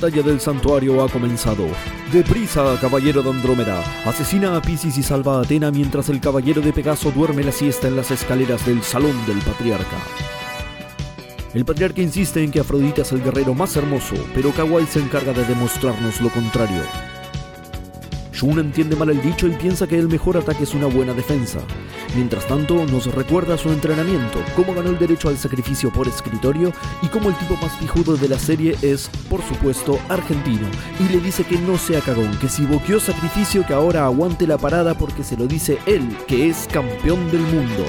Batalla del santuario ha comenzado. Deprisa, caballero de Andrómeda. Asesina a Piscis y salva a Atena mientras el caballero de Pegaso duerme la siesta en las escaleras del salón del patriarca. El patriarca insiste en que Afrodita es el guerrero más hermoso, pero Kawai se encarga de demostrarnos lo contrario. Shun entiende mal el dicho y piensa que el mejor ataque es una buena defensa. Mientras tanto, nos recuerda su entrenamiento, cómo ganó el derecho al sacrificio por escritorio y cómo el tipo más pijudo de la serie es, por supuesto, argentino. Y le dice que no sea cagón, que si boqueó sacrificio que ahora aguante la parada porque se lo dice él, que es campeón del mundo.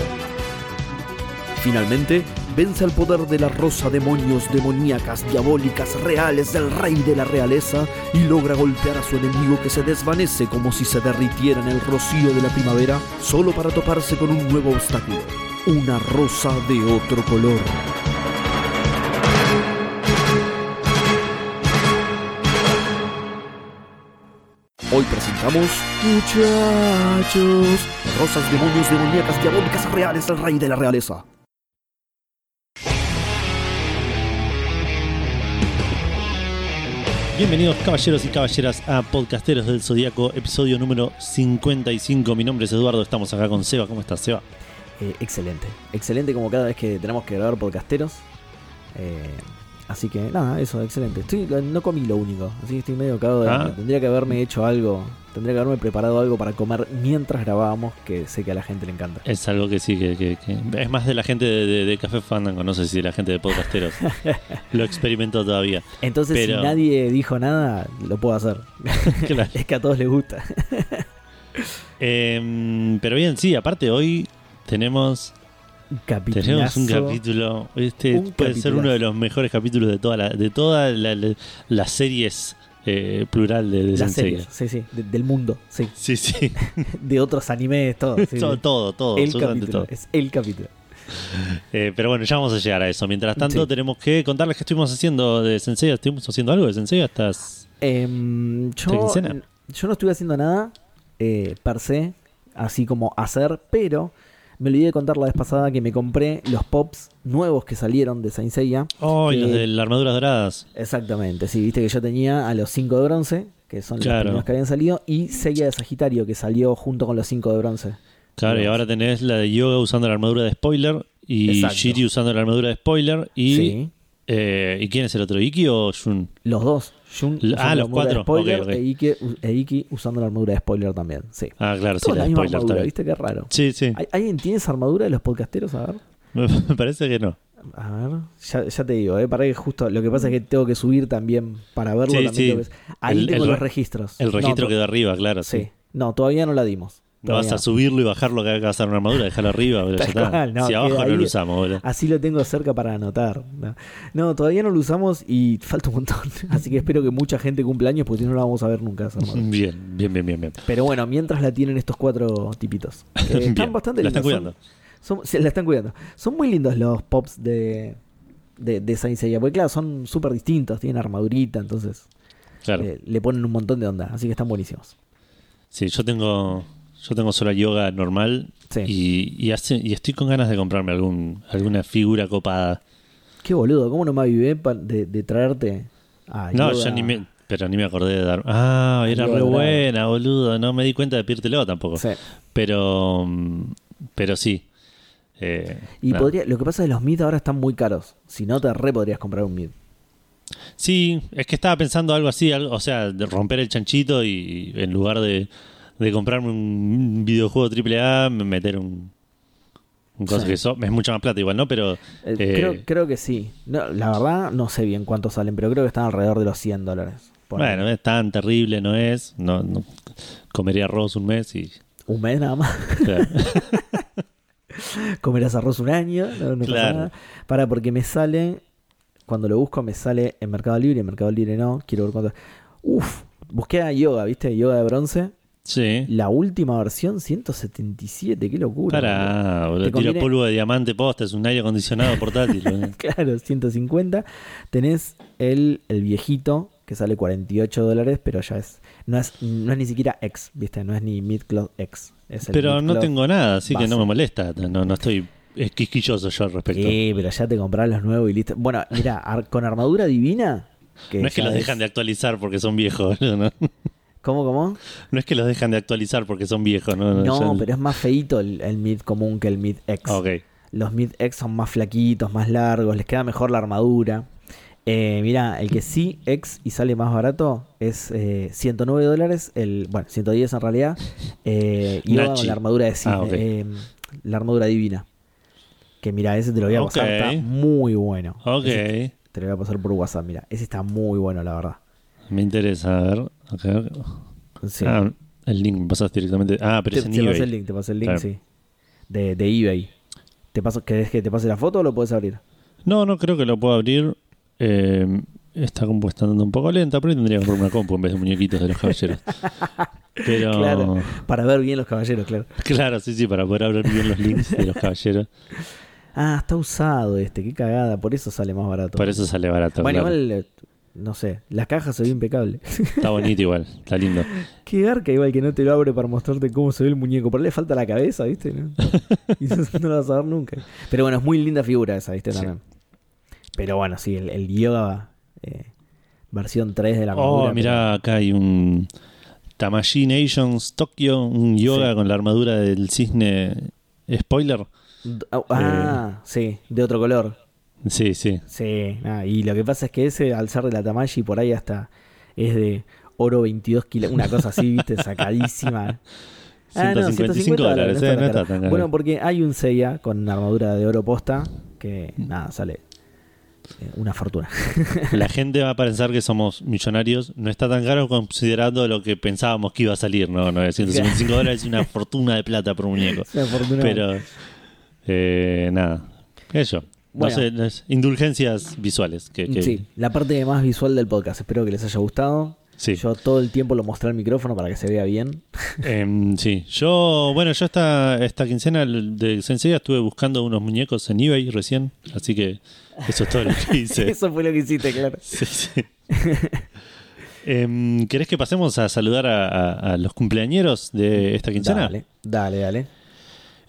Finalmente, vence al poder de la rosa demonios demoníacas diabólicas reales del rey de la realeza y logra golpear a su enemigo que se desvanece como si se derritiera en el rocío de la primavera solo para toparse con un nuevo obstáculo, una rosa de otro color. Hoy presentamos Muchachos, rosas demonios demoníacas diabólicas reales del rey de la realeza. Bienvenidos caballeros y caballeras a Podcasteros del Zodíaco, episodio número 55. Mi nombre es Eduardo, estamos acá con Seba. ¿Cómo estás, Seba? Eh, excelente, excelente como cada vez que tenemos que grabar podcasteros. Eh, así que nada, eso, excelente. Estoy, no comí lo único, así que estoy medio cagado de Ah. Tendría que haberme hecho algo, tendría que haberme preparado algo para comer mientras grabábamos, que sé que a la gente le encanta. Es algo que sí, que, que- que- es más de la gente de, de- de Café Fandango, no sé si de la gente de Podcasteros lo experimentó todavía. Entonces, Pero- si nadie dijo nada, lo puedo hacer. Claro. es que a todos les gusta. Em, pero bien, sí, aparte hoy tenemos, tenemos un capítulo. Este Un puede ser uno de los mejores capítulos de toda la, de todas la- la- las series eh, plural de, de Las series, sí, sí, de- del mundo, sí. Sí, sí. De otros animes, todo. sí, todo, todo, todo, el absolutamente capítulo, todo. es el capítulo. Eh, pero bueno, ya vamos a llegar a eso. Mientras tanto, Sí. tenemos que contarles qué estuvimos haciendo de Sensei. ¿Estuvimos haciendo algo de Sensei? Estás. Em, yo, yo no estuve haciendo nada eh, per se, así como hacer, pero me olvidé de contar la vez pasada que me compré los pops nuevos que salieron de Saint Seiya. Oh, y los de las armaduras doradas. Exactamente, sí, viste que yo tenía a los 5 de bronce, que son Claro. los primeros que habían salido, y Seiya de Sagitario, que salió junto con los 5 de bronce. Claro, y ahora tenés la de Yoga usando la armadura de spoiler. Y Exacto. Shiri usando la armadura de spoiler. Y. sí, eh, ¿Y quién es el otro? ¿Iki o Shun? los dos. Ah, los cuatro, spoiler. E, e Iki usando la armadura de spoiler también, sí. Ah, claro, sí, Toda la la de spoiler armadura. ¿viste qué raro? Sí, sí. ¿Hay- ¿Alguien tiene esa armadura de los podcasteros? A ver. Me parece que no. A ver, ya, ya te digo, ¿eh? para que justo lo que pasa es que tengo que subir también para verlo. Sí, también sí. Ahí El- tengo el los re- registros. El No, registro to- quedó arriba, claro. Sí. Sí, no, todavía no la dimos. No vas a subirlo y bajarlo que hacer una armadura, dejarlo arriba, boludo, ya está. no, si abajo no lo usamos, boludo. Así lo tengo cerca para anotar. No, No, todavía no lo usamos y falta un montón. Así que espero que mucha gente cumpla años porque si no la vamos a ver nunca. esa. Bien, bien, bien, bien, bien. Pero bueno, mientras la tienen estos cuatro tipitos. que están Bien, bastante la están lindos, cuidando. Son, la están cuidando. Son muy lindos los pops de, de, de Saint Seiya. Porque claro, son súper distintos. Tienen armadurita, entonces Claro. eh, le ponen un montón de onda. Así que están buenísimos. Sí, yo tengo yo tengo solo yoga normal Sí. y, y, hace, y estoy con ganas de comprarme algún alguna figura copada. Qué boludo, ¿cómo no me avivé de, de traerte a No, yo ni me, pero ni me acordé de dar. Ah, era Yoga re buena, boludo. No me di cuenta de pírtelo tampoco. Sí. Pero pero sí. Eh, Y nada. podría, lo que pasa es que los mid ahora están muy caros. Si no, te re podrías comprar un mid. Sí, es que estaba pensando algo así, algo, o sea, de romper el chanchito y en lugar de, de comprarme un videojuego AAA, meter un. un cosa Sí. que eso, es mucha más plata igual, ¿no? Pero. Eh, eh, creo, creo que sí. No, la verdad, no sé bien cuántos salen, pero creo que están alrededor de los 100 dólares. Bueno, no es tan terrible, no es. No, no- comería arroz un mes y. Un mes nada más. claro. Comerás arroz un año. No, no pasa Claro. nada. Para, porque me sale. Cuando lo busco, me sale en Mercado Libre. En Mercado Libre no. Quiero ver cuánto. Uf, busqué a yoga, ¿viste? Yoga de bronce. Sí. La última versión, 177. Qué locura. Para, boludo, Te tiro conviene- polvo de diamante posta, es un aire acondicionado portátil. Claro, 150. Tenés el, el viejito que sale 48 dólares, pero ya es no, es. no es ni siquiera X, ¿viste? No es ni Mid-Cloud X. es el Pero no tengo nada, así que no me molesta. No, no estoy es quisquilloso yo al respecto. Sí, pero ya te comprás los nuevos y listo. Bueno, mira, ar- con armadura divina. Que no es que los dejan de actualizar porque son viejos, ¿no? ¿Cómo, cómo? No es que los dejan de actualizar porque son viejos, ¿no? No, pero es más feito el, el Mid común que el Mid X. Ah, Ok. Los Mid X son más flaquitos, más largos, les queda mejor la armadura. Eh, mira, el que sí X y sale más barato es eh, 109 dólares, el, bueno, 110 en realidad, eh, y va con la armadura de cine, Ah, ok. eh, la armadura divina. Que mira, ese te lo voy a pasar, está muy bueno. Ok. Ese te lo voy a pasar por WhatsApp, mira, ese está muy bueno, la verdad. Me interesa, a ver. Sí. Ah, el link me pasas directamente. Ah, pero te, es en te pasé el eBay. link, te pasé el link, Claro. sí. De, de eBay. ¿Te paso, ¿Querés que te pase la foto o lo puedes abrir? No, no creo que lo pueda abrir. Eh, esta compu está andando un poco lenta, pero tendría que comprar una compu en vez de muñequitos de los caballeros. Pero. Claro. Para ver bien los caballeros, claro. Claro, sí, sí, para poder abrir bien los links de los caballeros. Ah, está usado este, qué cagada, por eso sale más barato. Por eso sale barato. Bueno, claro. igual, eh, no sé, la caja se ve impecable. Está bonito igual, está lindo. qué garca igual que no te lo abre para mostrarte cómo se ve el muñeco. Ahí le falta la cabeza, ¿viste? ¿No? y eso no lo vas a ver nunca. Pero bueno, es muy linda figura esa, ¿viste? Sí. También. Pero bueno, sí, el, el yoga eh, versión 3 de la Oh, armadura. mira, acá hay un Tamashi Nations Tokyo, un yoga Sí. con la armadura del cisne. Spoiler. pero- Ah, sí, de otro color. Sí, sí. Sí, y lo que pasa es que ese, al ser de la Tamashi, por ahí hasta es de oro 22 kilos, una cosa así, viste, sacadísima. Ah, no, 155 dólares, no eh, está no está caro. tan caro. Bueno, porque hay un Seiya con armadura de oro posta que, nada, sale eh, una fortuna. La gente va a pensar que somos millonarios. No está tan caro considerando lo que pensábamos que iba a salir. No, no, 155 dólares es una fortuna de plata por muñeco. Una fortuna. Pero, eh, nada. Eso. No sé, las indulgencias visuales. Que, que- Sí, la parte más visual del podcast. Espero que les haya gustado. Sí. Yo todo el tiempo lo mostré al micrófono para que se vea bien. Em, sí, yo, bueno, yo esta, esta quincena de Sensei estuve buscando unos muñecos en eBay recién, así que eso es todo lo que hice. Eso fue lo que hiciste, claro. Sí, sí. Em, ¿Querés que pasemos a saludar a, a- a los cumpleañeros de esta quincena? Dale, dale, dale.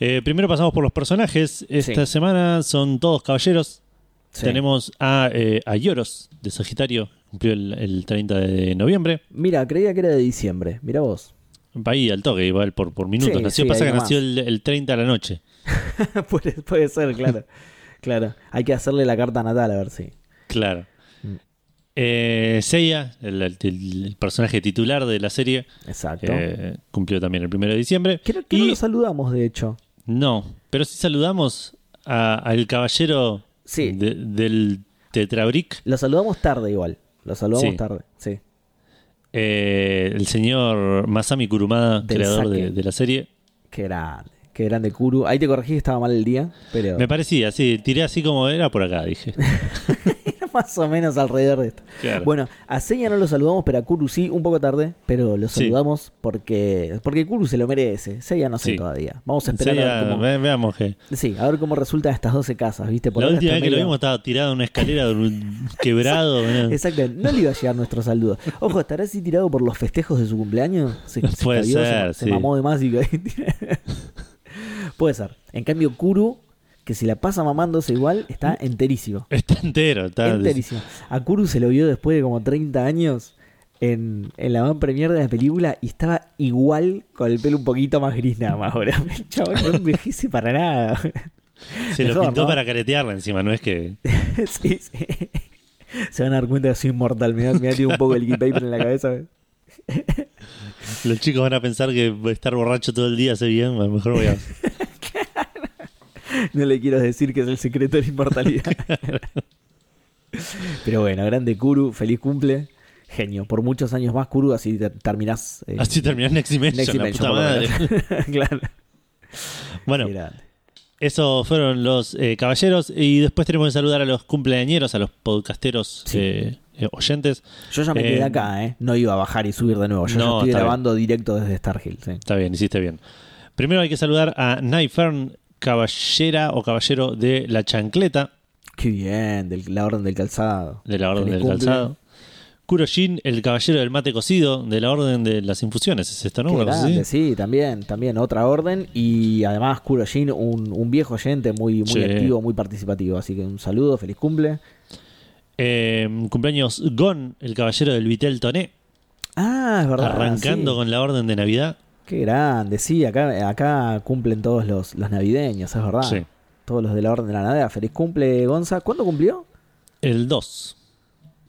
Eh, primero pasamos por los personajes. Esta Sí. semana son todos caballeros. Sí. Tenemos a, eh, a Yoros de Sagitario, cumplió el, el 30 de noviembre. Mira, creía que era de diciembre. Mira vos. Va ahí al toque, igual por, por minutos. Sí, nació, pasa que nomás. nació el, el 30 a la noche. puede, puede ser, claro. claro. Hay que hacerle la carta natal a ver si. Claro. Mm. Eh, Seiya, el, personaje titular de la serie, Exacto. eh, cumplió también el 1 de diciembre. Creo que no lo saludamos, de hecho. No, pero sí saludamos al caballero Sí. de- del Tetrabric, Lo saludamos tarde igual. Lo saludamos Sí. tarde, sí. eh, el señor Masami Kurumada, Del creador de la serie. Qué grande. Qué grande Kuru. Ahí te corregí que estaba mal el día, pero Me parecía, sí, tiré así como era por acá, dije. más o menos alrededor de esto. Claro. Bueno, a Seiya no lo saludamos, pero a Kuru sí, un poco tarde, pero lo Sí. saludamos porque porque Kuru se lo merece. Seiya no sé Sí. todavía. Vamos a esperar a ver cómo, ve- veamos que. sí, a ver cómo resultan estas 12 casas, ¿viste? Por la última vez que lo vimos estaba tirado en una escalera quebrado. ¿no? Exacto, no le iba a llegar nuestro saludo. Ojo, ¿estará así tirado por los festejos de su cumpleaños? Se, se Puede se- ser, se, sí. mamó de más y Puede ser. En cambio, Kuru, que si la pasa mamándose igual, está enterísimo. Está entero. Está, Enterísimo. A Kuru se lo vio después de como 30 años en, en la van premier de la película y estaba igual con el pelo un poquito más gris nada más ahora. El chaval no envejece para nada. Se lo pintó ¿no? para caretearla encima, no es que. sí, sí. Se van a dar cuenta que soy inmortal. Me da, me da tirado un poco el paper en la cabeza. Los chicos van a pensar que estar borracho todo el día hace bien. A lo mejor voy a. No le quiero decir que es el secreto de la inmortalidad. Pero bueno, grande Kuru, feliz cumple. Genio, por muchos años más Kuru, así te- terminás. eh, Así terminás Next Dimension, Next la Dimension, puta lo madre. claro. Bueno, esos fueron los eh, caballeros. Y después tenemos que saludar a los cumpleañeros, a los podcasteros Sí. eh, oyentes. Yo ya me quedé acá, ¿eh? No iba a bajar y subir de nuevo. Yo ya No, estoy está grabando directo desde Star Hill. sí. Está bien, hiciste bien. Primero hay que saludar a Naifern, caballera o caballero de la chancleta, Qué bien, del- la orden del calzado. de la orden del cumple. calzado. Kuroshin, el caballero del mate cocido, de la orden de las infusiones. ¿Es esto, no? Grande, sí, también, también otra orden. Y además Kuroshin, un, un viejo oyente muy, muy Sí. activo, muy participativo. Así que un saludo, feliz cumple. Eh, cumpleaños Gon, el caballero del Vitel Toné, Ah, es verdad. arrancando sí. con la orden de Navidad. Qué grande, sí, acá, acá cumplen todos los, los navideños, es verdad. Sí. Todos los de la orden de la Navidad. Feliz cumple, Gonza. ¿Cuándo cumplió? El 2.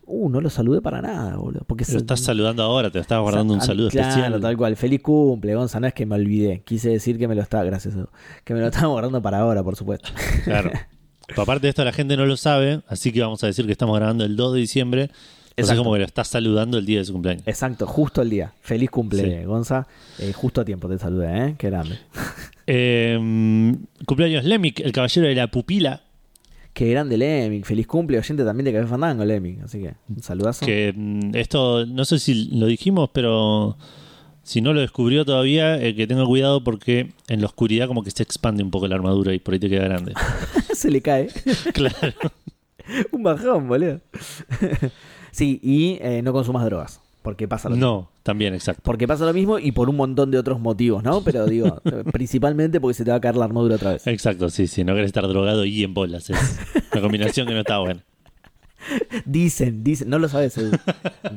Uh, no lo saludé para nada, boludo. Porque Lo se- estás saludando ahora, te estás guardando un saludo claro, especial. tal cual. Feliz cumple, Gonza. No es que me olvidé. Quise decir que me lo estaba, gracias. Que me lo estaba guardando para ahora, por supuesto. Claro. Pero aparte de esto, la gente no lo sabe, así que vamos a decir que estamos grabando el 2 de diciembre. Entonces, como que lo estás saludando el día de su cumpleaños. Exacto, justo el día. Feliz cumple, Sí. Gonza. Eh, justo a tiempo te saludé, ¿eh? Qué grande. Eh, cumpleaños Lemic, el caballero de la pupila, Qué grande, Lemming. Feliz cumple, oyente también de Café Fandango, Lemming. Así que, un saludazo. que mm, esto, no sé si lo dijimos, pero si no lo descubrió todavía, eh, que tenga cuidado porque en la oscuridad como que se expande un poco la armadura y por ahí te queda grande. Se le cae. claro. un bajón, boludo. Sí, y eh, no consumas drogas. Porque pasa lo mismo. No, también, exacto. Porque pasa lo mismo y por un montón de otros motivos, ¿no? Pero digo, principalmente porque se te va a caer la armadura otra vez. Exacto, sí, sí, no querés estar drogado y en bolas. Es una combinación que no está buena. Dicen, dicen, no lo sabes, Edu.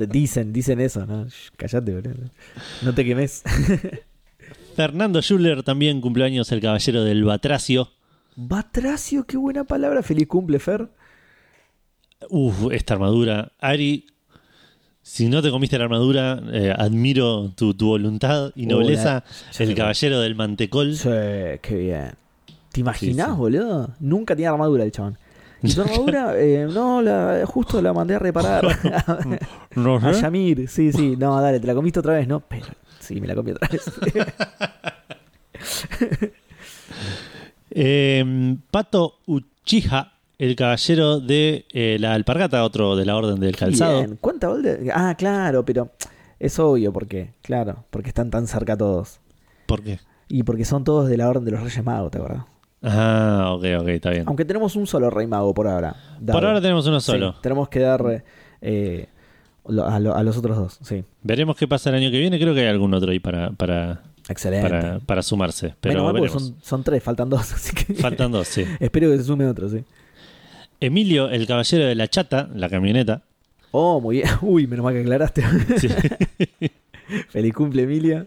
Dicen, dicen eso, ¿no? Shh, Callate, boludo. No te quemes. Fernando Schuller también cumpleaños el caballero del Batracio. Batracio, qué buena palabra. Feliz cumple, Fer. Uf, esta armadura. Ari, si no te comiste la armadura, eh, admiro tu, tu voluntad y nobleza. El caballero del mantecol. Sí, qué bien. ¿Te imaginás, Sí, sí. boludo? Nunca tenía armadura el chabón. ¿Y tu armadura? Eh, no, la, justo la mandé a reparar. No a. Yamir, sí, sí. No, dale, te la comiste otra vez, ¿no? Pero sí, me la comí otra vez. Eh, Pato Uchiha, el caballero de eh, la alpargata, otro de la orden del calzado. Bien. ¿Cuánta? Ah, claro, pero es obvio porque, claro, porque están tan cerca todos. ¿Por qué? Y porque son todos de la orden de los Reyes Magos, ¿te acuerdas? Ah, ok, ok, está bien. Aunque tenemos un solo Rey Mago por ahora. Por ahora tenemos uno Sí, solo. tenemos que dar eh, a, lo- a los otros dos, sí. Veremos qué pasa el año que viene. Creo que hay algún otro ahí para, para, Excelente. para, para sumarse. Pero veremos. son, son tres, faltan dos, así que Faltan dos, sí. espero que se sume otro, sí. Emilio, el caballero de la chata, la camioneta. Oh, muy bien. Uy, menos mal que aclaraste. Sí. Feliz cumple, Emilia.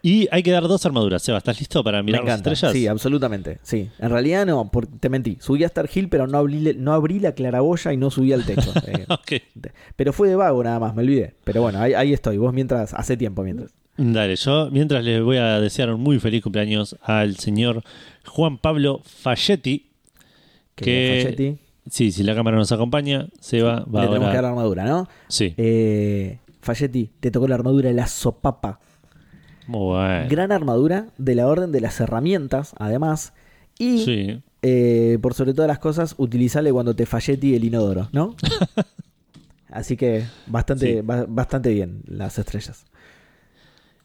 Y hay que dar dos armaduras. Seba, ¿estás listo para mirar las estrellas? Sí, absolutamente. Sí. En realidad no, por- te mentí. Subí a Star Hill, pero no abrí, no abrí la claraboya y no subí al techo. Eh, Ok. de- pero fue de vago nada más, me olvidé. Pero bueno, ahí, ahí estoy. Vos mientras, hace tiempo mientras. Dale, yo mientras les voy a desear un muy feliz cumpleaños al señor Juan Pablo Falletti. Que- Falletti, Sí, si la cámara nos acompaña, Seba va le tenemos que dar ahora. armadura, ¿no? Sí, Eh, Falletti, te tocó la armadura de la sopapa. muy bueno. Gran armadura de la orden de las herramientas, además. Y Sí, eh, por sobre todas las cosas, utilizarle cuando te falletti el inodoro, ¿no? Así que bastante, Sí. ba- bastante bien las estrellas.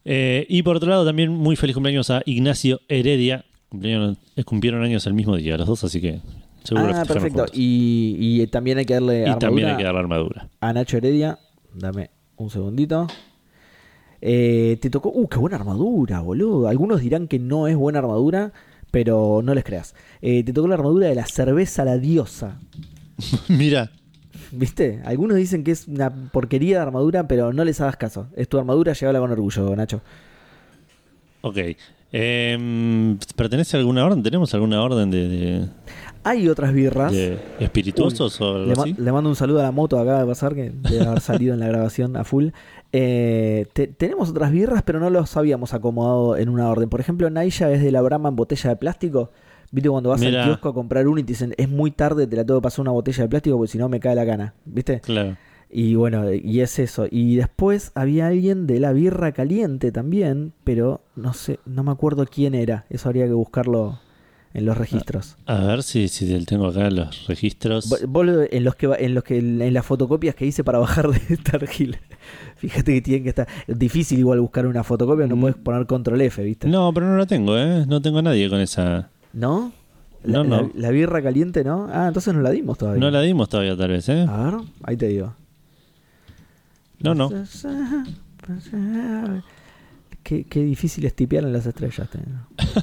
Eh, y por otro lado, también muy feliz cumpleaños a Ignacio Heredia. Eh, cumplieron años el mismo día, los dos, así que seguro ah, perfecto. Y, y también hay que darle Y armadura también hay que dar la armadura. a Nacho Heredia. Dame un segundito. Eh, te tocó. Uh, qué buena armadura, boludo. Algunos dirán que no es buena armadura, pero no les creas. Eh, te tocó la armadura de la cerveza la diosa. Mira, ¿Viste? Algunos dicen que es una porquería de armadura, pero no les hagas caso. Es tu armadura, llévala con orgullo, Nacho. ok. Em, ¿Pertenece a alguna orden? ¿Tenemos alguna orden de...? de- Hay otras birras. de espirituosos o algo Le, así. le mando un saludo a la moto acaba de pasar, que debe haber salido en la grabación a full. Eh, te- tenemos otras birras, pero no los habíamos acomodado en una orden. Por ejemplo, Naija es de la Brahma en botella de plástico. ¿Viste cuando vas Mira. al kiosco a comprar uno y te dicen, es muy tarde, te la tengo que pasar una botella de plástico porque si no me cae la gana? ¿Viste? Claro. Y bueno, y es eso. Y después había alguien de la birra caliente también, pero no sé, no me acuerdo quién era. Eso habría que buscarlo en los registros. A ver si, si tengo acá los registros. Vos- vos lo- en los que en los que en las fotocopias que hice para bajar de Starhill. Fíjate que tienen que estar difícil igual buscar una fotocopia, no Mm. puedes poner control F, ¿viste? No, pero no la tengo, ¿eh? No tengo a nadie con esa. ¿No? La, No, no. la- la birra caliente, ¿no? Ah, entonces no la dimos todavía. No la dimos todavía, tal vez, ¿eh? A ver, ahí te digo. No, no. Qué, qué difícil es tipear en las estrellas.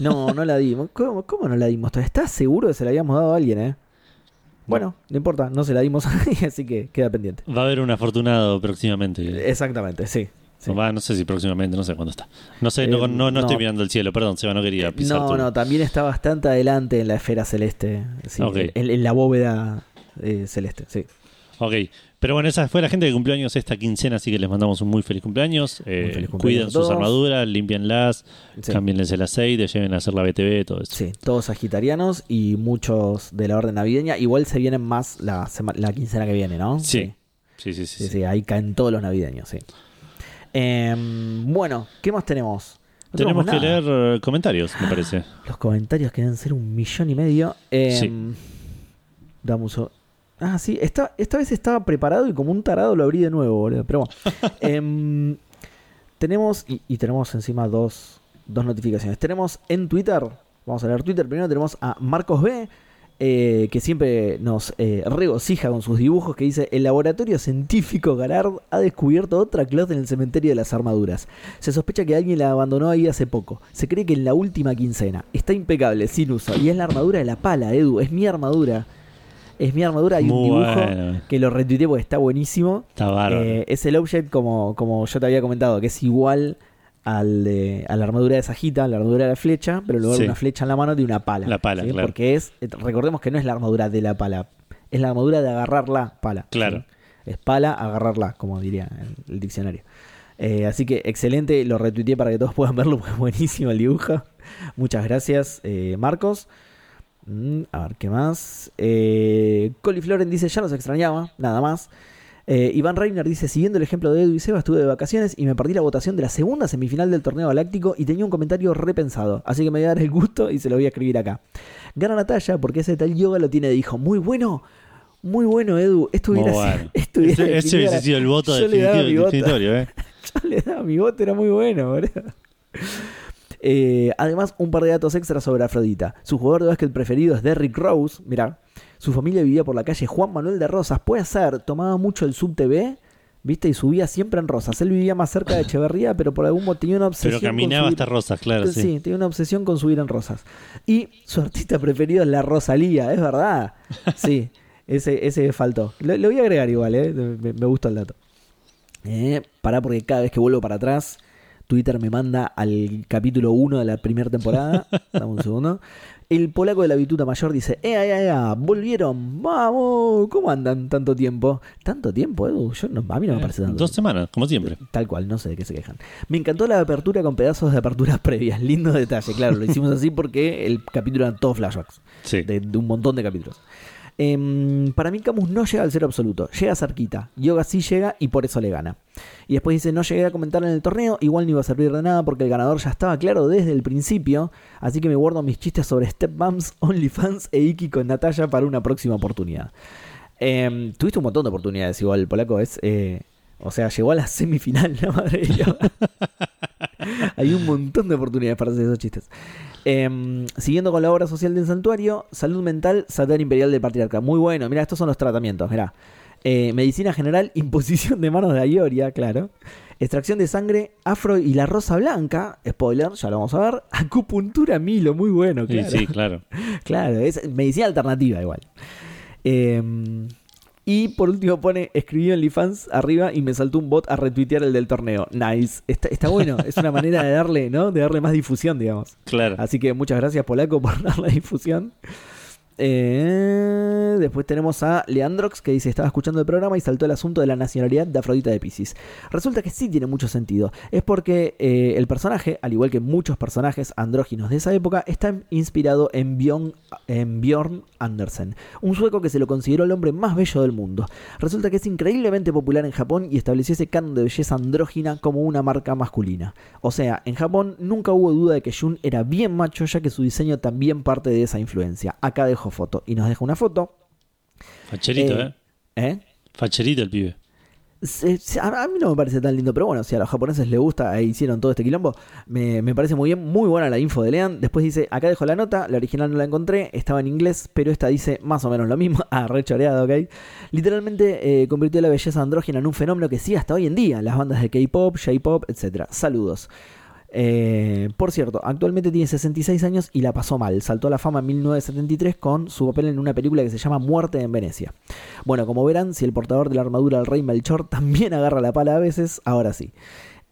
No, no la dimos. ¿Cómo, cómo no la dimos? ¿Estás seguro que se la habíamos dado a alguien, eh? Bueno, no importa, no se la dimos a nadie, así que queda pendiente. Va a haber un afortunado próximamente. Exactamente, sí. sí. Va, no sé si próximamente, no sé cuándo está. No sé, no, Eh, no, no estoy mirando el cielo, perdón, Seba, no quería pisar No, tu- no, también está bastante adelante en la esfera celeste. sí, Ok. en, en la bóveda eh, celeste, sí. Ok, pero bueno, esa fue la gente que cumplió años esta quincena, así que les mandamos un muy feliz cumpleaños. Eh, Muy feliz cumpleaños cuiden sus armaduras, limpienlas, Sí. cámbienles el aceite, lleven a hacer la BTV, todo eso. Sí, todos sagitarianos y muchos de la orden navideña. Igual se vienen más la, sema- la quincena que viene, ¿no? Sí. Sí, sí, sí. Sí, sí. sí, ahí caen todos los navideños, sí. Em, bueno, ¿qué más tenemos? No Tenemos que nada. leer eh, comentarios, me parece. Los comentarios que deben ser un millón y medio. Em, dame un so- Ah, sí, esta, esta vez estaba preparado y como un tarado lo abrí de nuevo, boludo. Pero bueno. Em, tenemos, y, y tenemos encima dos, dos notificaciones. Tenemos en Twitter, vamos a leer Twitter. Primero tenemos a Marcos B. eh, que siempre nos eh, regocija con sus dibujos, que dice, el laboratorio científico Garard ha descubierto otra cloth en el cementerio de las armaduras. Se sospecha que alguien la abandonó ahí hace poco. Se cree que en la última quincena. Está impecable, sin uso. Y es la armadura de la pala, Edu. Es mi armadura. Es mi armadura. Hay un dibujo bueno. que lo retuiteé porque está buenísimo. Está bárbaro. Eh, es el object como, como yo te había comentado, que es igual al de- a la armadura de Sajita, la armadura de la flecha, pero en lugar Sí. de una flecha en la mano, de una pala. La pala, ¿sí? claro. Porque es, eh, recordemos que no es la armadura de la pala, es la armadura de agarrar la pala. Claro. ¿sí? Es pala, agarrarla, como diría el, el diccionario. Eh, así que excelente, lo retuiteé para que todos puedan verlo, porque es buenísimo el dibujo. Muchas gracias, eh, Marcos. Mm, a ver, ¿qué más? Eh, Colifloren dice, ya los extrañaba, nada más. Eh, Iván Reiner dice, siguiendo el ejemplo de Edu y Seba, estuve de vacaciones y me perdí la votación de la segunda semifinal del torneo galáctico y tenía un comentario repensado, así que me voy a dar el gusto y se lo voy a escribir acá. Gana Natalia porque ese tal yoga lo tiene de hijo. Muy bueno, muy bueno Edu. Esto hubiera, bueno. sido, Ese, ese hubiese sido el voto yo le daba definitivo, mi voto. definitorio, ¿eh? yo le daba mi voto, era muy bueno, boludo. Eh, además, un par de datos extras sobre Afrodita. Su jugador de básquet preferido es Derrick Rose. Mirá, su familia vivía por la calle Juan Manuel de Rosas. Puede ser, tomaba mucho el sub TV, ¿viste? Y subía siempre en Rosas. Él vivía más cerca de Echeverría, pero por algún motivo tenía una obsesión. Pero con caminaba subir- hasta Rosas, claro, sí. sí. tenía una obsesión con subir en Rosas. Y su artista preferido es la Rosalía, es verdad. Sí, ese, ese faltó. Lo, lo voy a agregar igual, ¿eh? me, me gusta el dato. Eh, pará porque cada vez que vuelvo para atrás, Twitter me manda al capítulo 1 de la primera temporada. Dame un segundo. El polaco de la Vituta Mayor dice: ¡Ea, ea, ea! ¡Volvieron! ¡Vamos! ¿Cómo andan tanto tiempo? ¿Tanto tiempo, Edu? Yo no, a mí no me Eh, parece tanto. Dos semanas, como siempre. Tal cual, no sé de qué se quejan. Me encantó la apertura con pedazos de aperturas previas. Lindo detalle, claro. Lo hicimos así porque el capítulo eran todos flashbacks. Sí. De, de un montón de capítulos. Em, para mí Camus no llega al cero absoluto, llega cerquita. Yoga sí llega y por eso le gana. Y después dice, no llegué a comentar en el torneo, igual no iba a servir de nada porque el ganador ya estaba claro desde el principio, así que me guardo mis chistes sobre Step Bumps, OnlyFans e Iki con Natalia para una próxima oportunidad. Em, tuviste un montón de oportunidades igual, el polaco es... eh, o sea, llegó a la semifinal, la madre de. Hay un montón de oportunidades para hacer esos chistes. Em, siguiendo con la obra social del santuario, salud mental, Satán Imperial del Patriarca. Muy bueno, mira, estos son los tratamientos, mirá. Eh, medicina general, imposición de manos de Ayoria, claro. Extracción de sangre, afro y la rosa blanca, spoiler, ya lo vamos a ver. Acupuntura Milo, muy bueno, Sí, claro. sí, claro. Claro, es medicina alternativa igual. Eh, y por último pone, escribí OnlyFans arriba y me saltó un bot a retuitear el del torneo. Nice. Está, está bueno, es una manera de darle, ¿no? De darle más difusión, digamos. Claro. Así que muchas gracias Polaco por darle difusión. Eh, después tenemos a Leandrox que dice: Estaba escuchando el programa y saltó el asunto de la nacionalidad de Afrodita de Pisces. Resulta que sí tiene mucho sentido. Es porque eh, el personaje, al igual que muchos personajes andróginos de esa época, está inspirado en Bjorn, en Bjorn Andersen, un sueco que se lo consideró el hombre más bello del mundo. Resulta que es increíblemente popular en Japón y estableció ese canon de belleza andrógina como una marca masculina. O sea, en Japón nunca hubo duda de que Jun era bien macho, ya que su diseño también parte de esa influencia. Acá dejo foto. Y nos deja una foto. Facherito, Eh, ¿eh? ¿Eh? Facherito el pibe. A, mí no me parece tan lindo, pero bueno, si a los japoneses les gusta e hicieron todo este quilombo, me, me parece muy bien, muy buena la info de Lean. Después dice, acá dejo la nota, la original no la encontré, estaba en inglés, pero esta dice más o menos lo mismo. Ah, re choreado, ok. Literalmente eh, convirtió la belleza andrógina en un fenómeno que sigue hasta hoy en día, las bandas de K-pop, J-pop, etc. Saludos. Eh, por cierto, actualmente tiene 66 años y la pasó mal. Saltó a la fama en 1973 con su papel en una película que se llama Muerte en Venecia. Bueno, como verán, si el portador de la armadura del rey Melchor también agarra la pala a veces, ahora sí.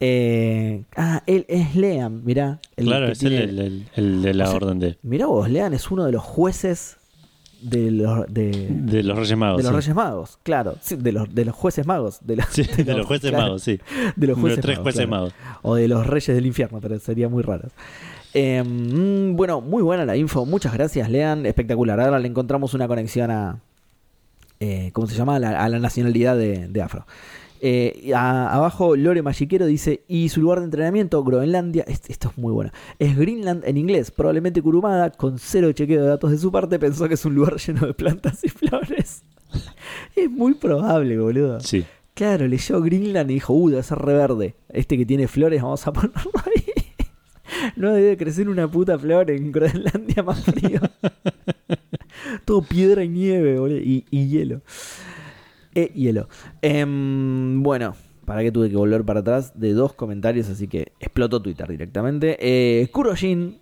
Eh, ah, él es Lean, mirá. el claro, que es tiene- el, el- el de la orden de, Mirá vos, Lean es uno de los jueces de los, de, de los Reyes Magos. de los sí. Reyes Magos. Claro, sí, de, los, de los jueces magos. De, la- Sí, de los jueces claro, magos, sí. De los jueces los tres magos, jueces claro. magos. O de los reyes del infierno, pero sería muy raro. Eh, mm, bueno, muy buena la info. Muchas gracias, Lean. Espectacular. Ahora le encontramos una conexión a. eh, ¿Cómo se llama? A la, a la nacionalidad de, de Afro. Eh, a- abajo, Lore Magiquero dice: Y su lugar de entrenamiento, Groenlandia. es- Esto es muy bueno. Es Greenland en inglés. Probablemente Kurumada, con cero chequeo de datos de su parte, pensó que es un lugar lleno de plantas y flores. es muy probable, boludo. Sí. Claro, leyó Greenland y dijo, uh, debe ser reverde. Este que tiene flores, vamos a ponerlo ahí. No debe crecer una puta flor en Groenlandia más frío. Todo piedra y nieve, boludo. Y, y hielo. Eh, hielo. Em, bueno, para que tuve que volver para atrás de dos comentarios, así que explotó Twitter directamente. Eh, Kurojin,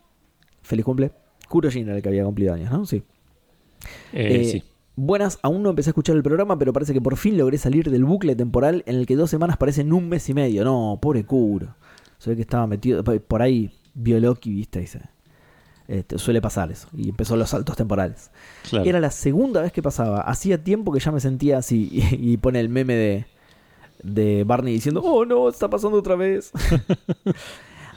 feliz cumple. Kurojin era el que había cumplido años, ¿no? Sí. Eh, Eh, sí. Buenas, aún no empecé a escuchar el programa, pero parece que por fin logré salir del bucle temporal en el que dos semanas parecen un mes y medio. No, pobre Kuro. Se ve que estaba metido por ahí, vio Loki, viste, dice. Este, suele pasar eso. Y empezó los saltos temporales. Claro. Era la segunda vez que pasaba. Hacía tiempo que ya me sentía así. Y, y pone el meme de, de Barney diciendo, oh no, está pasando otra vez.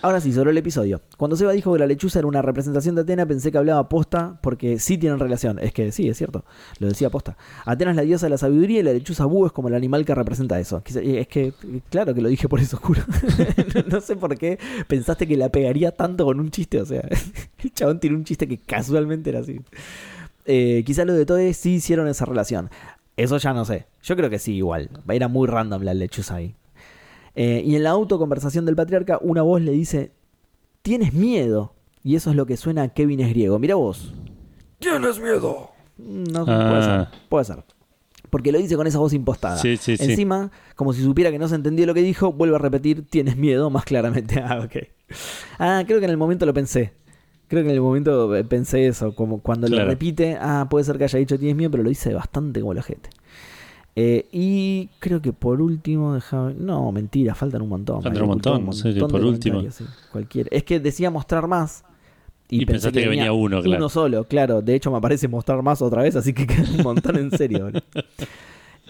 Ahora sí, sobre el episodio. Cuando Seba dijo que la lechuza era una representación de Atena, pensé que hablaba posta porque sí tienen relación. Es que sí, es cierto. Lo decía posta. Atena es la diosa de la sabiduría y la lechuza búho es como el animal que representa eso. Quizá- Es que, claro que lo dije por eso, oscuro. no, no sé por qué pensaste que la pegaría tanto con un chiste. O sea, el chabón tiene un chiste que casualmente era así. Eh, quizá los de Todes sí hicieron esa relación. Eso ya no sé. Yo creo que sí, igual. Era muy random la lechuza ahí. Eh, y en la autoconversación del patriarca, una voz le dice: Tienes miedo. Y eso es lo que suena a Kevin es griego. Mira vos. ¿Tienes miedo? No, Ah. puede ser. Puede ser. Porque lo dice con esa voz impostada. Sí, sí, sí. Encima, como si supiera que no se entendió lo que dijo, vuelve a repetir: Tienes miedo más claramente. Ah, ok. Ah, creo que en el momento lo pensé. Creo que en el momento eh, pensé eso. Como cuando lo repite, ah, puede ser que haya dicho tienes miedo, pero lo dice bastante como la gente. Eh, y creo que por último, déjame- no, mentira, faltan un montón. Faltan un montón, por último. sí, cualquiera. Es que decía mostrar más. Y pensé pensaste que venía uno, claro. Uno solo, claro. De hecho, me aparece mostrar más otra vez, así que queda un montón en serio.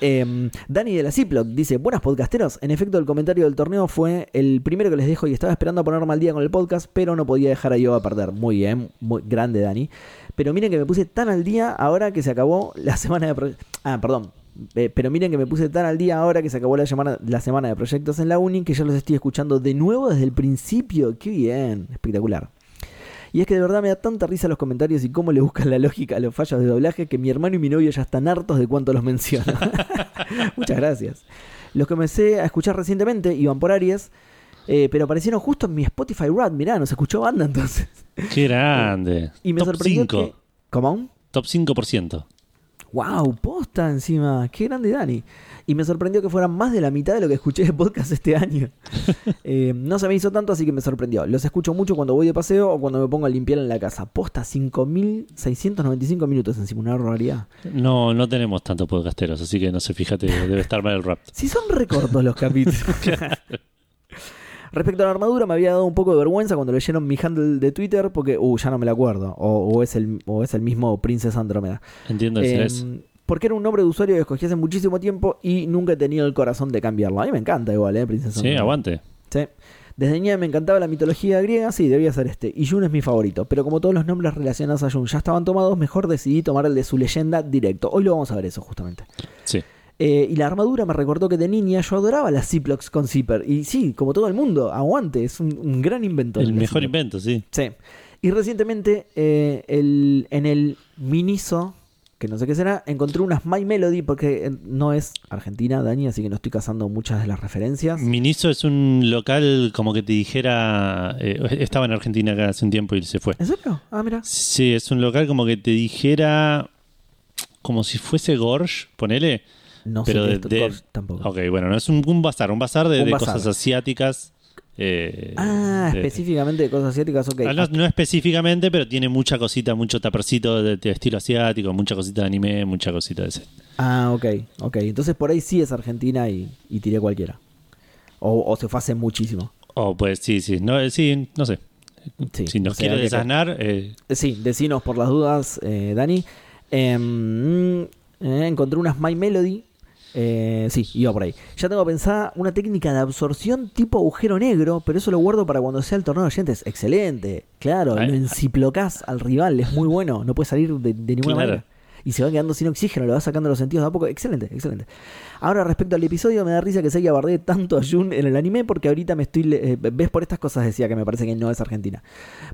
Em, Dani de la Ziploc dice: Buenas podcasteros. En efecto, el comentario del torneo fue el primero que les dejo y estaba esperando a ponerme al día con el podcast, pero no podía dejar a yo a perder. Muy bien, muy grande, Dani. Pero miren que me puse tan al día ahora que se acabó la semana de. Ah, perdón. Eh, pero miren que me puse tan al día ahora que se acabó la semana, la semana de proyectos en la uni que ya los estoy escuchando de nuevo desde el principio. Qué bien, espectacular. Y es que de verdad me da tanta risa los comentarios y cómo le buscan la lógica a los fallos de doblaje que mi hermano y mi novio ya están hartos de cuánto los menciono. Muchas gracias. Los comencé a escuchar recientemente iban por Aries, eh, pero aparecieron justo en mi Spotify Rad. Mirá, nos escuchó banda entonces. Qué grande. Y me Top sorprendió 5. que... ¿Cómo? Top 5%. ¡Wow! Posta encima. ¡Qué grande Dani! Y me sorprendió que fueran más de la mitad de lo que escuché de podcast este año. Eh, no se me hizo tanto, así que me sorprendió. Los escucho mucho cuando voy de paseo o cuando me pongo a limpiar en la casa. Posta 5.695 minutos encima, una barbaridad. No, no tenemos tantos podcasteros, así que no sé, fíjate, debe estar mal el rap. Si son recortos los capítulos. Respecto a la armadura, me había dado un poco de vergüenza cuando leyeron mi handle de Twitter porque, uh, ya no me la acuerdo. O, o es, el, o es el mismo Princess Andromeda. Entiendo si Em, es. porque era un nombre de usuario que escogí hace muchísimo tiempo y nunca he tenido el corazón de cambiarlo. A mí me encanta igual, ¿eh? Princess Sí, Andromeda. aguante. Sí. Desde niña me encantaba la mitología griega, sí, debía ser este. Y Jun es mi favorito. Pero como todos los nombres relacionados a Jun ya estaban tomados, mejor decidí tomar el de su leyenda directo. Hoy lo vamos a ver eso, justamente. Sí. Eh, y la armadura me recordó que de niña yo adoraba las Ziplocs con zipper. Y sí, como todo el mundo, aguante, es un, un gran invento. El mejor invento, sí. Sí. Y recientemente eh, el, en el Miniso, que no sé qué será, encontré unas My Melody porque eh, no es Argentina, Dani, así que no estoy cazando muchas de las referencias. Miniso es un local como que te dijera. eh, estaba en Argentina acá hace un tiempo y se fue. ¿En serio? Ah, mira. Sí, es un local como que te dijera. Como si fuese Gorge, ponele. No Pero sé qué es de- tampoco. Ok, bueno, no es un, un bazar, un bazar de, Un de bazar. cosas asiáticas. eh, Ah, de- específicamente de cosas asiáticas, ok. Ah, no, no específicamente, pero tiene mucha cosita, mucho tapercito de, de estilo asiático, mucha cosita de anime, mucha cosita de ese. Ah, ok, ok. Entonces por ahí sí es Argentina y, y tiré cualquiera. O, o se fue hace muchísimo. Oh, pues sí, sí, no, eh, sí, no sé. Sí, si nos o sea, quiere desasnar, eh, Sí, decinos por las dudas, Dani. Em, eh, encontré unas My Melody. Eh, sí, iba por ahí. Ya tengo pensada una técnica de absorción tipo agujero negro, pero eso lo guardo para cuando sea el torneo de oyentes. Excelente. Claro, Ay, lo enciplocás al rival, es muy bueno. No puede salir de, de ninguna Claro. manera. Y se va quedando sin oxígeno, le va sacando los sentidos de a poco. Excelente, excelente. Ahora, respecto al episodio, me da risa que Seiya bardee tanto a Jun en el anime porque ahorita me estoy. eh, ¿Ves? Por estas cosas decía que me parece que no es Argentina.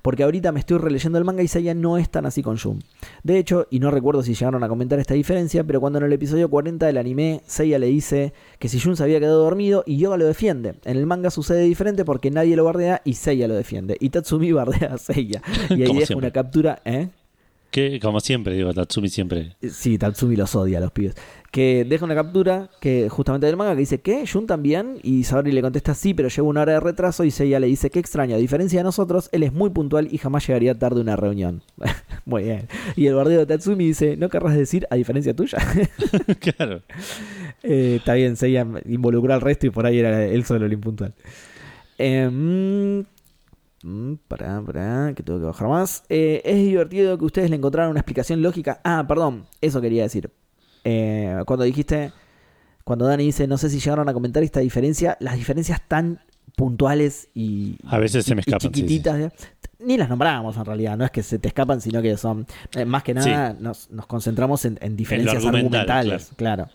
Porque ahorita me estoy releyendo el manga y Seiya no es tan así con Jun. De hecho, y no recuerdo si llegaron a comentar esta diferencia, pero cuando en el episodio 40 del anime Seiya le dice que si Jun se había quedado dormido y Yoga lo defiende. En el manga sucede diferente porque nadie lo bardea y Seiya lo defiende. Y Tatsumi bardea a Seiya. Y ahí siempre. una captura, ¿eh? que como siempre, digo, Tatsumi siempre. Sí, Tatsumi los odia a los pibes. Que deja una captura que justamente del manga que dice ¿qué? ¿Jun también? Y Sabri le contesta sí, pero lleva una hora de retraso y Seiya le dice qué extraño, a diferencia de nosotros, él es muy puntual y jamás llegaría tarde a una reunión. muy bien. Y el bardeo de Tatsumi dice, ¿no querrás decir a diferencia tuya? claro. Eh, está bien, Seiya involucró al resto y por ahí era él solo el impuntual. Eh, mm, mm, pará, pará, que tengo que bajar más. Eh, es divertido que ustedes le encontraran una explicación lógica. Ah, perdón, eso quería decir. Eh, cuando dijiste, cuando Dani dice, no sé si llegaron a comentar esta diferencia, las diferencias tan puntuales y, A veces se me y escapan. sí, sí. chiquititas. Ni las nombrábamos en realidad, no es que se te escapan, sino que son, eh, más que nada, nos, nos concentramos en, en diferencias argumental, argumentales. Claro.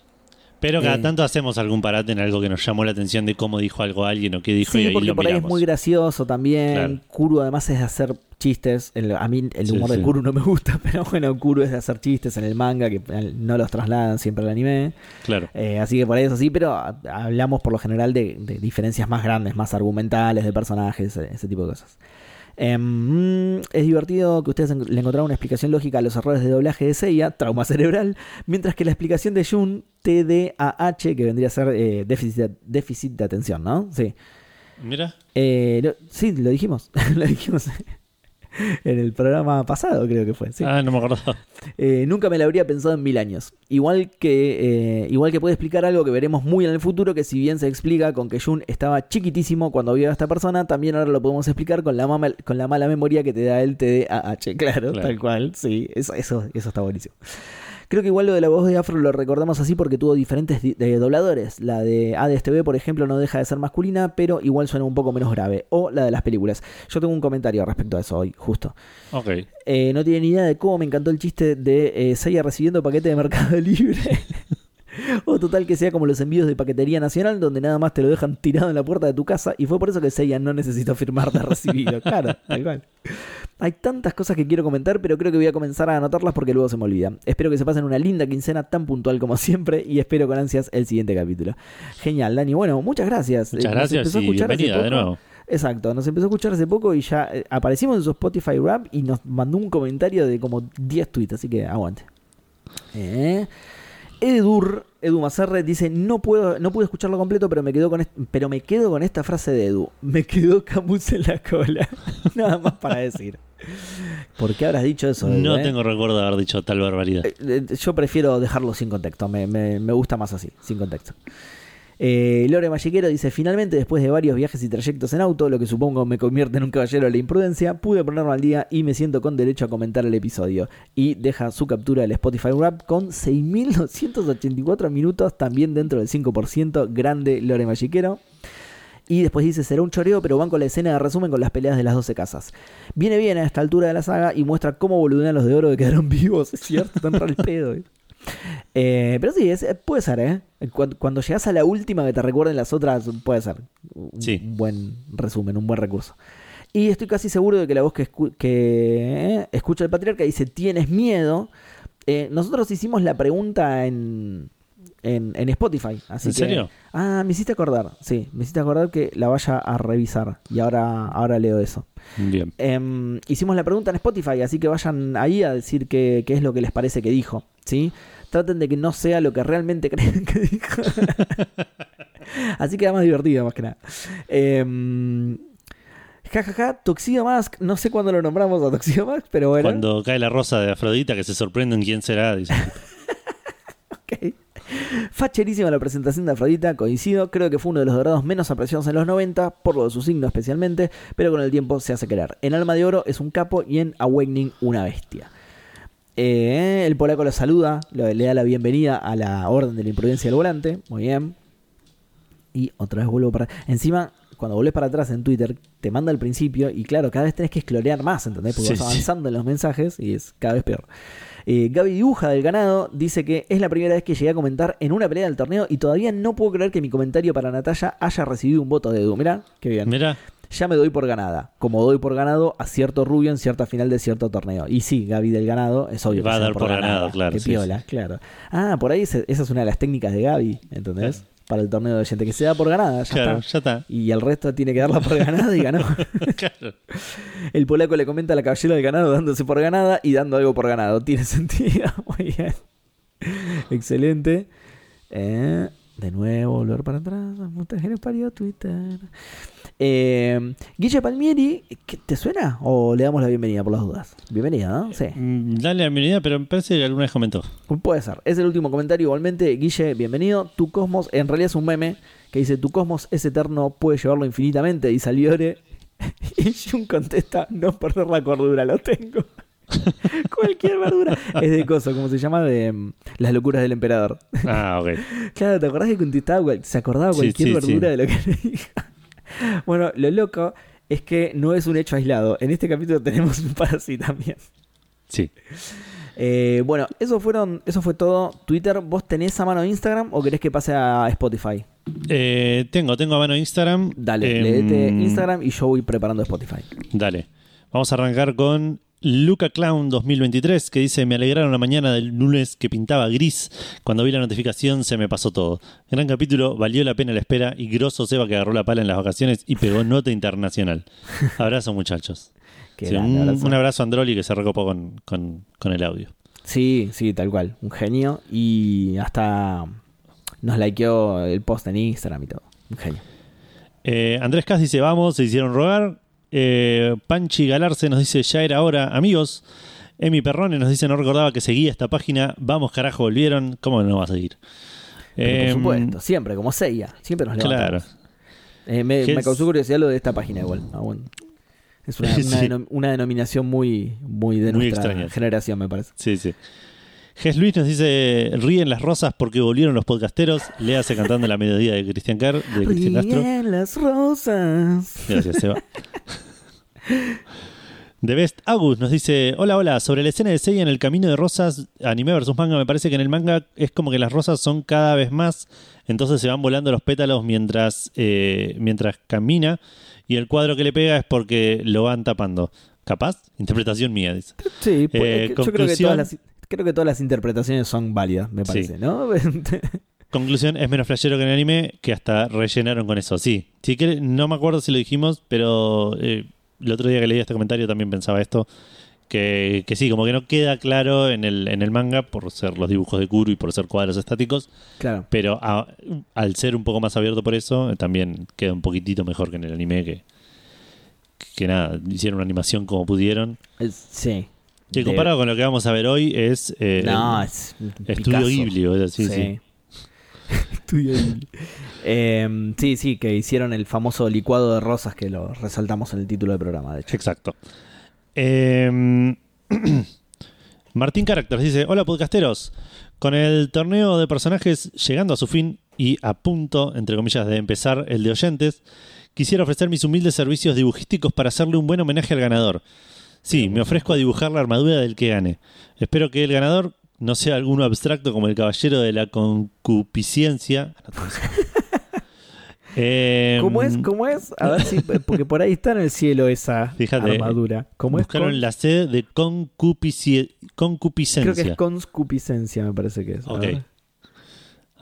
Pero cada Eh, tanto hacemos algún parate en algo que nos llamó la atención de cómo dijo algo alguien o qué dijo y Sí, ahí porque lo por ahí es muy gracioso también. Claro. Kuru además es de hacer chistes. El- a mí el Sí, humor de sí. Kuru no me gusta, pero bueno, Kuru es de hacer chistes en el manga que eh, no los trasladan siempre al anime. Claro. Eh, así que por eso sí, pero a- hablamos por lo general de, de diferencias más grandes, más argumentales, de personajes, eh, ese tipo de cosas. Em, mm, es divertido que ustedes le encontraron una explicación lógica a los errores de doblaje de Seiya, trauma cerebral, mientras que la explicación de Jun, TDAH, que vendría a ser eh, déficit, de, déficit de atención, ¿no? Sí. Mira. Eh, lo- sí, lo dijimos. lo dijimos en el programa pasado, creo que fue. sí. Ah, no me acuerdo. Eh, nunca me lo habría pensado en mil años. Igual que, eh, igual que puede explicar algo que veremos muy en el futuro, que si bien se explica con que Jun estaba chiquitísimo cuando vio a esta persona, también ahora lo podemos explicar con la, mama- con la mala memoria que te da el TDAH. Claro, Claro. tal cual. Sí, eso, eso, eso está buenísimo. Creo que igual lo de la voz de Afro lo recordamos así porque tuvo diferentes di- de dobladores. La de ADSTV, por ejemplo, no deja de ser masculina, pero igual suena un poco menos grave. O la de las películas. Yo tengo un comentario respecto a eso hoy, justo. Ok. Eh, no tiene ni idea de cómo me encantó el chiste de eh, Seiya recibiendo paquete de Mercado Libre. o total que sea como los envíos de paquetería nacional, donde nada más te lo dejan tirado en la puerta de tu casa. Y fue por eso que Seiya no necesitó firmar de recibido. Claro, tal cual. Hay tantas cosas que quiero comentar, pero creo que voy a comenzar a anotarlas porque luego se me olvida. Espero que se pasen una linda quincena tan puntual como siempre y espero con ansias el siguiente capítulo. Genial, Dani. Bueno, muchas gracias. Muchas Eh, nos gracias y bienvenida de nuevo. Exacto, nos empezó a escuchar hace poco y ya eh, aparecimos en su Spotify Rap y nos mandó un comentario de como 10 tweets, así que aguante. Eh. Edur, Edu Mazarre dice, no puedo, no pude escucharlo completo, pero me quedo con pero me quedo con esta frase de Edu. Me quedó Camus en la cola. Nada más para decir. ¿Por qué habrás dicho eso? Edu, No eh? tengo recuerdo de haber dicho tal barbaridad. Eh, eh, Yo prefiero dejarlo sin contexto. Me, me- me gusta más así, sin contexto. Eh, Lore Malliquero dice: Finalmente, después de varios viajes y trayectos en auto, lo que supongo me convierte en un caballero de la imprudencia, pude ponerme al día y me siento con derecho a comentar el episodio. Y deja su captura del Spotify Rap con 6.284 minutos, también dentro del 5%. Grande Lore Malliquero. Y después dice, será un choreo, pero van con la escena de resumen con las peleas de las 12 casas. Viene bien a esta altura de la saga y muestra cómo boludean los de oro que quedaron vivos. Es cierto, tan raro el pedo. eh. Eh, pero sí, es- puede ser, ¿eh? Cuando, cuando llegas a la última que te recuerden las otras, puede ser. Un Sí. buen resumen, un buen recurso. Y estoy casi seguro de que la voz que, escu- que eh, escucha el patriarca dice, ¿tienes miedo? Eh, nosotros hicimos la pregunta en, en, en Spotify. Así ¿En que- serio? Ah, me hiciste acordar. Sí, me hiciste acordar que la vaya a revisar. Y ahora, ahora leo eso. Bien. Em, hicimos la pregunta en Spotify, así que vayan ahí a decir qué, qué es lo que les parece que dijo. ¿sí? Traten de que no sea lo que realmente creen que dijo. así queda más divertido, más que nada. Em, Ja, ja, ja, Tuxedo Mask, no sé cuándo lo nombramos a Tuxedo Mask, pero bueno. Cuando cae la rosa de Afrodita, que se sorprenden quién será. dice. Ok. Facherísima la presentación de Afrodita, coincido, creo que fue uno de los dorados menos apreciados en los 90, por lo de su signo especialmente, pero con el tiempo se hace querer. En Alma de Oro es un capo y en Awakening una bestia. Eh, el polaco lo saluda, le da la bienvenida a la orden de la imprudencia del volante, muy bien. Y otra vez vuelvo para... Encima, cuando volvés para atrás en Twitter, te manda al principio y claro, cada vez tenés que esclorear más, ¿entendés? Porque Sí, vas sí. avanzando en los mensajes y es cada vez peor. Eh, Gaby Dibuja del ganado dice que es la primera vez que llegué a comentar en una pelea del torneo y todavía no puedo creer que mi comentario para Natalia haya recibido un voto de Edu. Mirá, qué bien. Mira, Ya me doy por ganada. Como doy por ganado a cierto rubio en cierta final de cierto torneo. Y sí, Gaby del ganado es obvio. Va que a dar por ganado, claro, Qué sí, piola, claro. Ah, por ahí esa es una de las técnicas de Gaby, ¿entendés? Para el torneo de gente que se da por ganada, ya claro, está. ya está. Y el resto tiene que darla por ganada y ganó. Claro. El polaco le comenta a la caballera del ganado dándose por ganada y dando algo por ganado. Tiene sentido. Muy bien. Excelente. Eh, de nuevo, volver para atrás. Montajeros parió Twitter. Eh, Guille Palmieri, ¿qué- ¿te suena? ¿O le damos la bienvenida por las dudas? Bienvenida, ¿no? Sí. Mm, Dale la bienvenida, pero me parece que alguna vez comentó. Puede ser. Es el último comentario igualmente. Guille, bienvenido. Tu cosmos, en realidad es un meme que dice: Tu cosmos es eterno, puede llevarlo infinitamente. Dice Aliore. Y Jun contesta: No perder la cordura, lo tengo. Cualquier verdura. Es de coso, como se llama? De mm, Las locuras del emperador. Ah, ok. Claro, ¿te acordás que contestaba? Se acordaba cualquier sí, verdura sí. de lo que le dijo. Bueno, lo loco es que no es un hecho aislado. En este capítulo tenemos un para sí también. Sí. Eh, bueno, eso fueron, eso fue todo. Twitter, ¿vos tenés a mano Instagram o querés que pase a Spotify? Eh, tengo, tengo a mano Instagram. Dale, Em, leete Instagram y yo voy preparando Spotify. Dale. Vamos a arrancar con Luca Clown 2023 que dice me alegraron la mañana del lunes que pintaba gris. Cuando vi la notificación se me pasó todo. Gran capítulo, valió la pena la espera y grosso Seba que agarró la pala en las vacaciones y pegó nota internacional. Abrazo muchachos. Qué Sí, grande, un, abrazo. un abrazo a Androli que se recopó con, con- con el audio. Sí, sí, tal cual. Un genio. Y hasta nos likeó el post en Instagram y todo. Un genio. Eh, Andrés Cas dice vamos, se hicieron rogar. Eh, Panchi Galarce nos dice ya era hora, amigos. Emi Perrone nos dice no recordaba que seguía esta página. Vamos carajo, volvieron. ¿Cómo no va a seguir? Por Em, supuesto, siempre, como Seiya. Siempre nos Claro. levantamos. Eh, me, ¿Qué me causó curiosidad lo de esta página igual. Ah, bueno. Es una, Sí. una denom- una denominación muy, muy de Muy nuestra extraña. generación, me parece. Sí, sí. Ges Luis nos dice ríen las rosas porque volvieron los podcasteros. Léase cantando la melodía de Cristian Carr, de Cristian Castro. Ríen las rosas. Gracias, Seba. The Best Agus nos dice: Hola, hola. Sobre la escena de Seiya en el camino de rosas, anime versus manga, me parece que en el manga es como que las rosas son cada vez más, entonces se van volando los pétalos mientras, eh, mientras camina, y el cuadro que le pega es porque lo van tapando. ¿Capaz? Interpretación mía, dice. Sí, pues, Eh, yo creo que, todas las, creo que todas las interpretaciones son válidas, me parece, ¿no? Conclusión, es menos flashero que en el anime, que hasta rellenaron con eso. Sí, si quiere- no me acuerdo si lo dijimos, pero eh, el otro día que leí este comentario también pensaba esto, que, que sí, como que no queda claro en el, en el manga por ser los dibujos de Kuro y por ser cuadros estáticos, claro. pero a- al ser un poco más abierto por eso, eh, también queda un poquitito mejor que en el anime, que, que nada, hicieron una animación como pudieron. Es- sí. Que comparado con lo que vamos a ver hoy es... eh, No, es Estudio. Ghibli, sí, sí. Estudio Ghibli. Eh, sí, sí, que hicieron el famoso licuado de rosas que lo resaltamos en el título del programa, de hecho. Exacto. Eh, Martín Caracters dice: Hola, podcasteros. Con el torneo de personajes llegando a su fin y a punto, entre comillas, de empezar el de oyentes, quisiera ofrecer mis humildes servicios dibujísticos para hacerle un buen homenaje al ganador. Sí, me ofrezco a dibujar la armadura del que gane. Espero que el ganador no sea alguno abstracto como el caballero de la concupiscencia. Eh, ¿Cómo es? ¿Cómo es? A ver si. Porque por ahí está en el cielo esa Fíjate, armadura. ¿Cómo es? Buscaron Con- la sede de concupiscencia. Creo que es conscupiscencia, me parece que es. Ok.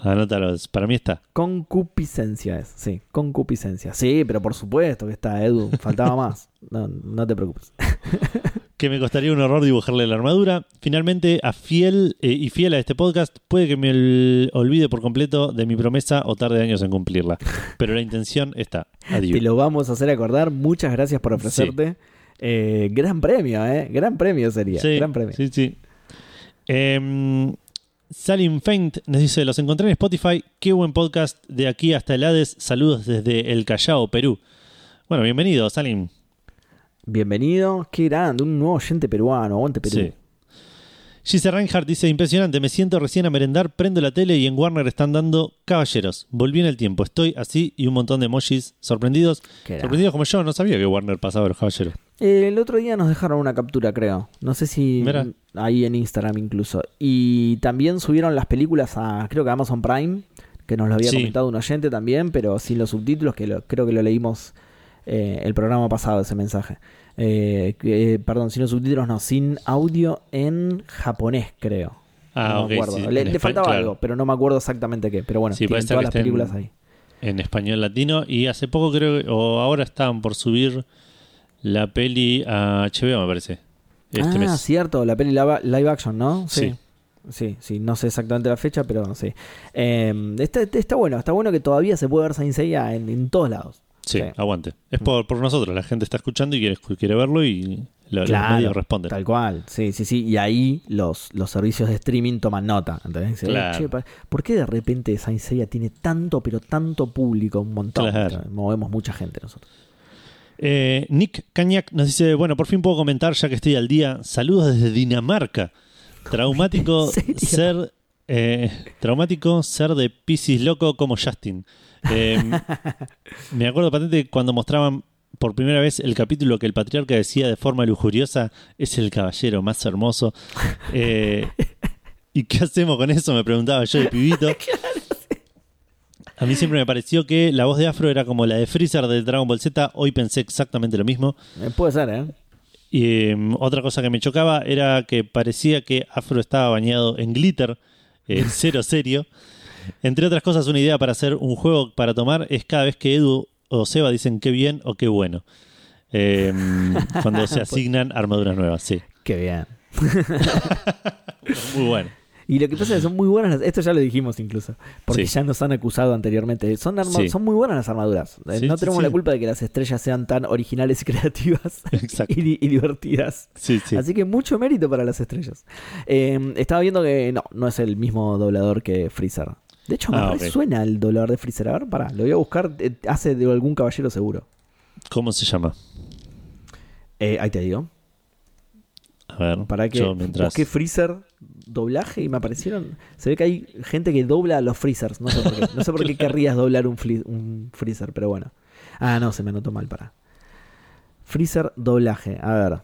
Anótalo, para mí está. Concupiscencia es, sí, concupiscencia. Sí, pero por supuesto que está, Edu. Faltaba más. No, no te preocupes. que me costaría un horror dibujarle la armadura. Finalmente, a fiel eh, y fiel a este podcast, puede que me ol- olvide por completo de mi promesa o tarde años en cumplirla. Pero la intención está. Te Adiós. lo vamos a hacer acordar. Muchas gracias por ofrecerte. Eh, gran premio, ¿eh? Gran premio sería. Sí, gran premio. sí, sí. Em, Salim Faint nos dice: Los encontré en Spotify. Qué buen podcast de aquí hasta el Hades. Saludos desde el Callao, Perú. Bueno, bienvenido, Salim. Bienvenido. Qué grande. Un nuevo oyente peruano. Aguante Perú. Sí. Gise Reinhardt dice, impresionante, me siento recién a merendar, prendo la tele y en Warner están dando caballeros. Volví en el tiempo, estoy así y un montón de emojis sorprendidos. Sorprendidos como yo, no sabía que Warner pasaba los caballeros. Eh, el otro día nos dejaron una captura, creo. No sé si Mira. ahí en Instagram incluso. Y también subieron las películas a, creo que a Amazon Prime, que nos lo había Sí. comentado un oyente también, pero sin los subtítulos, que lo- creo que lo leímos eh, el programa pasado, ese mensaje. Eh, eh, perdón, sin los subtítulos, no, sin audio en japonés, creo. Ah, no ok. me acuerdo. sí, le, en faltaba claro, algo, pero no me acuerdo exactamente qué. Pero bueno, Sí, tienen todas las películas ahí. En español latino y hace poco creo, o ahora estaban por subir la peli a HBO, me parece. Este ah, mes. cierto, la peli live, action, ¿no? Sí. Sí, sí, no sé exactamente la fecha, pero sí. Eh, está, está bueno, está bueno que todavía se puede ver Saint Seiya en, en todos lados. Sí, Sí. aguante. Es por, por nosotros, la gente está escuchando y quiere, quiere verlo y lo- los Claro, medios responden. Tal cual, sí, sí, sí. Y ahí los, los servicios de streaming toman nota. ¿entendés? Dicen, Claro. "Che, pa- ¿Por qué de repente Saint Seiya tiene tanto, pero tanto público? Un montón. Claro. Movemos mucha gente nosotros. Eh, Nick Cañac nos dice, bueno, por fin puedo comentar ya que estoy al día. Saludos desde Dinamarca. Traumático ser eh, traumático ser de Piscis loco como Justin. Eh, me acuerdo patente cuando mostraban por primera vez el capítulo que el patriarca decía de forma lujuriosa, es el caballero más hermoso. Eh, ¿Y qué hacemos con eso? Me preguntaba yo de pibito. A mí siempre me pareció que la voz de Afro era como la de Freezer del Dragon Ball Z. Hoy pensé exactamente lo mismo. Eh, puede ser, ¿eh? Y em, otra cosa que me chocaba era que parecía que Afro estaba bañado en glitter, eh, cero serio. Entre otras cosas, una idea para hacer un juego para tomar es cada vez que Edu o Seba dicen qué bien o qué bueno. Em, cuando se asignan armaduras nuevas, sí. Qué bien. Muy bueno. Y lo que pasa es que son muy buenas, las- esto ya lo dijimos incluso, porque Sí. ya nos han acusado anteriormente. Son, arma- Sí. son muy buenas las armaduras. Eh, Sí, no tenemos la culpa de que las estrellas sean tan originales y creativas y, y divertidas. Sí, sí. Así que mucho mérito para las estrellas. Eh, estaba viendo que no, no es el mismo doblador que Freezer. De hecho, me Ah, suena el doblador de Freezer. A ver, pará, lo voy a buscar. eh, hace de algún caballero seguro. ¿Cómo se llama? Eh, ahí te digo. A ver, Para que yo mientras... busqué Freezer doblaje y me aparecieron. Se ve que hay gente que dobla a los Freezers. No sé por qué. No sé por qué querrías doblar un, Freezer, pero bueno. Ah, no, se me anotó mal para. Freezer doblaje. A ver.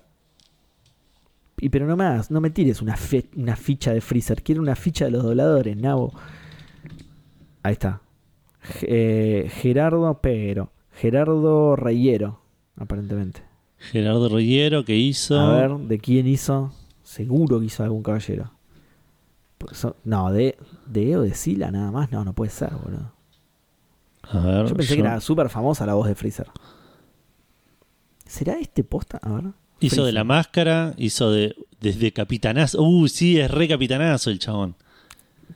Y pero no más, no me tires una, una ficha de Freezer. Quiero una ficha de los dobladores, Nabo. Ahí está. Eh, Gerardo Pero. Gerardo Reyero, aparentemente. Gerardo Rollero que hizo... A ver, ¿de quién hizo? Seguro que hizo algún caballero. Son- no, de, de Eo de Sila nada más. No, no puede ser, boludo. A ver, Yo pensé yo- que era súper famosa la voz de Freezer. ¿Será este posta? A ver. Hizo de la máscara, hizo de desde Capitanazo. Uh, sí, es re Capitanazo el chabón.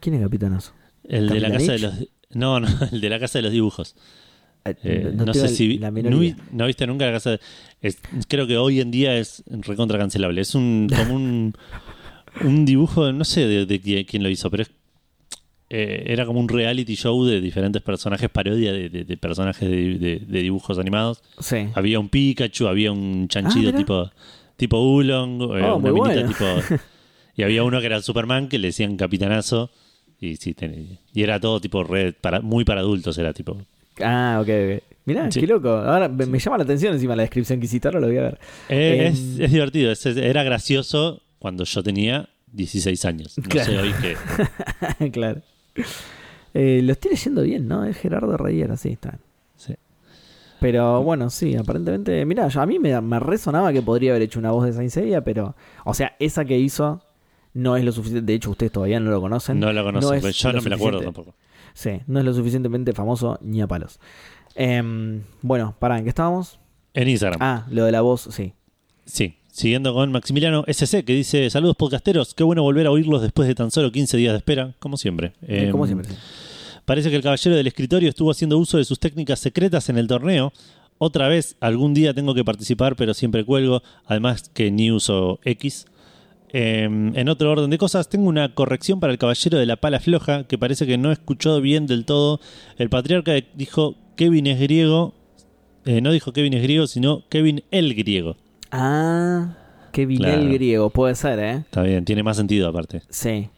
¿Quién es Capitanazo? El de la ¿Capitán casa de los. No, no, el de la casa de los dibujos. Eh, Eh, no, sé si. la no, no viste nunca la casa de. es- creo que hoy en día es recontra cancelable. Es un. como un. un dibujo, no sé de, de quién, quién lo hizo, pero es. eh, era como un reality show de diferentes personajes, parodia de, personajes de, dibujos animados. Sí. Había un Pikachu, había un chanchido Ah, tipo, tipo Oolong, Oh, una muy minita bueno. tipo. Y había uno que era Superman que le decían capitanazo. Y sí, ten- y era todo tipo re- para, muy para adultos, era tipo. Ah, ok, ok. Mirá, Sí. qué loco. Ahora me, me llama la atención encima la descripción que hiciste, ahora lo voy a ver. Eh, Em, es, es divertido, es- era gracioso cuando yo tenía 16 años. No Claro. sé hoy qué. claro. Eh, lo estoy leyendo bien, ¿no? Es Gerardo Reyer, así está. Sí. Pero bueno, sí, aparentemente. Mira, a mí me, me resonaba que podría haber hecho una voz de Saint Seiya, pero. O sea, esa que hizo no es lo suficiente. De hecho, ustedes todavía no lo conocen. No lo conozco, es pero yo no me lo acuerdo tampoco. Sí, no es lo suficientemente famoso ni a palos. Em, bueno, pará, ¿en qué estábamos? En Instagram. Ah, lo de la voz, sí. Sí. Siguiendo con Maximiliano SC, que dice: Saludos podcasteros, qué bueno volver a oírlos después de tan solo 15 días de espera, como siempre. Eh, Como Em, siempre. sí. Parece que el caballero del escritorio estuvo haciendo uso de sus técnicas secretas en el torneo. Otra vez, algún día tengo que participar, pero siempre cuelgo. Además que ni uso X. Eh, en otro orden de cosas, tengo una corrección para el caballero de la pala floja, que parece que no escuchó bien del todo. El patriarca dijo Kevin es griego. Eh, no dijo Kevin es griego, sino Kevin el griego. Ah, Claro. el griego, puede ser, ¿eh? Está bien, tiene más sentido aparte. Sí.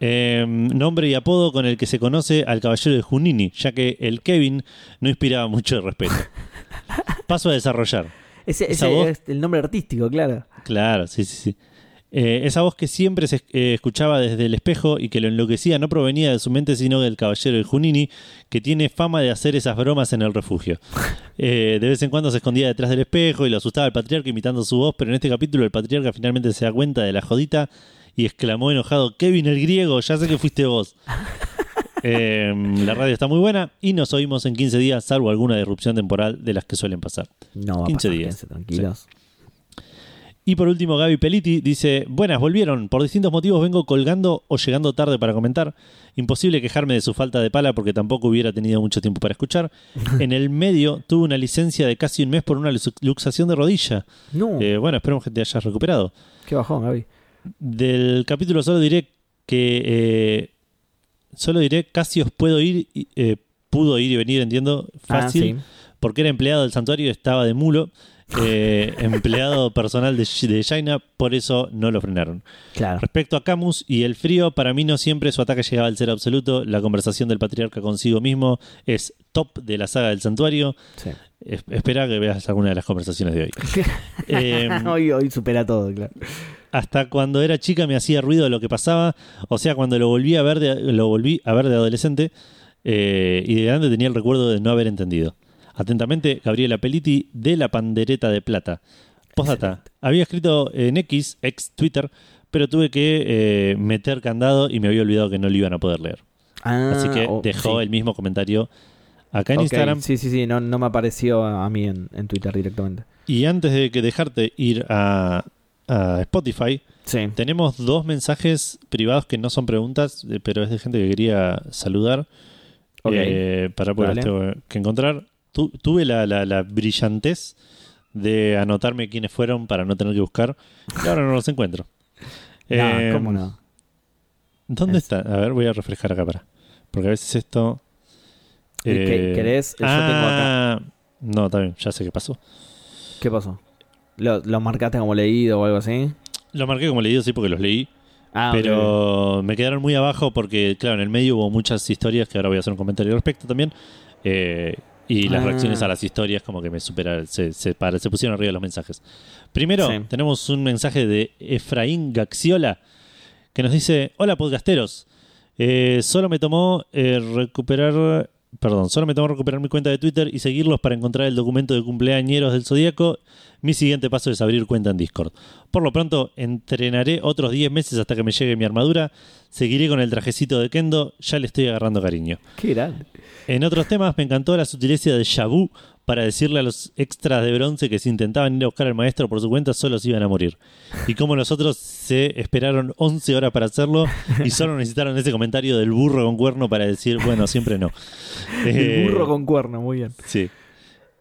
Eh, nombre y apodo con el que se conoce al caballero de Junini, ya que el Kevin no inspiraba mucho respeto. Paso a desarrollar. Ese, es el nombre artístico, claro. Claro, sí, sí, sí. Eh, esa voz que siempre se eh, escuchaba desde el espejo y que lo enloquecía no provenía de su mente sino del caballero de Junini, que tiene fama de hacer esas bromas en el refugio. Eh, de vez en cuando se escondía detrás del espejo y lo asustaba el patriarca imitando su voz, pero en este capítulo el patriarca finalmente se da cuenta de la jodita y exclamó enojado, Kevin el griego, ya sé que fuiste vos. Eh, la radio está muy buena y nos oímos en 15 días, salvo alguna disrupción temporal de las que suelen pasar. No va a 15 pasar, días. tranquilos. Y por último, Gaby Peliti dice: Buenas, volvieron. Por distintos motivos vengo colgando o llegando tarde para comentar. Imposible quejarme de su falta de pala porque tampoco hubiera tenido mucho tiempo para escuchar. En el medio tuve una licencia de casi un mes por una lux- luxación de rodilla. No, Eh, bueno, esperemos que te hayas recuperado. qué bajón, Gaby. Del capítulo solo diré que. eh, solo diré casi os puedo ir. y- eh, pudo ir y venir, entiendo. Fácil. Ah, sí. porque era empleado del santuario y estaba de mulo. Eh, empleado personal de, de Jaina, por eso no lo frenaron. Claro. Respecto a Camus y el frío, para mí no siempre su ataque llegaba al ser absoluto. La conversación del patriarca consigo mismo es top de la saga del santuario. Sí. Es- espera que veas alguna de las conversaciones de hoy. Eh, hoy, hoy supera todo, claro. hasta cuando era chica me hacía ruido lo que pasaba. O sea, cuando lo volví a ver de, lo volví a ver de adolescente eh, y de grande tenía el recuerdo de no haber entendido. Atentamente, Gabriela Peliti de la Pandereta de Plata. Postdata. Había escrito en X, ex Twitter, pero tuve que eh, meter candado y me había olvidado que no lo iban a poder leer. Ah, Así que oh, dejó sí. el mismo comentario acá en Instagram. Sí, sí, sí, no, no me apareció a mí en, en Twitter directamente. Y antes de que dejarte ir a, a Spotify, Sí. Tenemos dos mensajes privados que no son preguntas, eh, pero es de gente que quería saludar. Eh, para poder tengo que encontrar. Tu- tuve la, la- la brillantez de anotarme quiénes fueron para no tener que buscar. Y ahora no los encuentro. No, Eh, ¿cómo no? ¿Dónde Es- está? A ver, voy a refrescar acá para. Porque a veces esto. ¿Y qué- querés? Yo tengo acá. ah, No, está bien, ya sé qué pasó. ¿Qué pasó? ¿Lo, lo marcaste como leído o algo así? Lo marqué como leído, sí, porque los leí. Ah, pero me quedaron muy abajo porque, claro, en el medio hubo muchas historias que ahora voy a hacer un comentario al respecto también. eh, y las Ah. reacciones a las historias como que me superaron, se, se, se pusieron arriba los mensajes. Primero, Sí. tenemos un mensaje de Efraín Gaxiola que nos dice, hola podcasteros, Eh, solo me tomó eh, recuperar, perdón, solo me tomó recuperar mi cuenta de Twitter y seguirlos para encontrar el documento de cumpleañeros del Zodíaco. Mi siguiente paso es abrir cuenta en Discord. Por lo pronto, entrenaré otros 10 meses hasta que me llegue mi armadura. Seguiré con el trajecito de Kendo, ya le estoy agarrando cariño. Qué grande. En otros temas me encantó la sutileza de Shabu para decirle a los extras de bronce que si intentaban ir a buscar al maestro por su cuenta solo se iban a morir. Y como nosotros se esperaron 11 horas para hacerlo y solo necesitaron ese comentario del burro con cuerno para decir, bueno, siempre no. El Eh, burro con cuerno, muy bien. Sí.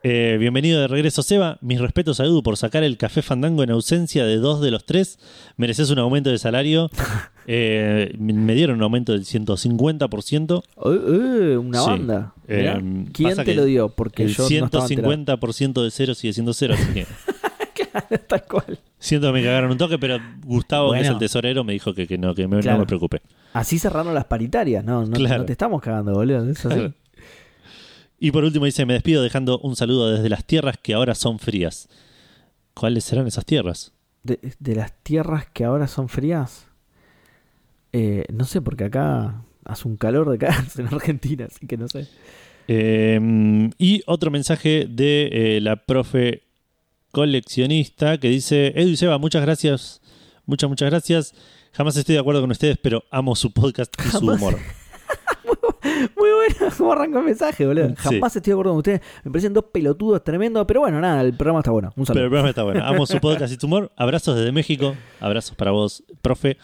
Eh, bienvenido de regreso, Seba. Mis respetos a Edu por sacar el café fandango en ausencia de dos de los tres. Mereces un aumento de salario. Eh, me dieron un aumento del 150%. Eh, eh, una Sí. banda. Eh, ¿Quién te lo dio? Porque El yo no estaba enterado. 150% de cero sigue siendo cero, así que Tal cual. siento que me cagaron un toque, pero Gustavo, que es el tesorero, me dijo que, que no, que me- Claro. no me preocupe. Así cerraron las paritarias. No, no, Claro. no te estamos cagando, boludo. Es así. Claro. Y por último dice, me despido dejando un saludo desde las tierras que ahora son frías. ¿Cuáles serán esas tierras? De, de las tierras que ahora son frías. Eh, no sé, porque acá hace un calor de cagas en Argentina, así que no sé. Eh, y otro mensaje de eh, la profe coleccionista que dice, Edu y Seba, muchas gracias, muchas, muchas gracias. Jamás estoy de acuerdo con ustedes, pero amo su podcast y su humor. Muy bueno, cómo arranca el mensaje, boludo. Sí. Jamás estoy de acuerdo con ustedes. Me parecen dos pelotudos tremendos, pero bueno, nada, el programa está bueno. Un Pero saludo. el programa está bueno. Amo su podcast y su humor. Abrazos desde México. Abrazos para vos, profe.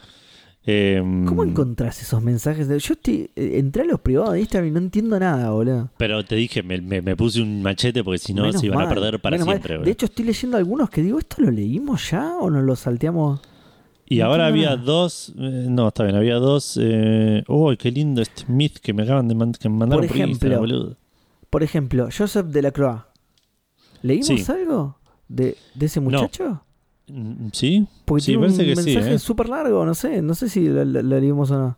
Eh, ¿Cómo encontrás esos mensajes? de- Yo estoy, eh, entré a los privados de Instagram y no entiendo nada, boludo. Pero te dije, me, me- me puse un machete porque si no se iban a perder para siempre. boludo. De hecho, estoy leyendo algunos que digo, ¿esto lo leímos ya o nos lo salteamos? y no ahora había nada. dos. eh, no, está bien, había dos. Eh, ¡Uy, qué lindo este Smith que me acaban de man- que me mandaron Por por, Instagram, ejemplo, boludo! Por ejemplo, Joseph de la Croix. ¿Leímos Sí. algo de, de ese muchacho? ¿Sí? Porque sí, tiene parece un que sí. mensaje ¿eh? súper largo, no sé, no sé si lo, lo- lo leímos o no.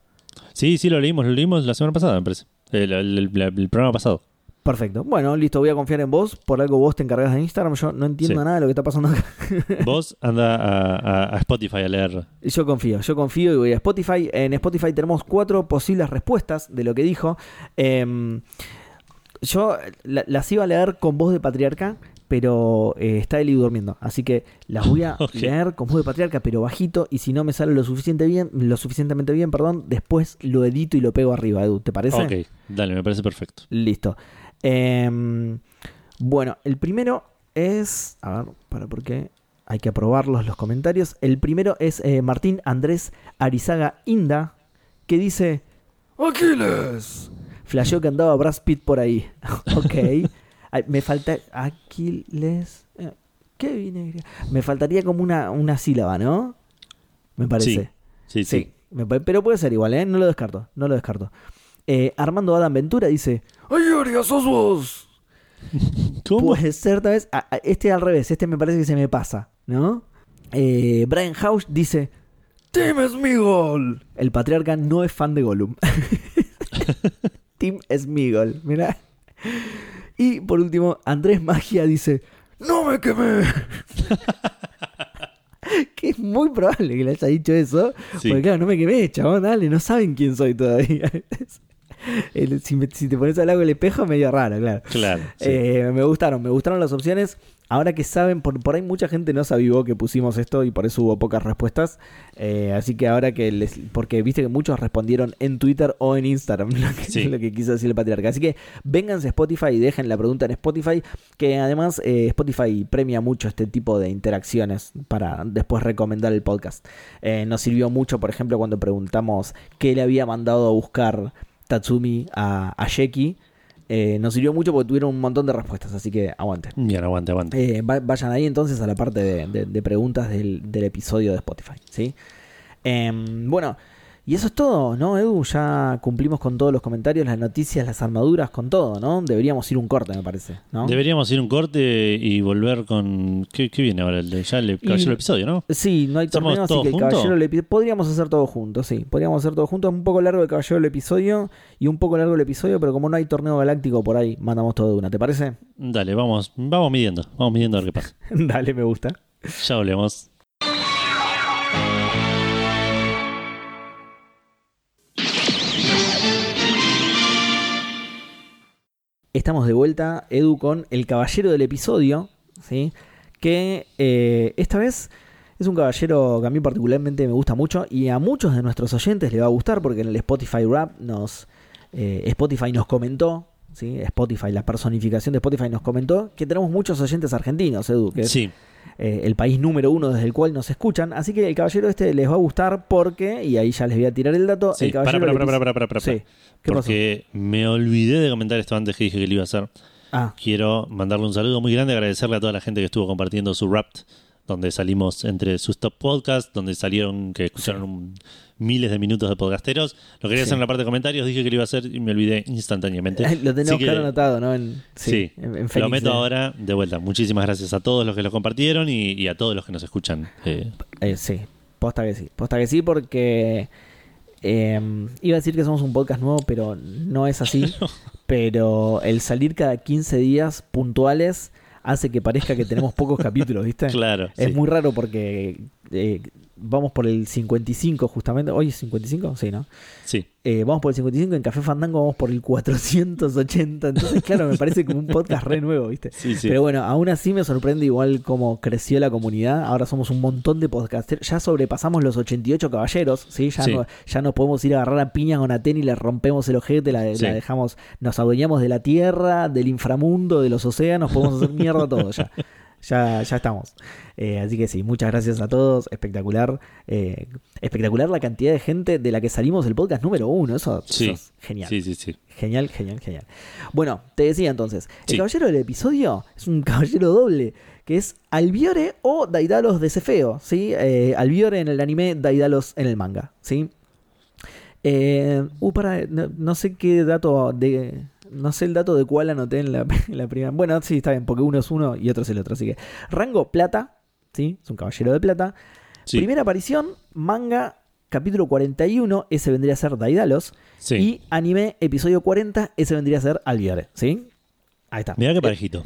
Sí, sí, lo leímos, lo leímos la semana pasada, me parece. El, el- el- el programa pasado. Perfecto. Bueno, listo, voy a confiar en vos. Por algo vos te encargas de Instagram. Yo no entiendo Sí. nada de lo que está pasando acá. Vos anda a, a- a Spotify a leer. Yo confío, yo confío y voy a Spotify. En Spotify tenemos cuatro posibles respuestas de lo que dijo. Em, yo la- las iba a leer con voz de patriarca, pero eh, está Eli durmiendo. Así que las voy a Ok. leer con voz de patriarca, pero bajito. Y si no me sale lo, suficiente bien, lo suficientemente bien, perdón, después lo edito y lo pego arriba, Edu. ¿Te parece? Ok, dale, me parece perfecto. Listo. Em, bueno, el primero es. A ver, para por qué. Hay que aprobarlos los comentarios. El primero es eh, Martín Andrés Arizaga Inda, que dice: ¡Aquiles! Flasheó que andaba Brad Pitt por ahí. ok. Ay, me falta. Aquiles. eh, ¿Qué viene? Me faltaría como una, una sílaba, ¿no? Me parece. Sí, sí. Sí, pero puede ser igual, ¿eh? No lo descarto, no lo descarto. Eh, Armando Adam Ventura dice: ¡Ay, Arias, sos vos! ¿Cómo? Puede ser, tal vez. Este al revés, este me parece que se me pasa, ¿no? Eh, Brian House dice: ¡Tim Smigol! El patriarca no es fan de Gollum. Tim Smigol, mirá. Y por último, Andrés Magia dice: ¡No me quemé! que es muy probable que le haya dicho eso. Sí. Porque claro, no me quemé, chabón, dale, no saben quién soy todavía. El- si, me- si te pones al lado del espejo, medio raro, claro. Claro. sí. Eh, me gustaron, me gustaron las opciones. Ahora que saben, por, por ahí mucha gente no sabía que pusimos esto y por eso hubo pocas respuestas. Eh, así que ahora que les. Porque viste que muchos respondieron en Twitter o en Instagram, lo que, Sí. lo que quiso decir el patriarca. Así que vénganse a Spotify y dejen la pregunta en Spotify. Que además eh, Spotify premia mucho este tipo de interacciones para después recomendar el podcast. Eh, nos sirvió mucho, por ejemplo, cuando preguntamos qué le había mandado a buscar Tatsumi a, a Sheki. Eh, nos sirvió mucho porque tuvieron un montón de respuestas, así que aguante. Bien, aguante, aguante. Eh, va- vayan ahí entonces a la parte de, de- de preguntas del, del episodio de Spotify, ¿sí? Em, bueno, y eso es todo, ¿no, Edu? Ya cumplimos con todos los comentarios, las noticias, las armaduras, con todo, ¿no? Deberíamos ir un corte, me parece, ¿no? Deberíamos ir un corte y volver con. ¿Qué, qué viene ahora? El de, ya el caballero del episodio, ¿no? Sí, no hay ¿Hacemos torneo, así que el caballero podríamos hacer todo juntos, sí. Podríamos hacer todo juntos. Un poco largo el caballero del episodio y un poco largo el episodio, pero como no hay torneo galáctico por ahí, mandamos todo de una, ¿te parece? Dale, vamos, vamos midiendo. Vamos midiendo a ver qué pasa. Dale, me gusta. Ya volvemos. Estamos de vuelta, Edu, con el caballero del episodio, ¿sí? Que eh, esta vez es un caballero que a mí particularmente me gusta mucho y a muchos de nuestros oyentes le va a gustar porque en el Spotify Rap nos, eh, Spotify nos comentó, ¿sí? Spotify, la personificación de Spotify nos comentó que tenemos muchos oyentes argentinos, Edu, que Sí, eh, el país número uno desde el cual nos escuchan. Así que el caballero este les va a gustar porque, y ahí ya les voy a tirar el dato, sí. el Para, caballero para, para, episodio- para, para, para. Sí. Porque me olvidé de comentar esto antes que dije que lo iba a hacer. Ah, Quiero mandarle un saludo muy grande, agradecerle a toda la gente que estuvo compartiendo su rap donde salimos entre sus top podcasts, donde salieron, que escucharon un- miles de minutos de podcasteros. Lo quería Sí. hacer en la parte de comentarios, dije que lo iba a hacer y me olvidé instantáneamente. Lo tenemos que haber anotado, ¿no? En, Sí, en, en lo meto eh. ahora de vuelta. Muchísimas gracias a todos los que lo compartieron y, y a todos los que nos escuchan. Eh, Eh, sí, posta que sí. Posta que sí porque eh, iba a decir que somos un podcast nuevo, pero no es así. Pero el salir cada 15 días puntuales hace que parezca que tenemos pocos capítulos, ¿viste? claro. Es sí. muy raro porque eh, vamos por el 55 justamente. ¿Hoy es 55? Sí, ¿no? Sí. Eh, vamos por el 55, en Café Fandango vamos por el 480. Entonces, claro, me parece como un podcast re nuevo, ¿viste? Sí, sí. Pero bueno, aún así me sorprende igual cómo creció la comunidad. Ahora somos un montón de podcasters. Ya sobrepasamos los 88 caballeros, ¿sí? Ya, Sí. No, ya no podemos ir a agarrar a piñas con Aten y le rompemos el ojete, la, Sí. la dejamos, nos adueñamos de la tierra, del inframundo, de los océanos, podemos hacer mierda todo ya. Ya, ya estamos. Eh, así que sí, muchas gracias a todos. Espectacular. eh, espectacular la cantidad de gente de la que salimos el podcast número uno. Eso, es genial. Sí, sí, sí. Genial, genial, genial. Bueno, te decía entonces, el Sí. caballero del episodio es un caballero doble, que es Albiore o Daidalos de Cefeo, ¿sí? Eh, Albiore en el anime, Daidalos en el manga, ¿sí? Eh, uh, para, no, no sé qué dato de... No sé el dato de cuál anoté en la, en la primera... Bueno, sí, está bien, porque uno es uno y otro es el otro, así que... Rango plata, ¿sí? Es un caballero de plata. Sí. Primera aparición, manga, capítulo 41, ese vendría a ser Daidalos. sí. Y anime, episodio 40, ese vendría a ser Albiore, ¿sí? Ahí está. Mirá qué parejito.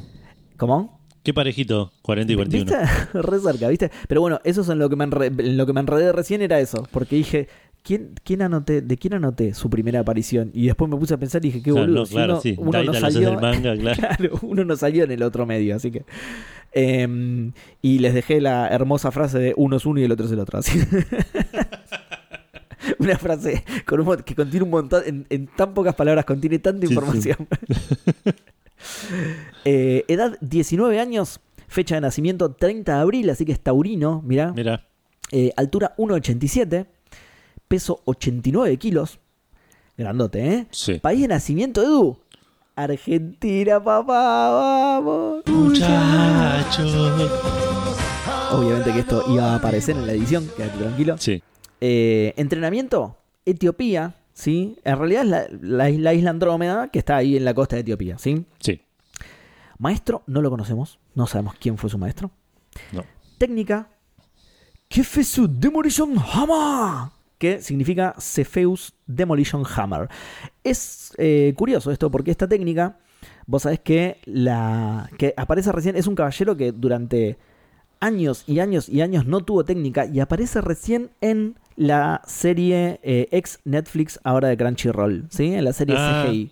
¿Cómo? Qué parejito, 40 y 41. ¿Viste? Re cerca, ¿viste? Pero bueno, eso es en lo que me, en lo que me enredé recién era eso. Porque dije, ¿quién, quién anoté, ¿de quién anoté su primera aparición? Y después me puse a pensar y dije, qué boludo. no, si claro, uno, sí. uno no salió, del manga, claro. Claro, uno no salió en el otro medio, así que. Em, y les dejé la hermosa frase de uno es uno y el otro es el otro. Así. Una frase con un mon- que contiene un montón, en, en tan pocas palabras contiene tanta Sí, sí. información. Eh, edad 19 años, fecha de nacimiento 30 de abril, así que es taurino, mirá. Mira, Eh, altura 1,87, peso 89 kilos. Grandote, ¿eh? sí. País de nacimiento, Edu. Argentina, papá, vamos. Muchacho. Obviamente que esto iba a aparecer en la edición, quédate tranquilo. Sí, Eh, entrenamiento, Etiopía, ¿sí? En realidad es la, la- la isla Andrómeda que está ahí en la costa de Etiopía, ¿sí? sí. Maestro, no lo conocemos, no sabemos quién fue su maestro. No. Técnica, Kefesu Demolition Hammer, que significa Cepheus Demolition Hammer. Es eh, curioso esto porque esta técnica, vos sabés que la que aparece recién, es un caballero que durante años y años y años no tuvo técnica y aparece recién en la serie eh, ex Netflix ahora de Crunchyroll, ¿sí? En la serie Ah, CGI.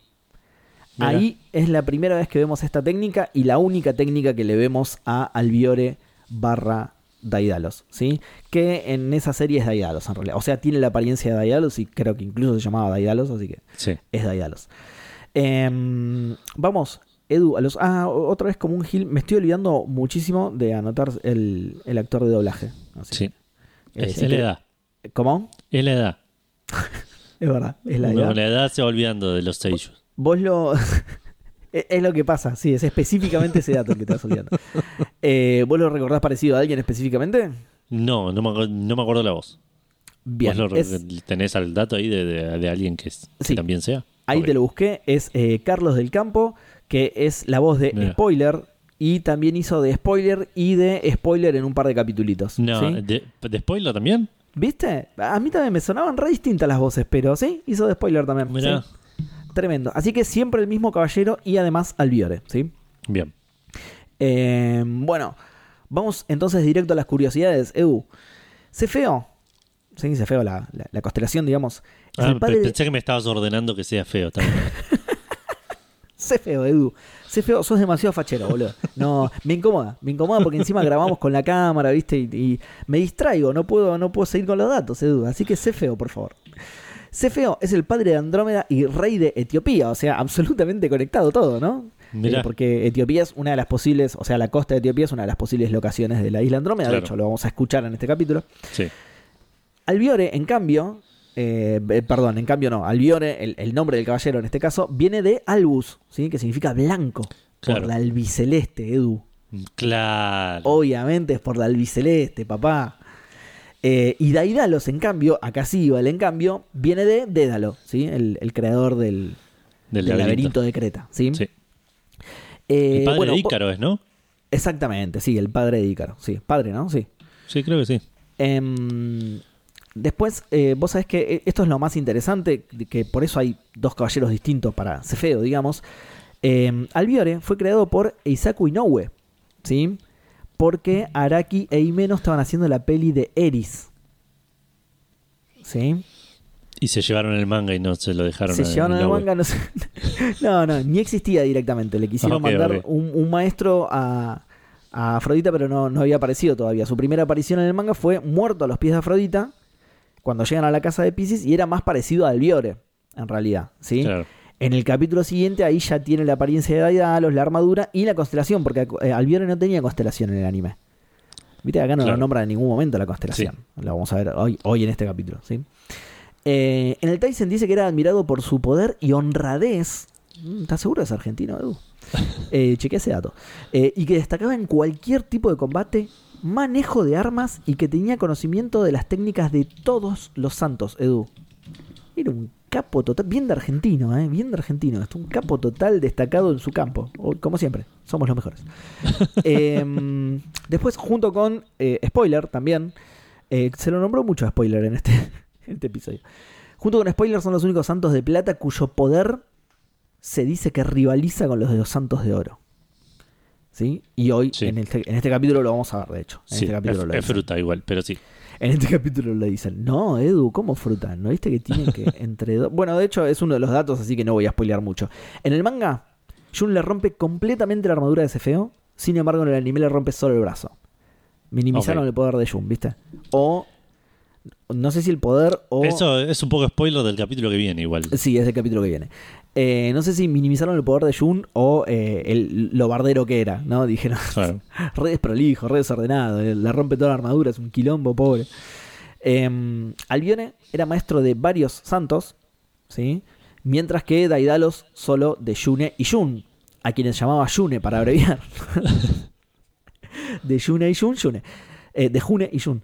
Mira. Ahí es la primera vez que vemos esta técnica y la única técnica que le vemos a Albiore barra Daidalos, ¿sí? Que en esa serie es Daidalos en realidad. O sea, tiene la apariencia de Daidalos y creo que incluso se llamaba Daidalos, así que Sí. es Daidalos. Em, vamos, Edu, a los... Ah, otra vez como un gil. Me estoy olvidando muchísimo de anotar el, el actor de doblaje. Así Sí. que, eh, Es, la te- edad. ¿Cómo? Es la edad. Es verdad, es la edad. la edad se va olvidando de los sellos. Vos lo. es es lo que pasa, sí, es específicamente ese dato que estás olvidando. Eh, ¿Vos lo recordás parecido a alguien específicamente? No, no me, no me acuerdo la voz. Bien, ¿Vos lo- es- tenés al dato ahí de, de- de alguien que, es- que Sí. también sea? ahí te lo busqué. Es eh, Carlos del Campo, que es la voz de Mira. Spoiler. Y también hizo de spoiler y de spoiler en un par de capitulitos. No, ¿sí? de, ¿de spoiler también? ¿Viste? A mí también me sonaban re distintas las voces, pero sí, hizo de spoiler también. Mirá. sí. Tremendo. Así que siempre el mismo caballero y además Albiore, ¿sí? Bien. Eh, bueno, vamos entonces directo a las curiosidades. Edu, Cefeo, sí, Cefeo, la, la, la constelación, digamos. Es Ah, el padre pe- de- pensé que me estabas ordenando que sea feo también. Cefeo, Edu. Cefeo, sos demasiado fachero, boludo. No, me incomoda, me incomoda porque encima grabamos con la cámara, ¿viste? Y, y me distraigo, no puedo, no puedo seguir con los datos, Edu. Así que Cefeo, por favor. Cefeo es el padre de Andrómeda y rey de Etiopía, o sea, absolutamente conectado todo, ¿no? Eh, porque Etiopía es una de las posibles, o sea, la costa de Etiopía es una de las posibles locaciones de la isla Andrómeda, de hecho lo vamos a escuchar en este capítulo. Sí. Albiore, en cambio, eh, eh, perdón, en cambio no, Albiore, el, el nombre del caballero en este caso, viene de Albus, ¿sí? que significa blanco, Claro. por la albiceleste, Edu. Claro. Obviamente es por la albiceleste, papá. Eh, y Daidalos, en cambio, acá sí vale en cambio, viene de Dédalo, ¿sí? El, el creador del, del del laberinto. laberinto. de Creta, ¿sí? Sí. Eh, El padre bueno, de Ícaro es, ¿no? Exactamente, sí, el padre de Ícaro. Sí, padre, ¿no? Sí. Sí, creo que sí. Em, después, eh, vos sabés que esto es lo más interesante, que por eso hay dos caballeros distintos para Cefeo, digamos. Em, Albiore fue creado por Eisaku Inoue, ¿sí? Porque Araki e Himeno estaban haciendo la peli de Eris. ¿Sí? Y se llevaron el manga y no se lo dejaron Se llevaron el manga, no sé. No, no, ni existía directamente. Le quisieron mandar. Un, un maestro a, a Afrodita, pero no, no había aparecido todavía. Su primera aparición en el manga fue muerto a los pies de Afrodita, cuando llegan a la casa de Pisces, y era más parecido a Albiore, en realidad. ¿sí? Claro. En el capítulo siguiente, ahí ya tiene la apariencia de Daidalos, la armadura y la constelación, porque eh, Albiore no tenía constelación en el anime. Viste, acá no Claro. lo nombra en ningún momento la constelación. Lo vamos a ver hoy, hoy en este capítulo. ¿sí? Eh, en el Tyson dice que era admirado por su poder y honradez. Mm, ¿Estás seguro que es argentino, Edu? Eh, chequea ese dato. Eh, y que destacaba en cualquier tipo de combate, manejo de armas y que tenía conocimiento de las técnicas de todos los santos, Edu. Era un capo total, bien de argentino, ¿eh? bien de argentino. Un capo total destacado en su campo. Como siempre, somos los mejores. Em, después, junto con eh, Spoiler también, eh, se lo nombró mucho a Spoiler en este, en este episodio. Junto con Spoiler son los únicos santos de plata cuyo poder se dice que rivaliza con los de los santos de oro. ¿Sí? Y hoy, Sí. en, este, en este capítulo lo vamos a ver, de hecho. En Sí, este capítulo es, lo es dicen. fruta igual, pero sí. En este capítulo le dicen, no, Edu, ¿cómo fruta? ¿No viste que tienen que entre dos? Bueno, de hecho es uno de los datos, así que no voy a spoilear mucho. En el manga, Jun le rompe completamente la armadura de ese feo, sin embargo en el anime le rompe solo el brazo. Minimizaron el poder de Jun, ¿viste? O, no sé si el poder o... Eso es un poco spoiler del capítulo que viene igual. Sí, es el capítulo que viene. Eh, no sé si minimizaron el poder de Jun o eh, el, lo bardero que era, ¿no? Dijeron, Claro. re desprolijo, re desordenado, eh, le rompe toda la armadura, es un quilombo, pobre. Eh, Albione era maestro de varios santos, ¿sí? Mientras que Daidalos solo de Yune y Jun, a quienes llamaba Yune para abreviar. de Yune y Jun, Yune. De June y Jun.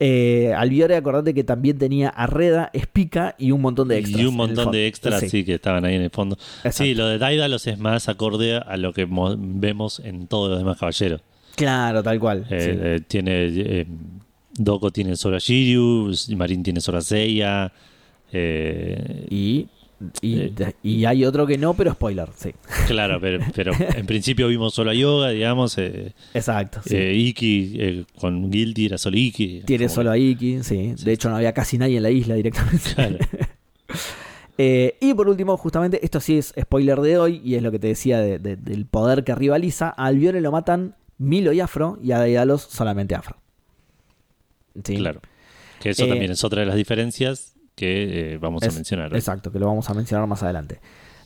Eh, Albiore, acordate que también tenía Arreda, Espica y un montón de extras. Y un montón de extras, sí. que estaban ahí en el fondo. Exacto. Sí, lo de Daidalos es más acorde a lo que mo- vemos en todos los demás caballeros. Claro, tal cual. Eh, sí. eh, tiene eh, Doko tiene solo a Shiryu, Marin tiene solo a Seiya. eh, Y, y, y hay otro que no, pero spoiler, sí. Claro, pero, pero en principio vimos solo a Yoga, digamos. eh, Exacto. sí. eh, Iki eh, con Guilty era solo Iki. Tiene solo a Iki, sí. Sí. De hecho, no había casi nadie en la isla directamente. Claro. Eh, y por último, justamente, esto sí es spoiler de hoy, y es lo que te decía de- de- del poder que rivaliza. A Albiore lo matan Milo y Afro, y a Daidalos solamente Afro. Sí. Claro. Que eso también es otra de las diferencias que eh, vamos Es- a mencionar. Exacto, que lo vamos a mencionar más adelante.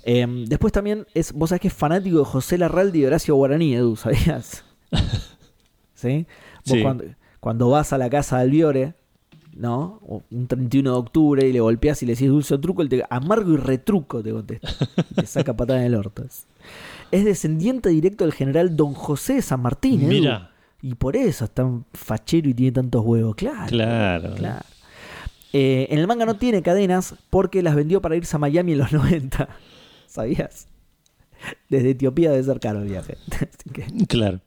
Eh, después también es, vos sabés que es fanático de José Larralde y Horacio Guaraní, Edu, ¿sabías? ¿Sí? Vos Sí. Cuando, cuando vas a la casa de Albiore, ¿no? Un 31 de octubre y le golpeas y le decís dulce o truco, él te amargo y retruco te contesta. Y te saca patada en el orto. Es- Es descendiente directo del general Don José de San Martín, Edu. Mira, Y por eso es tan fachero y tiene tantos huevos. Claro. Claro. Claro. Eh, en el manga no tiene cadenas porque las vendió para irse a Miami en los 90. ¿Sabías? Desde Etiopía debe ser caro el viaje. Así que, claro.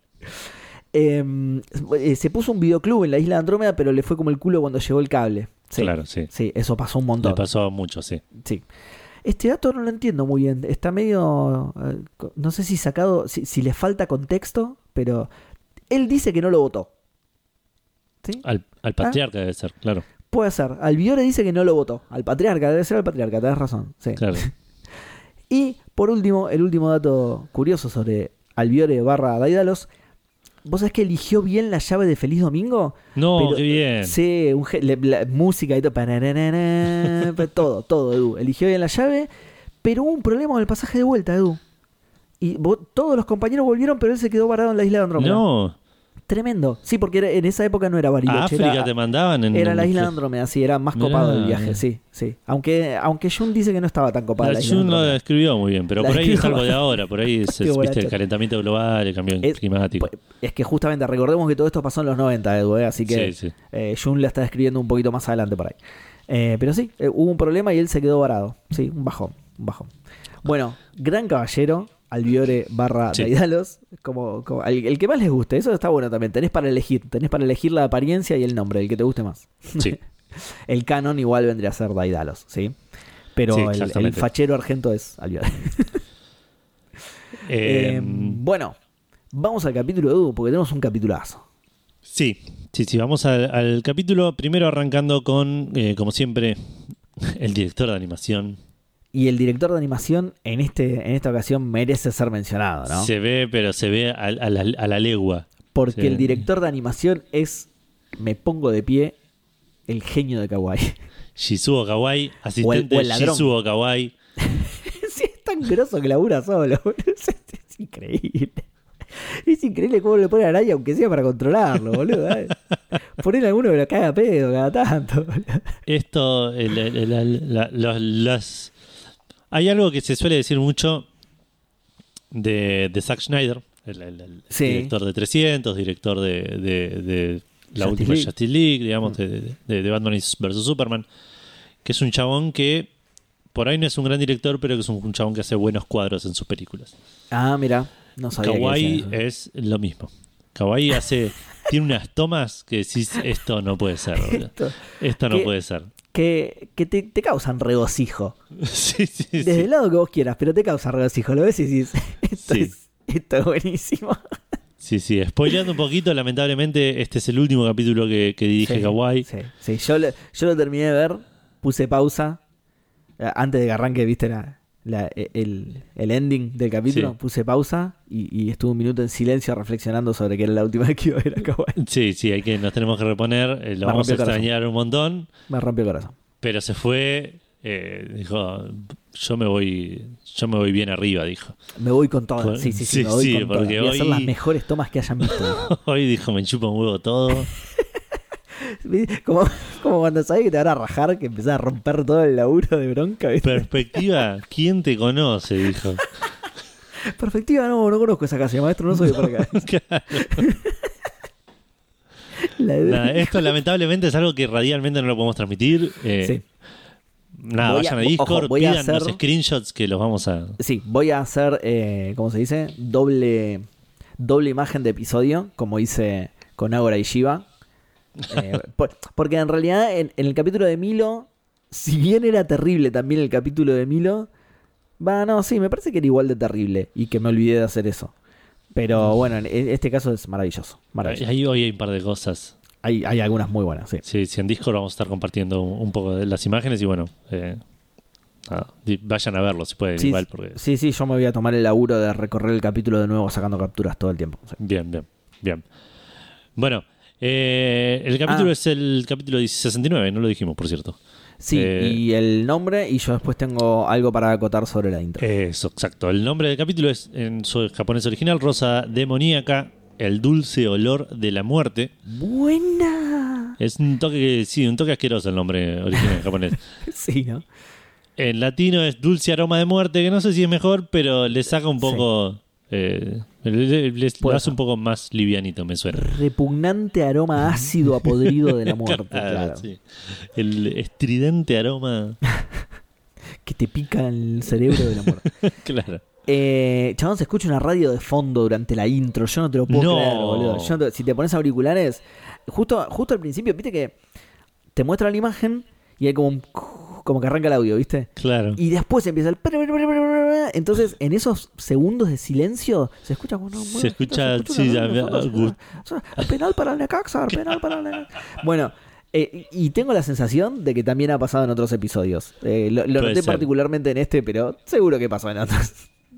eh, eh, se puso un videoclub en la isla de Andrómeda, pero le fue como el culo cuando llegó el cable. Sí, Claro, sí. sí, eso pasó un Le montón. pasó mucho, sí. Sí. Este dato no lo entiendo muy bien. Está medio. eh, no sé si sacado. Si, si le falta contexto, pero. Él dice que no lo votó. ¿Sí? Al, al Ah. patriarca debe ser, claro. Puede ser. Albiore dice que no lo votó. Al patriarca, debe ser al patriarca, tenés razón. Sí. Claro. Y por último, el último dato curioso sobre Albiore barra Daidalos. ¿Vos sabés que eligió bien la llave de Feliz Domingo? No, Pero- qué bien. Sí, un le- la- música y todo. todo, todo, Edu. Eligió bien la llave, pero hubo un problema con el pasaje de vuelta, Edu. Y todos los compañeros volvieron, pero él se quedó varado en la isla de Andrómeda. No, Tremendo. Sí, porque era- en esa época no era Bariloche. África era, te mandaban en. era la isla de Andrómeda, sí, era más Mirá. copado el viaje, sí, sí. Aunque, aunque Jun dice que no estaba tan copada La la Jun lo describió muy bien, pero La por ahí es algo de ahora, por ahí es, viste, el calentamiento global, el cambio Es- climático. Pues, Es que justamente recordemos que todo esto pasó en los 90, Edu, ¿eh? así que Sí, sí. eh, Jun la está describiendo un poquito más adelante por ahí. Eh, pero sí, hubo un problema y él se quedó varado. Sí, un bajón, un bajón. Bueno, Gran Caballero, Albiore barra Sí. Daidalos, como, como- el, el que más les guste, eso está bueno también. Tenés para elegir, tenés para elegir la apariencia y el nombre, el que te guste más. Sí. El canon igual vendría a ser Daidalos, ¿sí? Pero Sí, el- el, fachero argento es Albiore. Eh, Eh, bueno, vamos al capítulo de Edu, porque tenemos un capitulazo. sí, sí, sí. Vamos al, al capítulo. Primero arrancando con, eh, como siempre, el director de animación. Y el director de animación en, este, en esta ocasión merece ser mencionado, ¿no? Se ve, pero se ve a, a la, a la legua. Porque Sí. el director de animación es, me pongo de pie, el genio de Kawaii. Shizuo Kawai, asistente ladrón. Shizuo Kawai. sí, es tan grosso que labura solo. boludo. Es, es increíble. Es increíble cómo le pone a Araya, aunque sea para controlarlo, boludo. ¿eh? Poner alguno que lo caga a pedo cada tanto. boludo. Esto, el- el- el- el- la- los, hay algo que se suele decir mucho de, de Zack Schneider, el, el- el Sí. director de 300, director de, de- de la Justice última League. Justice League, digamos, de, de- Batman vs. Superman, que es un chabón que por ahí no es un gran director, pero que es un, un chabón que hace buenos cuadros en sus películas. Ah, mira, no sabía que Kawaii eso. es lo mismo. Kawaii hace, tiene unas tomas que decís, esto no puede ser. Esto- Esto no puede ser. Que, que te, te causan regocijo. Sí, sí, sí. Desde el lado que vos quieras, pero te causa regocijo. Lo ves y dices, esto, es, esto es buenísimo. Sí, sí, spoileando un poquito, lamentablemente este es el último capítulo que, que dirige Sí, Kawai. Sí, sí. Yo, lo- yo lo terminé de ver, puse pausa. eh, Antes de que arranque, viste, la, la- el, el ending del capítulo, Sí. puse pausa y, y estuve un minuto en silencio reflexionando sobre que era la última vez que iba a ver a Kawaii. Sí, sí, hay que, nos tenemos que reponer, eh, lo Me vamos a el corazón. extrañar un montón, Me rompió el corazón. pero se fue, eh, dijo, yo me voy, yo me voy bien arriba, dijo. Me voy con todo. Sí, sí, sí, sí, me voy sí, con porque Voy a hacer las mejores tomas que hayan visto. Hoy dijo, me chupa un huevo todo. como, como cuando sabes que te van a rajar, que empezás a romper todo el laburo de bronca. ¿viste? Perspectiva, ¿quién te conoce? Dijo. Perspectiva, no, no conozco esa casa, maestro, no soy de por acá. La Nada, esto lamentablemente es algo que radialmente no lo podemos transmitir. eh, Sí. Nada, Voy a- vayan a ojo, Discord, voy a pidan los hacer- screenshots que los vamos a... Sí, voy a hacer, eh, ¿cómo se dice? Doble, doble imagen de episodio, como hice con Agora y Shiva. Eh, por- porque en realidad en, en el capítulo de Milo, si bien era terrible también el capítulo de Milo, va, no, sí, me parece que era igual de terrible y que me olvidé de hacer eso. Pero bueno, en este caso es maravilloso. maravilloso. Ahí hoy hay un par de cosas. Hay, hay algunas muy buenas, sí. Sí, sí, en Discord vamos a estar compartiendo un poco de las imágenes y bueno, eh, nada, vayan a verlo si pueden Sí, igual porque... Sí, sí, yo me voy a tomar el laburo de recorrer el capítulo de nuevo sacando capturas todo el tiempo. sí. Bien, bien, bien. Bueno, eh, el capítulo Ah. es el capítulo 69, no lo dijimos, por cierto. Sí, Eh, y el nombre, y yo después tengo algo para acotar sobre la intro. Eso, exacto. El nombre del capítulo es en su japonés original, Rosa Demoníaca, el dulce olor de la muerte. Buena. Es un toque, sí, un toque asqueroso el nombre original en japonés. Sí, ¿no? En latino es dulce aroma de muerte, que no sé si es mejor, pero le saca un poco. eh, le, le- le- lo Puede hace ser. un poco más livianito, me suena. Repugnante aroma ácido a podrido de la muerte, Claro, claro. sí. El estridente aroma. Que te pica el cerebro de la muerte. claro. Eh, chabón, se escucha una radio de fondo durante la intro. Yo no te lo puedo No. creer, boludo. Yo no te- si te pones auriculares, justo, justo al principio, viste que te muestra la imagen y hay como un. Como que arranca el audio, ¿viste? Claro. Y después empieza el. Entonces, en esos segundos de silencio, se escucha como. Se escucha, sí, ya, Penal para el Necaxa, penal para el Necaxa. Bueno, eh, y tengo la sensación de que también ha pasado en otros episodios. Eh, lo noté ser. particularmente en este, pero seguro que pasó en otros.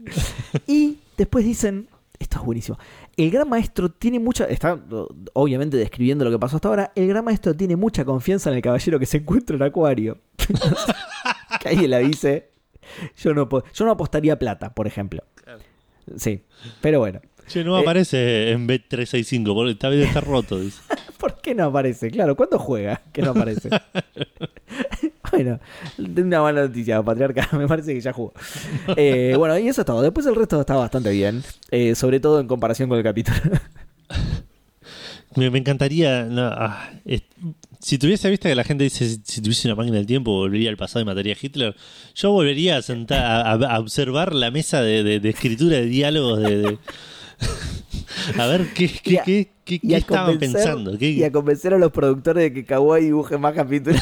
y después dicen. Esto es buenísimo. El gran maestro tiene mucha. Está obviamente describiendo lo que pasó hasta ahora. El gran maestro tiene mucha confianza en el caballero que se encuentra en Acuario. que alguien la dice. Yo no, yo no apostaría plata, por ejemplo. Sí, pero bueno. Che, no aparece en B365, porque esta vez está roto, dice. ¿Por qué no aparece? Claro, ¿cuándo juega que no aparece? bueno, una mala noticia, patriarca. Me parece que ya jugó. Eh, bueno, y eso es todo. Después el resto está bastante bien. eh, sobre todo en comparación con el capítulo. Me, me encantaría. no, ah, es- si tuviese vista que la gente dice si, si tuviese una máquina del tiempo volvería al pasado y mataría a Hitler, yo volvería a sentar a, observar la mesa de, de- de escritura de diálogos de, de- a ver qué, qué, a- qué- qué- estaban pensando. Y a convencer a los productores de que Kawaii dibuje más capítulos.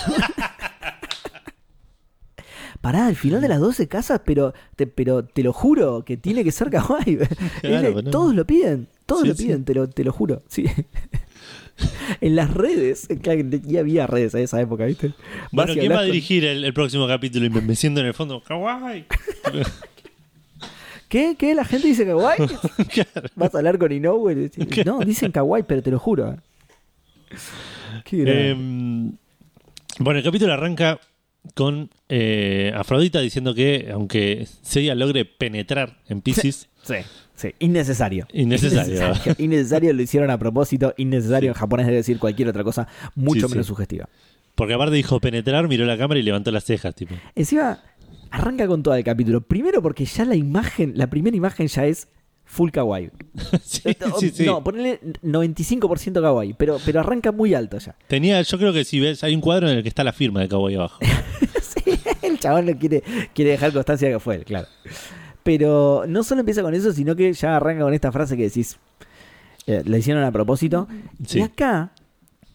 Pará, al final de las 12 casas, pero te, pero te lo juro que tiene que ser Kawaii. Claro. Todos lo piden, todos Sí, lo sí. piden, te, lo, te lo juro. Sí. en las redes, claro, ya había redes en esa época, ¿viste? Bueno, Vas ¿quién va a con- dirigir el, el próximo capítulo? Y me, me siento en el fondo. ¡Kawaii! ¿Qué? ¿Qué? ¿La gente dice Kawaii? Claro. ¿Vas a hablar con Inoue? y decís, No, dicen Kawaii, pero te lo juro. Qué grande. Em, bueno, el capítulo arranca con eh, Afrodita diciendo que aunque Seiya logre penetrar en Pisces, Sí, sí, innecesario. Innecesario. Innecesario, Innecesario, lo hicieron a propósito. Innecesario en japonés debe decir cualquier otra cosa mucho Sí, menos sugestiva. porque aparte dijo penetrar, miró la cámara y levantó las cejas, tipo. Encima, arranca con todo el capítulo. Primero porque ya la imagen, la primera imagen ya es full kawaii. sí, O- sí, sí. No, ponele 95% kawaii, pero, pero arranca muy alto ya. Tenía, yo creo que si ves, hay un cuadro en el que está la firma de Cowboy abajo. Sí, el chabón le quiere, quiere dejar constancia que fue él, claro. Pero no solo empieza con eso, sino que ya arranca con esta frase que decís, eh, la hicieron a propósito. Y acá,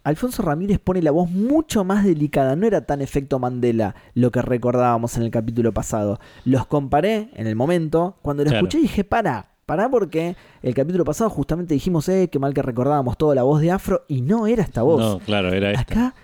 Alfonso Ramírez pone la voz mucho más delicada. No era tan efecto Mandela lo que recordábamos en el capítulo pasado. Los comparé en el momento. Cuando lo Claro. escuché dije, para, para porque el capítulo pasado justamente dijimos, eh, qué mal que recordábamos toda la voz de Afro y no era esta voz. No, claro, era esta. Acá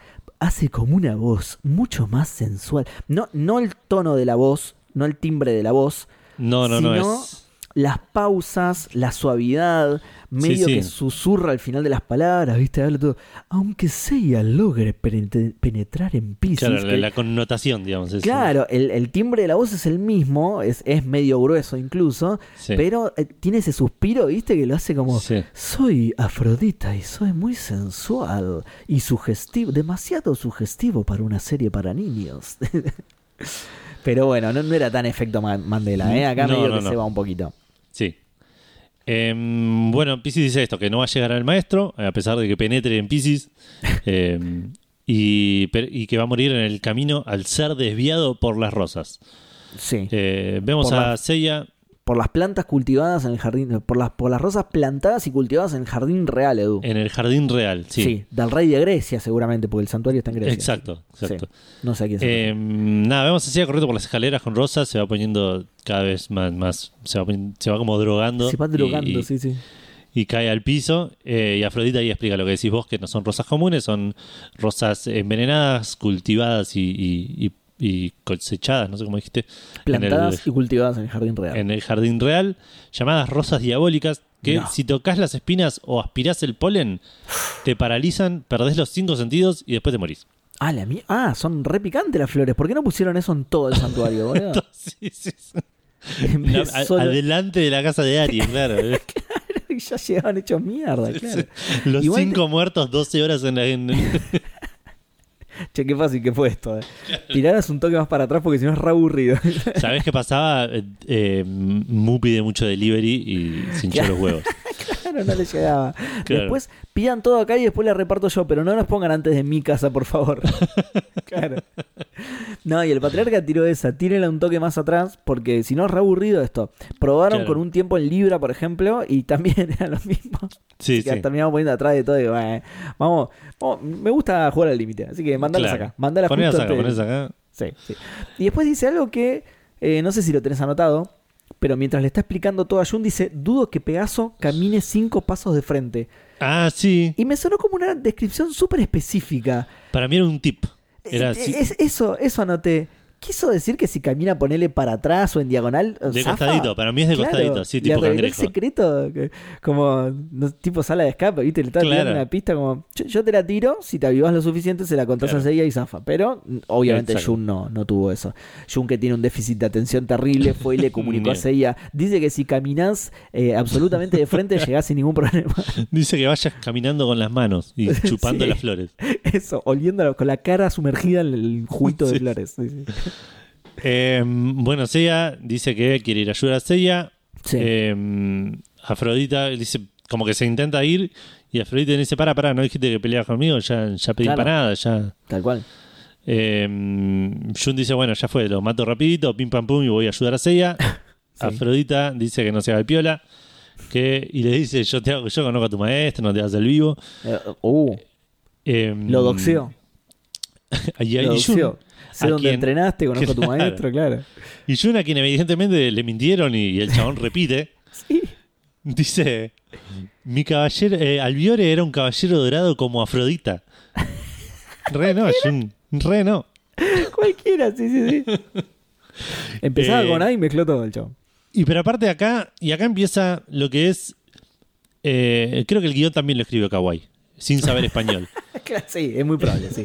hace como una voz mucho más sensual. No, no el tono de la voz, no el timbre de la voz, No, no, no, es. Las pausas, la suavidad, medio sí. que susurra al final de las palabras, ¿viste? Habla todo. Aunque Seiya logre penetrar en Pisces. Claro, la, que- la connotación, digamos. es- Claro, el, el timbre de la voz es el mismo, es, es medio grueso incluso, Sí. pero eh, tiene ese suspiro, ¿viste? Que lo hace como, soy Afrodita y soy muy sensual y sugestivo, demasiado sugestivo para una serie para niños. pero bueno, no, no era tan efecto Ma- Mandela, ¿eh? Acá No, medio no, que se va un poquito. Sí. Em, bueno, Pisces dice esto, que no va a llegar al maestro, a pesar de que penetre en Pisces, em, y, que va a morir en el camino al ser desviado por las rosas. Sí. Eh, vemos Por a la- Seiya, por las plantas cultivadas en el jardín, por las, por las rosas plantadas y cultivadas en el jardín real, Edu. en el jardín real, sí. del rey de Grecia seguramente, porque el santuario está en Grecia. Exacto, exacto. Sí. No sé a quién se Em, nada, vemos a Seiya corriendo por las escaleras con rosas, se va poniendo cada vez más, más se, va, se va como drogando. Se va drogando, y, sí, sí. y cae al piso. eh, y Afrodita ahí explica lo que decís vos, que no son rosas comunes, son rosas envenenadas, cultivadas y, y- y- cosechadas, no sé cómo dijiste, Plantadas el, y cultivadas en el jardín real. en el jardín real, llamadas rosas diabólicas, que No. si tocas las espinas o aspirás el polen, te paralizan, perdés los cinco sentidos y después te morís. Ah, la mía. Ah, son re picantes las flores. ¿Por qué no pusieron eso en todo el santuario, boludo? Sí, sí, A- solo- Adelante de la casa de Aries, claro. ya llegaban hechos mierda, claro. Los Igual cinco muertos, 12 horas en la... en- Che, qué fácil que fue esto. Eh. Tiraras un toque más para atrás porque si no es re aburrido. ¿Sabés qué pasaba? Eh, eh, Mu pide mucho delivery y se hinchó los huevos. No le llegaba. Claro. Después pidan todo acá y después le reparto yo, pero no nos pongan antes de mi casa, por favor. claro. No, y el patriarca tiró esa, tírenla un toque más atrás, porque si no es re aburrido esto. Probaron Claro. con un tiempo en Libra, por ejemplo, y también era lo mismo. Sí, Así que sí. terminamos poniendo atrás de todo y bueno, vamos, vamos, me gusta jugar al límite, así que mandalas Claro. acá, mandalas justo acá, antes- ponelas acá. Sí, sí. Y después dice algo que eh, no sé si lo tenés anotado, pero mientras le está explicando todo a Jun, dice: Dudo que Pegaso camine cinco pasos de frente. Ah, sí. Y me sonó como una descripción súper específica. Para mí era un tip. Era Eh, así. es, eso, eso anoté. Quiso decir que si camina, ponele para atrás o en diagonal. De zafa. costadito, para mí es de Claro, costadito, sí, tipo cangrejo. secreto, que- como no, tipo sala de escape, ¿viste? Le estaba Claro. tirando una pista como, yo, yo te la tiro, si te avivas lo suficiente, se la contás Claro. a Seiya y zafa. Pero obviamente Exacto. Jun no, no tuvo eso. Jun que tiene un déficit de atención terrible, fue y le comunicó a. Seiya. Dice que si caminás eh, absolutamente de frente, llegás sin ningún problema. Dice que vayas caminando con las manos y chupando Sí. las flores. Eso, oliendo con la cara sumergida en el juguito de flores. Sí. Eh, bueno, Seiya dice que quiere ir a ayudar a Seiya. Sí. Eh, Afrodita dice, como que se intenta ir. Y Afrodita dice: Para, para, no dijiste que peleabas conmigo. Ya, ya pedí Claro. empanada, ya. Tal cual. Eh, Jun dice: Bueno, ya fue, lo mato rapidito, pim pam pum, y voy a ayudar a Seiya. Sí. Afrodita dice que no se haga el piola. Que, y le dice: Yo te hago, yo conozco a tu maestro, no te hagas el vivo. Eh, uh, Eh, lo doxeó. Y, y Jun. Sé dónde quien- entrenaste, conozco a tu maestro, claro. y Jun, a quien evidentemente le mintieron y, y el chabón repite, Sí. dice: Mi caballero, eh, Albiore era un caballero dorado como Afrodita. Re no, Jun, re no. Cualquiera, sí, sí, sí. Empezaba Eh, con A y mezcló todo el show. Y pero aparte de acá, y acá empieza lo que es. eh, creo que el guion también lo escribió Kawaii, sin saber español. Sí, es muy probable, sí.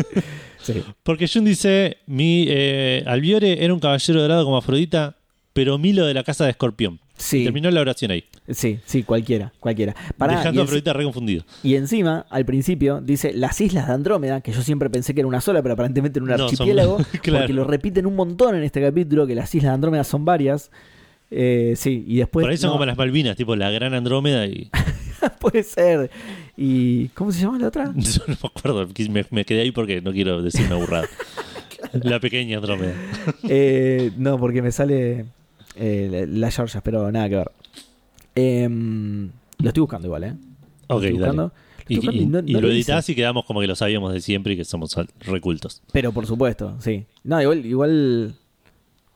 Sí. Porque Jun dice: Mi eh, Albiore era un caballero dorado como Afrodita, pero Milo de la casa de Escorpión. Sí, Terminó la oración ahí, sí, sí, cualquiera, cualquiera. Pará, dejando a Afrodita re confundido. y encima, al principio, dice las islas de Andrómeda, que yo siempre pensé que era una sola, pero aparentemente era un No, son- archipiélago, claro. porque lo repiten un montón en este capítulo, que las islas de Andrómeda son varias. Eh, sí, y después... Por ahí son no, como las Malvinas, tipo la gran Andrómeda y. Puede ser. ¿Y cómo se llama la otra? Yo no me acuerdo, me, me quedé ahí porque no quiero decirme aburrado. La pequeña Andrómeda. Eh, no, porque me sale eh, la la Georgia, pero nada que ver. Em, lo estoy buscando igual, ¿eh? Lo Ok, estoy dale. buscando. Lo estoy Y, buscando y- y no- y no lo lo editás hice. y quedamos como que lo sabíamos de siempre y que somos recultos. Pero por supuesto, sí. No, igual, igual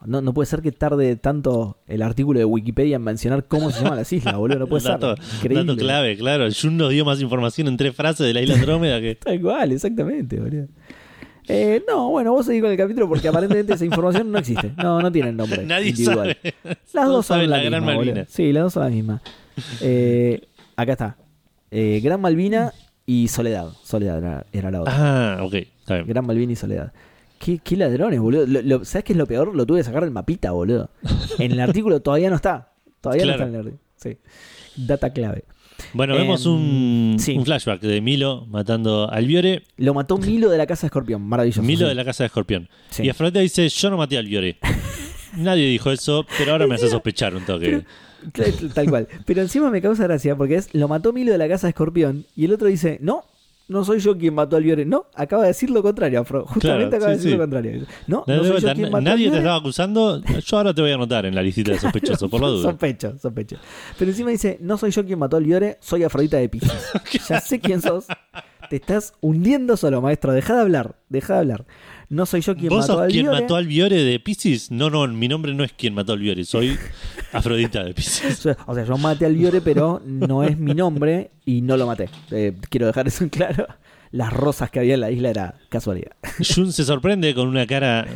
no, no puede ser que tarde tanto el artículo de Wikipedia en mencionar cómo se llaman las islas, boludo. No puede dato, ser. Increíble. dato clave, claro. Jun nos dio más información en tres frases de la isla Andrómeda que. Tal cual, exactamente, boludo. Eh, no, bueno, vos seguís con el capítulo porque aparentemente esa información no existe. No, no tiene nombre. Nadie individual. sabe. Las dos son la, la Gran misma, boludo. Sí, las dos son la misma. Eh, acá está. Eh, Gran Malvina y Soledad. Soledad era, era la otra. Ah, ok, está bien. Gran Malvina y Soledad. ¿Qué, qué ladrones, boludo. Lo- lo- ¿Sabes qué es lo peor? Lo tuve que sacar del mapita, boludo. En el artículo todavía no está. Todavía Claro. no está en el artículo. Sí. Data clave. Bueno, Em, vemos un, sí. un flashback de Milo matando a Albiore. Lo mató Milo de la casa de Escorpión. Maravilloso. Milo sí. de la casa de Escorpión. Sí. Y Afrodita dice: Yo no maté a Albiore. Nadie dijo eso, pero ahora me hace sospechar un toque. Tal, tal cual. Pero encima me causa gracia porque es lo mató Milo de la casa de Escorpión y el otro dice, no, no soy yo quien mató al Viore. No, acaba de decir lo contrario, Afro. Justamente Claro, acaba de decir sí. lo contrario. No, no soy yo quien mató nadie te estaba acusando. Yo ahora te voy a anotar en la listita de sospechosos, por la duda. Sospecho, sospecho. Pero encima dice, no soy yo quien mató al Viore, soy Afrodita de Pisces. ya sé quién sos. Te estás hundiendo solo, maestro. Deja de hablar, deja de hablar. No soy yo quien ¿Vos mató sos al quien Viore. mató al Viore de Pisces? No, no, mi nombre no es quien mató al Viore, soy Afrodita de Pisces. O sea, yo maté al Viore, pero no es mi nombre y no lo maté. Eh, quiero dejar eso en claro. Las rosas que había en la isla era casualidad. Jun se sorprende con una cara,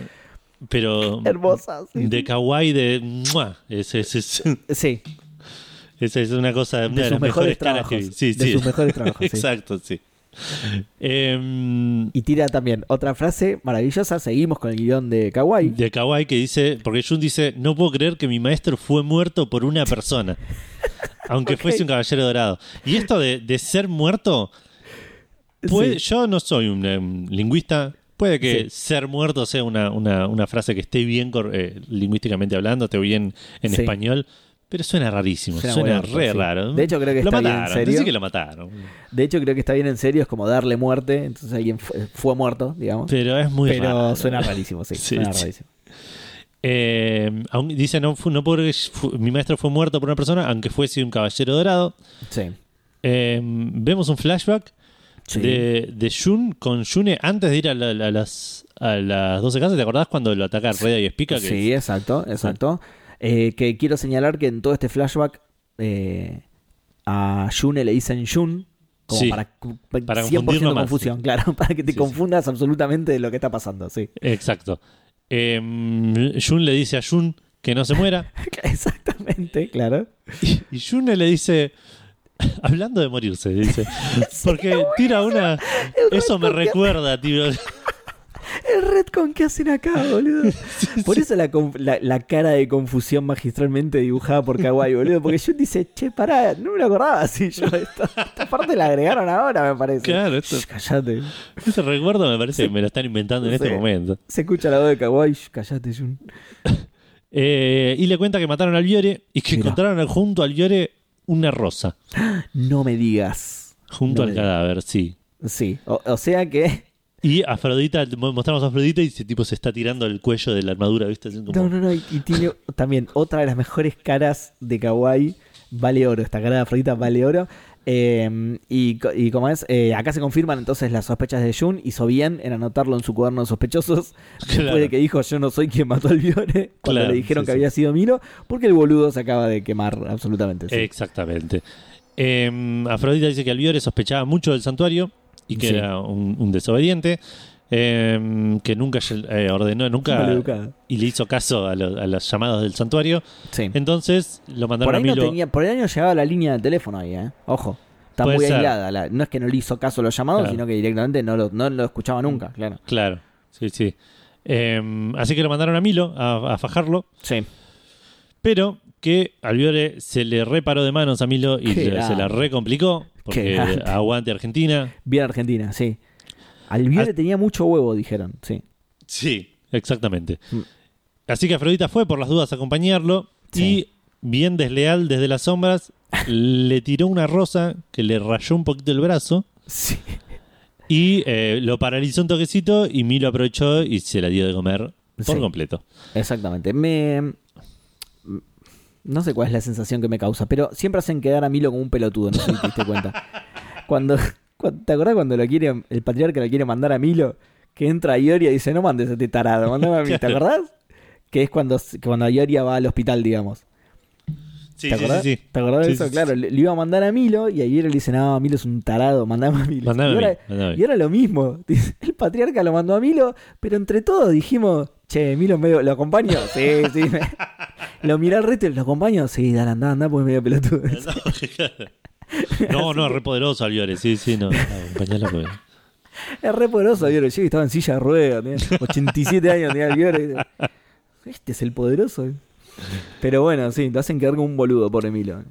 pero Hermosa, sí. de kawaii de... ¡mua! Es, es, es, Sí, es- es una cosa, una de de, sus las mejores mejores caras que vi. Sí, de sí. sus mejores trabajos. sí. Exacto, sí. Em, Y tira también otra frase maravillosa. Seguimos con el guion de Kawaii. de Kawaii que dice, porque Jun dice, no puedo creer que mi maestro fue muerto por una persona, aunque fuese un caballero dorado. Y esto de, de ser muerto, puede- Sí. yo no soy un em, lingüista, puede que Sí. ser muerto sea una, una- una frase que esté bien eh, lingüísticamente hablando, esté bien en Sí. español, pero suena rarísimo, Suena suena, muerto, re sí. raro. De hecho, creo que lo está bien mataron, serio. que lo mataron. De hecho, creo que está bien en serio. Es como darle muerte. Entonces alguien fue, fue muerto, digamos. Pero es muy Pero raro. suena rarísimo, sí. Sí, suena rarísimo. Eh, dice, no, no puedo creer que fu- mi maestro fue muerto por una persona, aunque fuese un caballero dorado. Sí. Eh, vemos un flashback Sí. de, de Jun con June antes de ir a, la- a las, a las 12 casas. ¿Te acordás cuando lo ataca Reda y Spica? Que Sí, exacto, exacto. Eh, que quiero señalar que en todo este flashback eh, a June le dicen Jun. Como Sí, para, para 100% confundirlo más, confusión, claro, para que te Sí, sí. confundas absolutamente de lo que está pasando, sí. Exacto. Eh, Jun le dice a Jun que no se muera. Exactamente, claro. Y, y Jun le dice. Hablando de morirse, dice. Porque tira una. Eso me recuerda, tío. El retcon que hacen acá, boludo. Por eso la, la- la cara de confusión magistralmente dibujada por Kawaii, boludo. Porque Jun dice, che, pará, no me lo acordaba así yo. Esta, esta parte la agregaron ahora, me parece. Claro, esto- Shh, Callate. Ese recuerdo me parece que me lo están inventando en este momento. Se escucha la voz de Kawaii. Shh, Callate, Jun. Eh, y le cuenta que mataron al Viore y que encontraron junto al Viore una rosa. No me digas. Junto No al cadáver, sí. Sí, o, o sea que. Y Afrodita, mo- mostramos a Afrodita y ese tipo se está tirando el cuello de la armadura, ¿viste? Como- No, no, no. Y, y tiene también otra de las mejores caras de Kawaii. Vale oro. Esta cara de Afrodita vale oro. Eh, y, y como es, eh, acá se confirman entonces las sospechas de Jun. Hizo bien en anotarlo en su cuaderno de sospechosos. Después de que dijo yo no soy quien mató al Viore. Cuando Claro, le dijeron sí, que sí. había sido Milo. Porque el boludo se acaba de quemar absolutamente. sí. Exactamente. Eh, Afrodita dice que Albiore sospechaba mucho del santuario y que Sí. era un, un desobediente, eh, que nunca eh, ordenó, nunca y le hizo caso a, lo- a los llamados del santuario. Sí. Entonces lo mandaron Por ahí, a no Milo. tenía, por ahí no llegaba la línea de teléfono ahí, ¿eh? Ojo. Está Puede muy ser. aislada. la- no es que no le hizo caso a los llamados, Claro. sino que directamente no lo, no lo escuchaba nunca, claro. Claro, sí, sí. Eh, así que lo mandaron a Milo a, a fajarlo, Sí. pero que Albiore se le reparó de manos a Milo y se la recomplicó. Porque aguante Argentina. Bien Argentina, sí. Albiore Ah. tenía mucho huevo, dijeron, sí. Sí, exactamente. Mm. Así que Afrodita fue por las dudas a acompañarlo Sí. y, bien desleal desde las sombras, le tiró una rosa que le rayó un poquito el brazo Sí. y eh, lo paralizó un toquecito y Milo aprovechó y se la dio de comer por Sí. completo. Exactamente. Me. No sé cuál es la sensación que me causa, pero siempre hacen quedar a Milo como un pelotudo, no sé si te diste cuenta. Cuando, cuando- ¿Te acordás cuando lo quiere, el patriarca lo quiere mandar a Milo? Que entra Ioria y dice, no mandes a este tarado, mandame a mí. ¿Te acordás? Que es cuando, cuando Ioria va al hospital, digamos. Sí, ¿Te acordás? sí, sí. ¿Te acordás de eso? claro, le, le iba a mandar a Milo y a Ioria le dice, no, Milo es un tarado, mandame a Milo. Mandame y, a mí, ahora, mandame y ahora lo mismo. El patriarca lo mandó a Milo, pero entre todos dijimos, che, Milo medio, ¿lo acompaño? Sí, sí. me- Lo miré al resto y lo acompaño. Sí, dale, anda, anda, porque medio pelotudo. No, no, es re poderoso Albiore. Sí, sí, no. Acompañalo porque- Es re poderoso, Viore. Yo estaba en silla de ruedas, tenía 87 años, tenía. Este es el poderoso. Pero bueno, sí, te hacen quedar como un boludo, por Milo.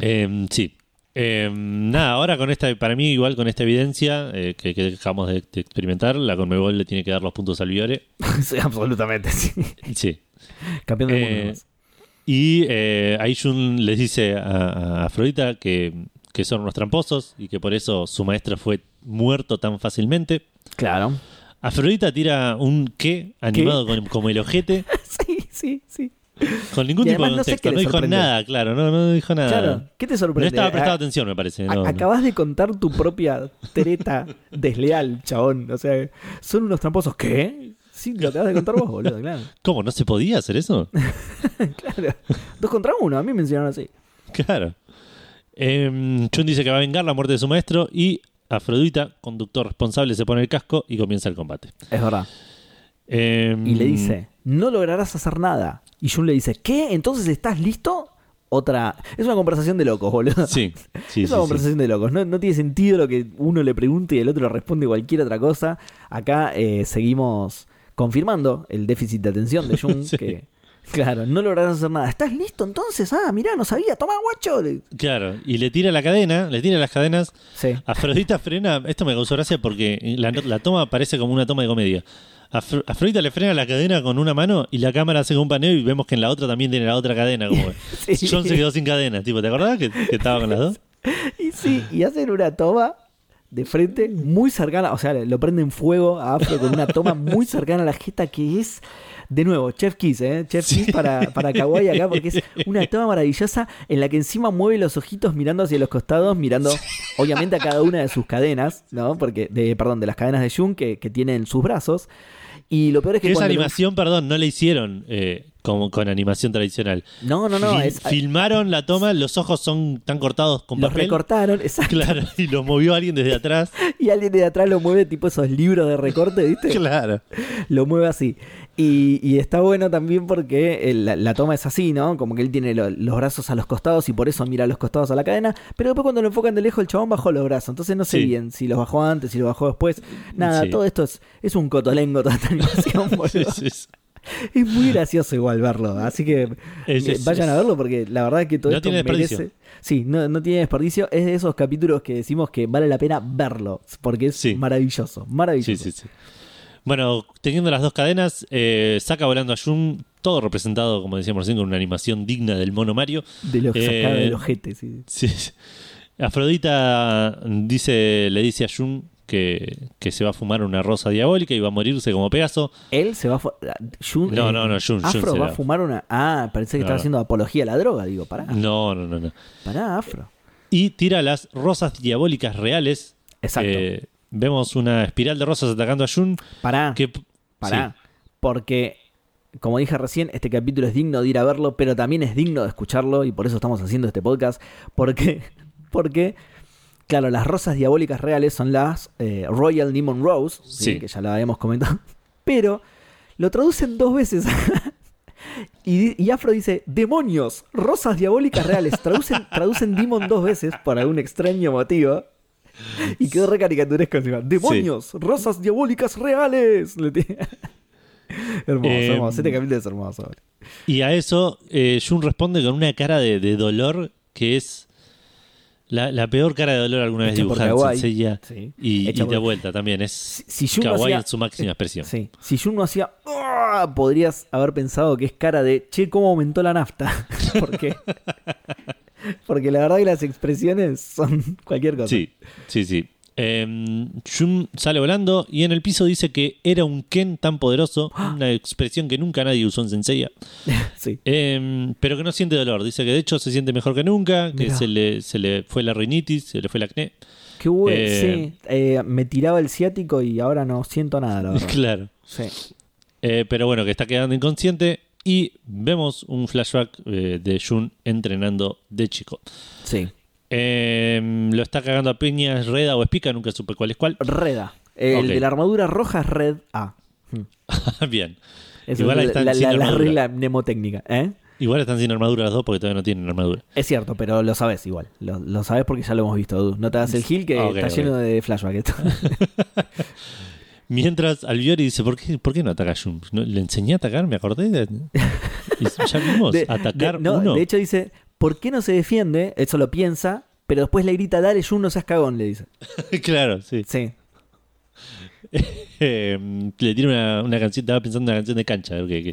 Eh, sí. Eh, nada, ahora con esta, para mí igual con esta evidencia eh, que, que dejamos de, de experimentar, la Conmebol le tiene que dar los puntos al Viore. sí, absolutamente, sí. Sí. Campeón del Eh, mundo. Y eh, Aishun les dice a, a Afrodita que, que son unos tramposos y que por eso su maestro fue muerto tan fácilmente. Claro. Afrodita tira un qué animado con- como el ojete, Sí, sí, sí. Con ningún Y tipo de no sé contexto. No dijo nada, claro, no, no dijo nada. Claro. ¿Qué te No sorprende? estaba prestando A- atención, me parece. no, no. acabas de contar tu propia treta desleal, chabón. O sea, son unos tramposos. ¿Qué? Sí, lo acabas de contar vos, boludo, claro. ¿Cómo? ¿No se podía hacer eso? Claro. Dos contra uno, a mí me enseñaron así. Claro. Eh, Chun dice que va a vengar la muerte de su maestro y Afrodita, conductor responsable, se pone el casco y comienza el combate. Es verdad. Eh, Y le dice, no lograrás hacer nada. Y Jun le dice, ¿qué? ¿Entonces estás listo? Otra... Es una conversación de locos, boludo. Sí, sí, es una sí. conversación de locos. No, no tiene sentido lo que uno le pregunte y el otro le responde cualquier otra cosa. Acá eh, seguimos confirmando el déficit de atención de Jun. Sí. que, claro, no lograrás hacer nada. ¿Estás listo entonces? Ah, mirá, no sabía. Toma, guacho. Claro, y le tira la cadena, le tira las cadenas. Sí. Afrodita frena, esto me causó gracia porque la, la toma parece como una toma de comedia. Afro- Afrodita le frena la cadena con una mano y la cámara hace un paneo y vemos que en la otra también tiene la otra cadena. Como Sí. John se quedó sin cadena. Tipo, ¿te acordás que, que estaba con las dos? Y sí, y hacen una toma de frente muy cercana, o sea, lo prenden fuego a Afro con una toma muy cercana a la jeta que es, de nuevo, Chef Kiss, ¿eh? Chef Sí. Kiss para, para Kawaii acá, porque es una toma maravillosa en la que encima mueve los ojitos mirando hacia los costados, mirando obviamente a cada una de sus cadenas, ¿no? Porque, de, perdón, de las cadenas de Jun que, que tiene en sus brazos. Y lo peor es que esa lo- animación, perdón, no la hicieron eh, como con animación tradicional. No, no, no. Fil- es- filmaron la toma, los ojos son tan cortados con los papel. recortaron, exacto. Claro, y los movió alguien desde atrás. Y alguien de atrás lo mueve, tipo esos libros de recorte, ¿viste? Claro. lo mueve así. Y, y está bueno también porque el- la, la toma es así, ¿no? Como que él tiene lo- los brazos a los costados y por eso mira a los costados a la cadena. Pero después cuando lo enfocan de lejos, el chabón bajó los brazos. Entonces no sé Sí. bien si los bajó antes, si los bajó después. Nada, Sí. todo esto es, es un cotolengo toda esta animación, boludo. sí, sí. Es muy gracioso igual verlo. Así que Es- eh, es- vayan a verlo porque la verdad es que todo No esto tiene desperdicio. merece. Sí, no, no tiene desperdicio. Es de esos capítulos que decimos que vale la pena verlo. Porque es Sí. maravilloso. Maravilloso. Sí, sí, sí. Bueno, teniendo las dos cadenas, eh, saca volando a Jun, todo representado, como decíamos recién, con una animación digna del mono Mario. De lo que Eh, sacaba del ojete, sí. Afrodita dice, le dice a Jun que, que se va a fumar una rosa diabólica y va a morirse como Pegaso. Él se va a. Jun- No, no, no, Jun- Afro va a fumar una. Ah, parece que No, estaba no. haciendo apología a la droga. Digo, pará. No, no, no, no. Pará, Afro. Y tira las rosas diabólicas reales. Exacto. Eh, vemos una espiral de rosas atacando a Jun. pará, Que, pará. Porque, como dije recién, este capítulo es digno de ir a verlo, pero también es digno de escucharlo. Y por eso estamos haciendo este podcast. Porque. Porque. Claro, las rosas diabólicas reales son las eh, Royal Demon Rose, ¿sí? Sí. que ya lo habíamos comentado. Pero lo traducen dos veces. y, y Afro dice, demonios, rosas diabólicas reales. Traducen, traducen Demon dos veces por algún extraño motivo. Y quedó re caricaturesco encima. ¡Demonios! ¡Rosas diabólicas reales! Hermoso, Eh, hermoso. Este capítulo es hermoso. Y a eso eh, Jun responde con una cara de, de dolor que es la, la peor cara de dolor alguna vez dibujada en Kawaii. Senseiya. Sí. Y, y por- de vuelta también. Es Si, si Jun no kawaii hacía- en su máxima expresión. Sí. Si Jun no hacía. "Ah", Podrías haber pensado que es cara de. Che, ¿cómo aumentó la nafta? Porque. Porque la verdad que las expresiones son cualquier cosa. Sí, sí, sí. Eh, Jun sale volando y en el piso dice que era un Ken tan poderoso, una expresión que nunca nadie usó en Senseiya, Sí. Eh, pero que no siente dolor. Dice que de hecho se siente mejor que nunca, que Mirá. se le, se le fue la rinitis, se le fue el acné. Qué bueno. Eh, Sí. Eh, me tiraba el ciático y ahora no siento nada, la verdad. claro. Sí. Eh, pero bueno, que está quedando inconsciente y vemos un flashback de Jun entrenando de chico. Sí. Eh, lo está cagando a piñas, Reda o Espica, nunca supe cuál es cuál. Reda. El de la armadura roja es red A. Bien. Esa Igual es la, sin la- regla mnemotécnica. ¿eh? Igual están sin armadura los dos porque todavía no tienen armadura. Es cierto, pero lo sabes igual. Lo, lo sabes porque ya lo hemos visto. No te das el gil que está lleno de flashback esto. Mientras Albiori dice, ¿por qué, ¿por qué no ataca a? ¿No- ¿Le enseñé a atacar? ¿Me acordé? de- Y ya vimos, De- atacar de, no, uno. de hecho dice, ¿por qué no se defiende? Eso lo piensa, pero después le grita, dale, Jun, no seas cagón, le dice. claro, sí. Sí. Eh, le tiene una, una canción, estaba pensando en una canción de cancha. que-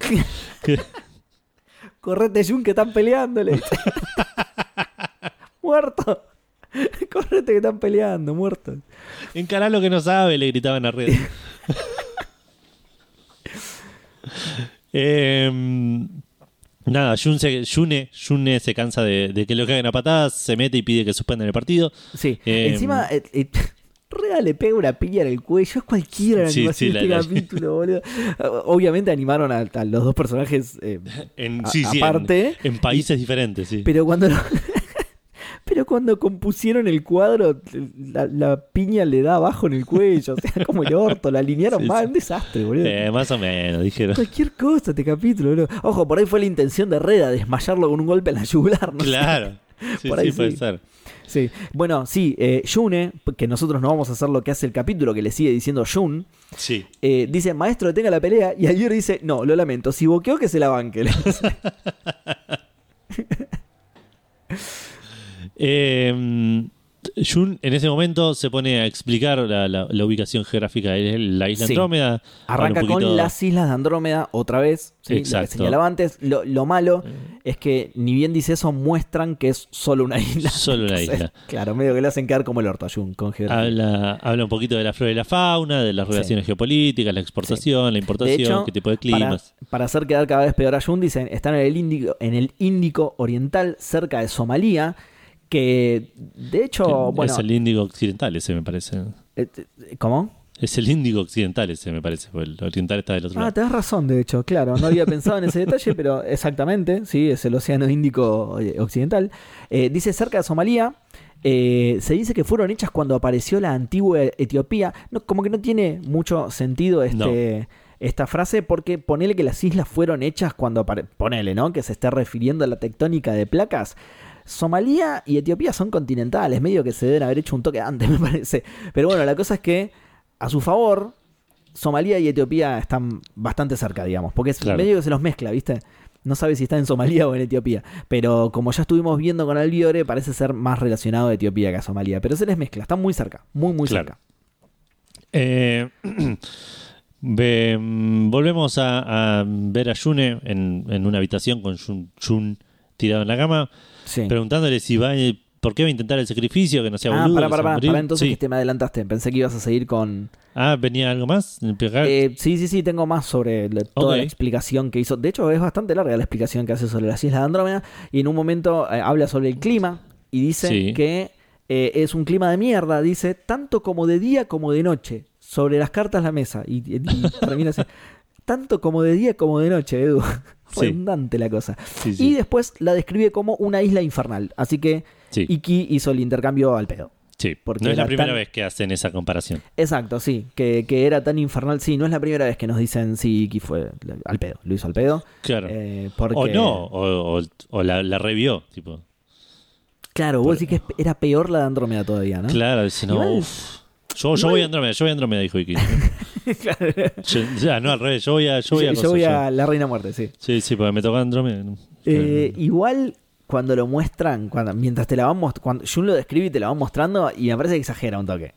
que- Correte, Jun, que están peleando, le dice. muerto. Correte, que están peleando, muerto. encará lo que no sabe, le gritaban a Red. Eh, nada, Jun se, June, June se cansa de, de que lo caguen a patadas, se mete y pide que suspendan el partido. Sí. Eh, Encima, eh, eh, Reda le pega una piña en el cuello. Es cualquiera la Sí, animación sí, este capítulo, boludo. Obviamente animaron a, a los dos personajes eh, En, A- sí, sí, en- aparte, en, países diferentes, sí. Pero cuando lo- Pero cuando compusieron el cuadro, la, la piña le da abajo en el cuello, o sea, como el orto, la alinearon Sí, mal, sí. un desastre, boludo. Eh, más o menos, dijeron. Cualquier cosa este capítulo, boludo. Ojo, por ahí fue la intención de Reda, desmayarlo con un golpe en la yugular, ¿no? sé. Claro. Sí, Por ahí sí, puede ser. Sí. Bueno, sí, eh, Yune, que nosotros no vamos a hacer lo que hace el capítulo, que le sigue diciendo Jun, Sí. eh, dice, maestro, detenga la pelea, y ayer dice, no, lo lamento, si boqueó que se la banque. Eh, Jun en ese momento se pone a explicar la, la- la ubicación geográfica de la isla Sí. Andrómeda. Arranca poquito- con las islas de Andrómeda otra vez. ¿sí? Lo que Exacto. señalaba antes. Lo, lo malo es que ni bien dice eso, muestran que es solo una isla. Solo una Entonces, isla. Claro, medio que le hacen quedar como el orto a Jun con geografía. Habla, habla un poquito de la flora y la fauna, de las Sí. relaciones geopolíticas, la exportación, la importación, hecho, qué tipo de para, climas. para hacer quedar cada vez peor a Jun, dicen, están en el Índico, en el Índico Oriental, cerca de Somalia, que de hecho, bueno, es el Índico occidental, ese me parece. eh, ¿cómo? Es el índico occidental ese, me parece. porque El oriental está del otro Ah, lado. tenés razón, de hecho, claro. No había pensado en ese detalle, pero exactamente, sí, es el Océano Índico eh, Occidental. Eh, dice cerca de Somalia. eh, se dice que fueron hechas cuando apareció la antigua Etiopía. No, como que no tiene mucho sentido este, esta frase, porque ponele que las islas fueron hechas cuando ponele, ¿no? Que se está refiriendo a la tectónica de placas. Somalia y Etiopía son continentales, medio que se deben haber hecho un toque antes, me parece. Pero bueno, la cosa es que, a su favor, Somalia y Etiopía están bastante cerca, digamos, porque es Claro. medio que se los mezcla, ¿viste? No sabe si está en Somalia o en Etiopía. Pero como ya estuvimos viendo con Albiore, parece ser más relacionado a Etiopía que a Somalia. Pero se les mezcla, están muy cerca, muy, muy Claro. cerca. Eh, mm, volvemos a, a ver a Yune en, en una habitación con Jun, Jun tirado en la cama, Sí. preguntándole si va, eh, por qué va a intentar el sacrificio, que no sea ah, boludo. para, que para, para, morir. para, entonces Sí. que te me adelantaste. Pensé que ibas a seguir con. Ah, venía algo más. Eh, sí, sí, sí, tengo más sobre la- toda la explicación que hizo. De hecho, es bastante larga la explicación que hace sobre las Islas de Andrómeda. Y en un momento eh, habla sobre el clima y dice Sí. que eh, es un clima de mierda. Dice tanto como de día como de noche. Sobre las cartas la mesa. Y, y- y termina así. Tanto como de día como de noche, Edu. Sí. Redundante la cosa. Sí, sí. Y después la describe como una isla infernal. Así que Iki hizo el intercambio al pedo. sí. porque No es la era primera tan- vez que hacen esa comparación. Exacto, sí, que, que era tan infernal. Sí, no es la primera vez que nos dicen sí, Iki fue al pedo, lo hizo al pedo. Claro. Eh, porque, O no, o, o- o la, la revió. Tipo. Claro, Por- vos decís que era peor la de Andrómeda todavía, ¿no? Claro, dice, no, Igual- uf. Yo, yo voy a Andrómeda, yo voy a Andrómeda, dijo Iki. Yo- ya, no, al revés, yo voy a, yo voy a, yo, voy a la Reina Muerte, sí. Sí, sí, porque me tocó Andrómeda. Eh, igual cuando lo muestran, cuando, mientras te la van mostrando, cuando Jun lo describe y te la van mostrando, y me parece que exagera un toque.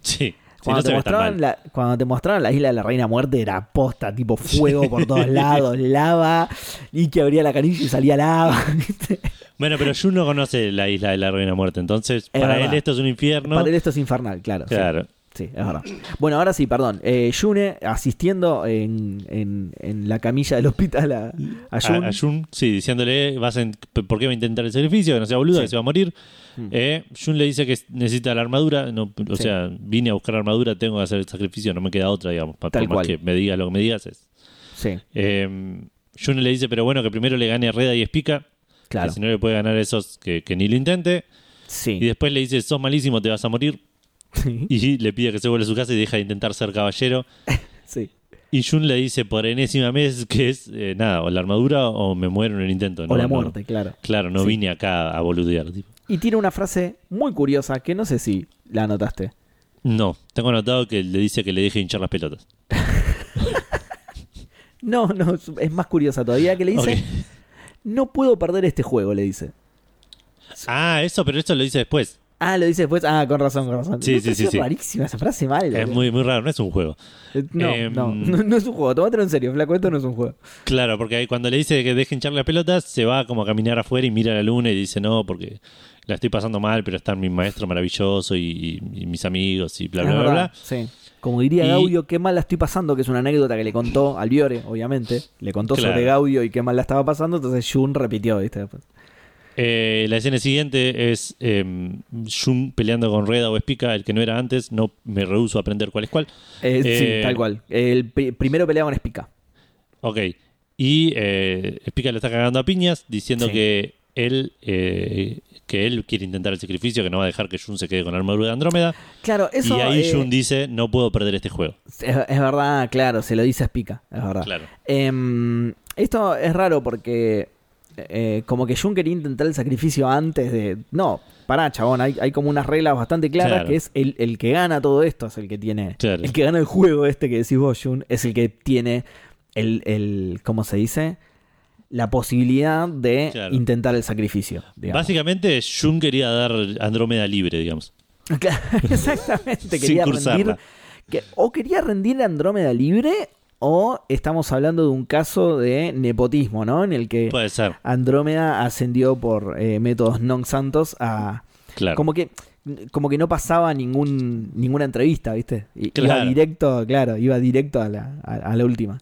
sí, sí, Cuando, no te ve tan mal. la, cuando te mostraron la isla de la Reina Muerte era posta, tipo fuego por todos lados, lava, y que abría la canilla y salía lava. ¿viste? Bueno, pero Jun no conoce la isla de la Reina Muerte, entonces para verdad. él esto es un infierno. Para él esto es infernal, claro. sí. claro. Sí, es verdad. Bueno, ahora sí, perdón. Eh, Yune asistiendo en, en- en la camilla del hospital a, a A, Jun. a Jun, sí, diciéndole, vas ¿por qué va a intentar el sacrificio? Que no sea boludo, Sí. que se va a morir. Mm. Eh, Jun le dice que necesita la armadura. No, o Sí. sea, vine a buscar armadura, tengo que hacer el sacrificio, no me queda otra, digamos. pa- Tal por más cual. que me diga lo que me digas. Es. Sí, Eh, Jun le dice, pero bueno, que primero le gane a Reda y Espica. Claro. Que si no le puede ganar a esos, que, que ni lo intente. Sí. Y después le dice, sos malísimo, te vas a morir. Y le pide que se vuelva a su casa y deja de intentar ser caballero. sí. Y Jun le dice por enésima vez que es, eh, nada, o la armadura o me muero en el intento. o la no. muerte, claro. Claro, no Sí. vine acá a boludear. tipo. Y tiene una frase muy curiosa que no sé si la anotaste. No, tengo anotado que le dice que le deje hinchar las pelotas. No, no, es- más curiosa todavía que le dice, Ok. No puedo perder este juego, le dice. Ah, eso, pero esto lo dice después. Ah, lo dice después. Ah, con razón, con razón. Sí, sí, sí, sí. rarísima esa frase mal. Es muy, muy raro, no es un juego. Eh, No, Em, no, no, no es un juego. Tómatelo en serio, flaco, esto no es un juego. Claro, porque ahí cuando le dice que deje hinchar las pelotas, se va como a caminar afuera y mira la luna y dice, no, porque la estoy pasando mal, pero está mi maestro maravilloso y, y- y mis amigos y bla, Es bla, bla, bla. Sí. Como diría Y- Gaudio, qué mal la estoy pasando, que es una anécdota que le contó al Viore, obviamente. Le contó Claro. sobre Gaudio y qué mal la estaba pasando, entonces Jun repitió, ¿viste? Eh, la escena siguiente es eh, Jun peleando con Reda o Espica, el que no era antes, no me rehuso a aprender cuál es cuál. Eh, sí, Eh, tal cual. El pri- primero pelea con Spica. Ok. Y Espica le está cagando a piñas, diciendo Sí. que él que él quiere intentar el sacrificio, que no va a dejar que Jun se quede con la armadura de Andrómeda. Claro, eso y ahí eh, Jun dice, no puedo perder este juego. es, es verdad, claro, se lo dice a Spica, es verdad. Claro. Em, esto es raro porque eh, como que Jun quería intentar el sacrificio antes de... No, pará, chabón, hay, hay como unas reglas bastante claras Claro. que es el, el que gana todo esto, es el que tiene... Claro. El que gana el juego este que decís vos, Jun, es el que tiene el, el ¿cómo se dice? La posibilidad de Claro. intentar el sacrificio. digamos. Básicamente, Jun quería dar Andrómeda libre, digamos. Exactamente, quería rendir... que- o quería rendir Andrómeda libre o estamos hablando de un caso de nepotismo, ¿no? En el que... Puede ser, Andrómeda ascendió por eh, métodos non santos a claro. como que como que no pasaba ningún ninguna entrevista, ¿viste? Iba Claro. directo, claro, iba directo a la, a, a la última.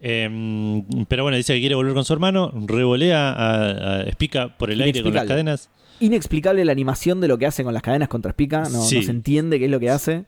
Em, pero bueno, dice que quiere volver con su hermano, revolea a, a Espica por el aire con las cadenas. Inexplicable la animación de lo que hace con las cadenas contra Spica, no, Sí. no se entiende qué es lo que hace.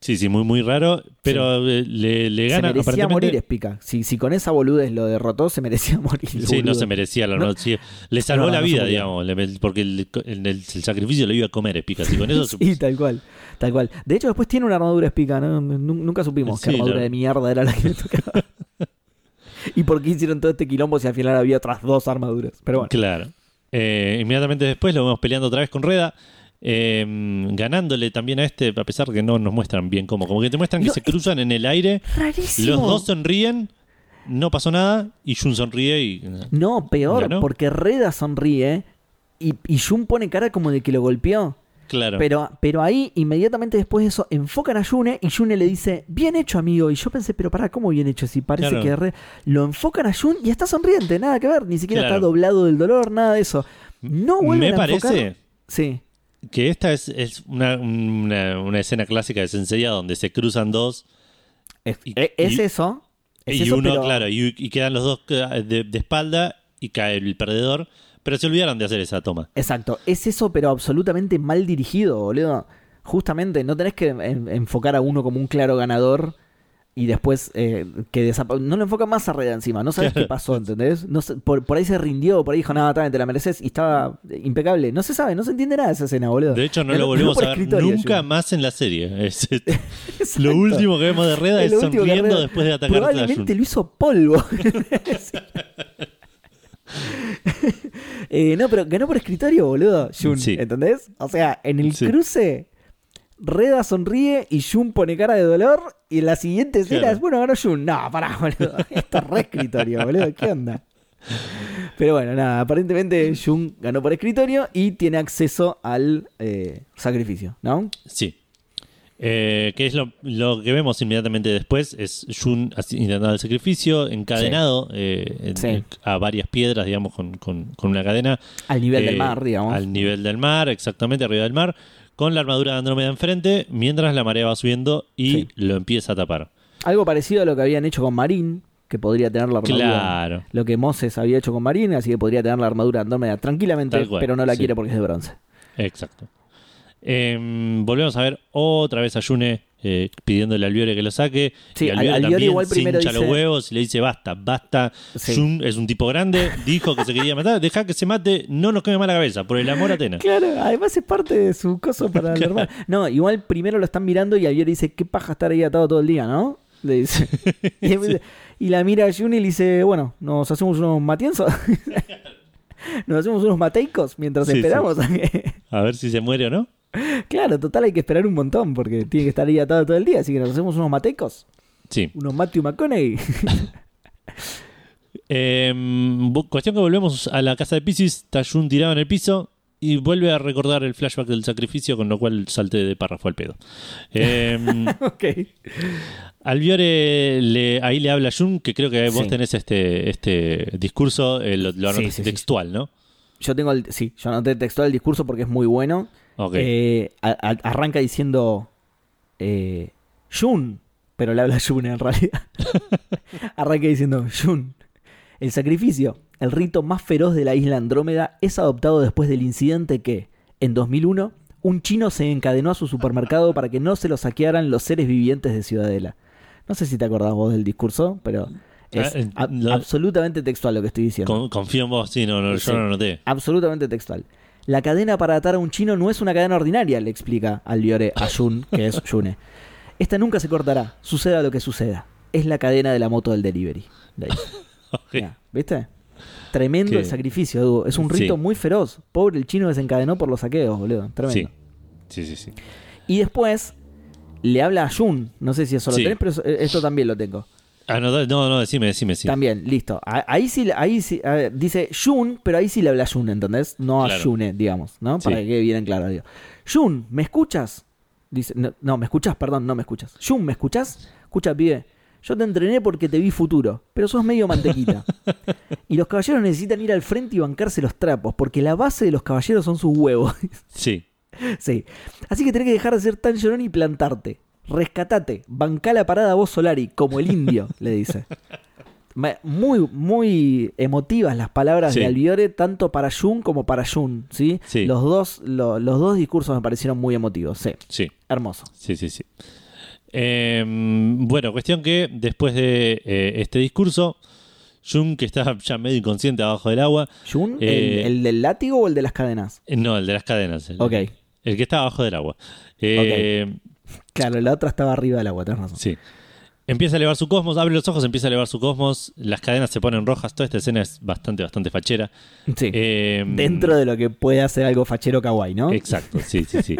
Sí, sí, muy, muy raro. Pero eh, le, le Se gana. merecía aparentemente- morir Espica. Si, si con esa boludez lo derrotó, se merecía morir. Sí, no se merecía la No. no, sí, Le salvó No, la se vida, digamos, porque el, el- el sacrificio lo iba a comer Espica. Y con eso Sí, tal cual. Tal cual. De hecho, después tiene una armadura Espica. ¿no? Nu- Nunca supimos qué armadura de mierda era la que le tocaba. ¿Y por qué hicieron todo este quilombo si al final había otras dos armaduras? Pero bueno. Claro. Eh, inmediatamente después lo vemos peleando otra vez con Reda. eh, ganándole también a este, a pesar que no nos muestran bien cómo. Como que te muestran que No, se cruzan en el aire, Rarísimo. los dos sonríen, no pasó nada, y Jun sonríe y. No, peor, Ganó. porque Reda sonríe y, y Jun pone cara como de que lo golpeó. Claro. Pero, pero ahí, inmediatamente después de eso, enfocan a Yune y Yune le dice, bien hecho, amigo. Y yo pensé, pero para, ¿cómo bien hecho? Si parece Claro. que re- lo enfocan a Jun y está sonriente, nada que ver, ni siquiera Claro. está doblado del dolor, nada de eso. No vuelven Me a enfocar- parece Sí, que esta es, es una, una- una escena clásica de Senseiya donde se cruzan dos es, Y- e- es y- eso. Es y eso, uno, pero- claro, y, y quedan los dos eh, de, de espalda y cae el perdedor. Pero se olvidaron de hacer esa toma. Exacto, es eso, pero absolutamente mal dirigido, boludo. Justamente, no tenés que en- enfocar a uno como un claro ganador y después eh, que desapa- No lo enfoca más a Reda encima, no sabes qué pasó, ¿entendés? No sé, por, por ahí se rindió, por ahí dijo, nada, también te la mereces y estaba eh, impecable. No se sabe, no se entiende nada de esa escena, boludo. De hecho, no lo volvemos a ver escritorio, nunca más en la serie. Es- es- Exacto. lo último que vemos de Reda es lo último que sonriendo Reda- después de atacar a Jun. Probablemente lo hizo polvo. Eh, no, pero ganó por escritorio, boludo. Jun, Sí. ¿entendés? O sea, en el Sí. cruce, Reda sonríe y Jun pone cara de dolor. Y en la siguiente escena Claro. es, bueno, ganó Jun. No, pará, boludo. Esto es re escritorio, boludo. ¿Qué onda? Pero bueno, nada, aparentemente Jun ganó por escritorio y tiene acceso al eh, sacrificio, ¿no? Sí. Eh, que es lo, lo que vemos inmediatamente después, es Jun intentando el sacrificio, encadenado eh, Sí. a varias piedras, digamos, con, con- con una cadena. Al nivel del Eh, mar, digamos. Al nivel del mar, exactamente, arriba del mar, con la armadura de Andrómeda enfrente, mientras la marea va subiendo y Sí. lo empieza a tapar. Algo parecido a lo que habían hecho con Marín, que podría tener la armadura. Claro. Lo que Moses había hecho con Marín, así que podría tener la armadura Andrómeda tranquilamente, cual, pero no la quiere porque es de bronce. Exacto. Em, volvemos a ver otra vez a Yune eh, pidiéndole al Viore que lo saque. Sí, y al- Albiore al igual primero dice- los huevos y le dice basta, basta. Sí. Jun es un tipo grande, dijo que se quería matar, deja que se mate, no nos queme más la cabeza, por el amor a Atena. Claro, además es parte de su coso para el hermano. No, igual primero lo están mirando y Albier dice, qué paja estar ahí atado todo el día, ¿no? Le dice. y, la mira a Juni y le dice, bueno, nos hacemos unos matienzos. nos hacemos unos mateicos mientras Sí, esperamos. A ver si se muere o no. Claro, total hay que esperar un montón porque tiene que estar ahí atado todo el día, así que nos hacemos unos mateicos. Sí. Unos Matthew McConaughey. Em, cuestión que volvemos a la casa de Pisces, Jun tirado en el piso y vuelve a recordar el flashback del sacrificio, con lo cual salté de párrafo al pedo. Em, ok. Albiore le, ahí le habla a Jun, que creo que vos Sí. tenés este, este discurso, eh, lo, lo sí, sí. textual, ¿no? Yo tengo el, sí, yo anoté textual el discurso porque es muy bueno. Eh, a- a- arranca diciendo eh, Jun, pero le habla Jun en realidad. arranca diciendo Jun. El sacrificio, el rito más feroz de la isla Andrómeda, es adoptado después del incidente que, en 2001, un chino se encadenó a su supermercado para que no se lo saquearan los seres vivientes de Ciudadela. No sé si te acordás vos del discurso, pero es Ah, lo- absolutamente textual lo que estoy diciendo. Con- confío en vos, sí, no, no, Sí. yo no lo noté. Absolutamente textual. La cadena para atar a un chino no es una cadena ordinaria, le explica Albiore a Jun, que es June. Esta nunca se cortará, suceda lo que suceda. Es la cadena de la moto del delivery. Mirá, ¿Viste? Tremendo el sacrificio, Edu. Es un rito Sí. muy feroz. Pobre el chino desencadenó por los saqueos, boludo. Tremendo. Sí, sí, sí. sí. Y después le habla a Jun. No sé si eso lo tenés, pero esto también lo tengo. Ah, no, no, no, decime, decime, sí. También, listo. A- Ahí sí, ahí sí a ver, dice Jun, pero ahí sí le habla Jun, ¿entendés? No a Claro. June, digamos, ¿no? Para Sí. que quede bien en claro. Digo. Jun, ¿me escuchas? Dice, no, no, me escuchas, perdón, no me escuchas. Jun, ¿me escuchas? Escucha, pibe. Yo te entrené porque te vi futuro, pero sos medio mantequita. y los caballeros necesitan ir al frente y bancarse los trapos, porque la base de los caballeros son sus huevos. Sí. sí. Así que tenés que dejar de ser tan llorón y plantarte. Rescatate, bancá la parada vos Solari, como el indio, le dice. Muy, muy emotivas las palabras Sí. de Albiore, tanto para Jun como para Jun, ¿sí? Sí. Los, dos, lo- los dos discursos me parecieron muy emotivos, sí. Sí, Hermoso. sí, sí, sí. Eh, bueno, cuestión que después de eh, este discurso, Jun, que está ya medio inconsciente abajo del agua, ¿Jun? Eh, ¿El, el del látigo o el de las cadenas? no, el de las cadenas, el, Ok. el que está abajo del agua. Eh, Claro, la otra estaba arriba del agua, tenés razón. Sí. Empieza a elevar su cosmos, abre los ojos, empieza a elevar su cosmos, las cadenas se ponen rojas, toda esta escena es bastante, bastante fachera. Sí. Eh, Dentro de lo que puede hacer algo fachero kawaii, ¿no? Exacto, sí, sí, sí.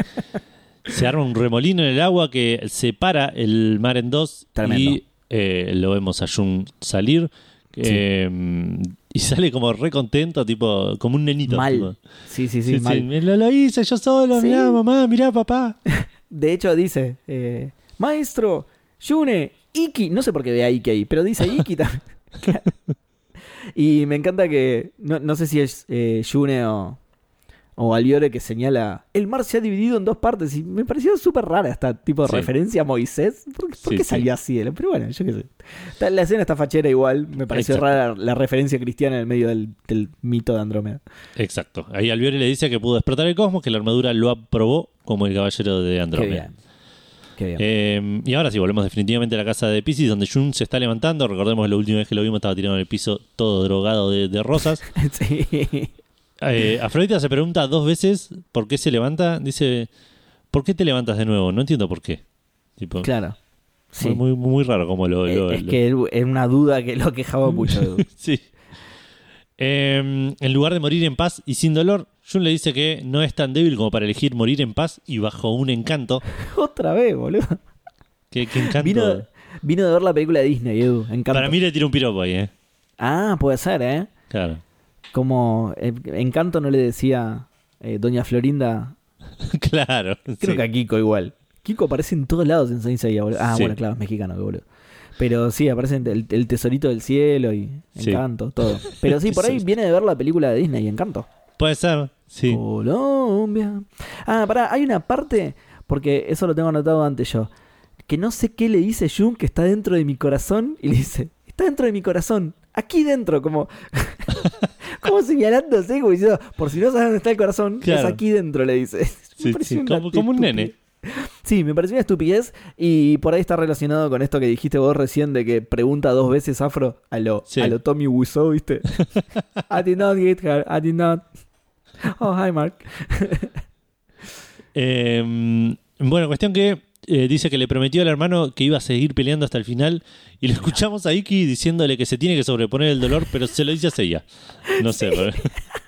se arma un remolino en el agua que separa el mar en dos Tremendo. y eh, lo vemos a Jun salir. eh, y sale como re contento, tipo, como un nenito. Mal. tipo. Sí, sí, sí, Sí, mal. sí, lo, lo hice yo solo, mirá mamá, mirá papá. De hecho, dice, eh, maestro, Yune, Iki, no sé por qué ve a Iki ahí, pero dice Iki también. Y me encanta que, no, no sé si es eh, Yune o, o Albiore que señala, el mar se ha dividido en dos partes y me pareció súper rara esta tipo de Sí. referencia a Moisés. ¿Por, qué- por Sí, qué sí. salió así? Pero bueno, yo qué sé. La escena está fachera igual, me pareció Exacto. rara la, referencia cristiana en el medio del, del mito de Andrómeda. Exacto. Ahí Albiore le dice que pudo despertar el cosmos, que la armadura lo aprobó como el caballero de Qué Andrómeda. bien. Qué bien. Eh, y ahora sí, volvemos definitivamente a la casa de Pisces, donde Jun se está levantando. Recordemos la última vez que lo vimos, estaba tirado en el piso todo drogado de, de rosas. sí. Eh, Afrodita se pregunta dos veces por qué se levanta. Dice, ¿por qué te levantas de nuevo? No entiendo por qué. Tipo, Claro. Sí. muy, muy, muy raro como lo... Eh, lo- es lo- que es una duda que lo quejaba mucho. Sí. Eh, en lugar de morir en paz y sin dolor, Jun le dice que no es tan débil como para elegir morir en paz y bajo un encanto. Otra vez, boludo. ¿Qué, qué encanto? Vino, vino de ver la película de Disney, Edu. Encanto. Para mí le tira un piropo ahí, ¿eh? Ah, puede ser, ¿eh? Claro. Como eh, Encanto no le decía eh, Doña Florinda. claro. Creo sí. que a Kiko igual. Kiko aparece en todos lados en Saint boludo. Ah, Sí. bueno, claro, es mexicano, boludo. Pero sí, aparece el, el tesorito del cielo y Sí. Encanto, todo. Pero sí, por ahí viene de ver la película de Disney, Encanto. Puede ser, sí. Colombia. Ah, pará, hay una parte, porque eso lo tengo anotado antes yo, que no sé qué le dice Jun que está dentro de mi corazón y le dice, está dentro de mi corazón, aquí dentro, como, como señalándose, como diciendo, por si no sabes dónde está el corazón, Claro. es aquí dentro, le dice. Sí, sí, como- como un nene. Sí, me pareció una estupidez y por ahí está relacionado con esto que dijiste vos recién de que pregunta dos veces Afro a lo, Sí. a lo Tommy Wiseau, ¿viste? I did not get her, I did not. Oh, hi Mark. Eh, bueno, cuestión que eh, dice que le prometió al hermano que iba a seguir peleando hasta el final y lo escuchamos a Iki diciéndole que se tiene que sobreponer el dolor, pero se lo dice a ella. No sé, Me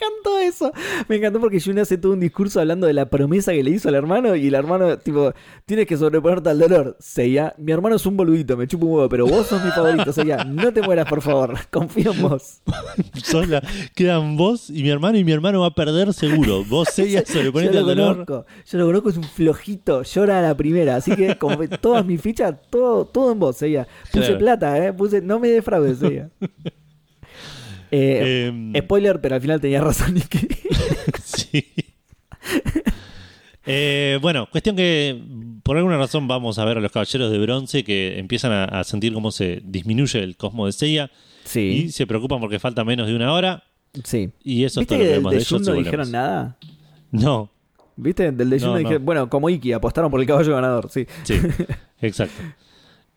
encantó eso. Me encantó porque Jun hace todo un discurso hablando de la promesa que le hizo al hermano y el hermano, tipo, tienes que sobreponerte al dolor. Seiya, mi hermano es un boludito, me chupa un huevo, pero vos sos mi favorito, Seiya. No te mueras, por favor. Confío en vos. sola quedan vos y mi hermano y mi hermano va a perder seguro. Vos, Yo sobreponete al dolor. conozco. Yo lo conozco, es un flojito. Llora a la primera. Así que, como todas mis fichas, todo, todo en vos, Seiya. Puse Claro. plata, ¿eh? Puse, no me defraudes, Seiya. Eh, Eh, Spoiler, pero al final tenía razón. Nicky. sí. Eh, bueno, cuestión que por alguna razón vamos a ver a los caballeros de bronce que empiezan a, a sentir cómo se disminuye el cosmo de Seiya y se preocupan porque falta menos de una hora sí. y eso es ¿Viste todo que lo que de de ellos. no dijeron nada? No, ¿Viste? Del de no. dijeron- Bueno, como Iki, apostaron por el caballo ganador, sí. sí, exacto.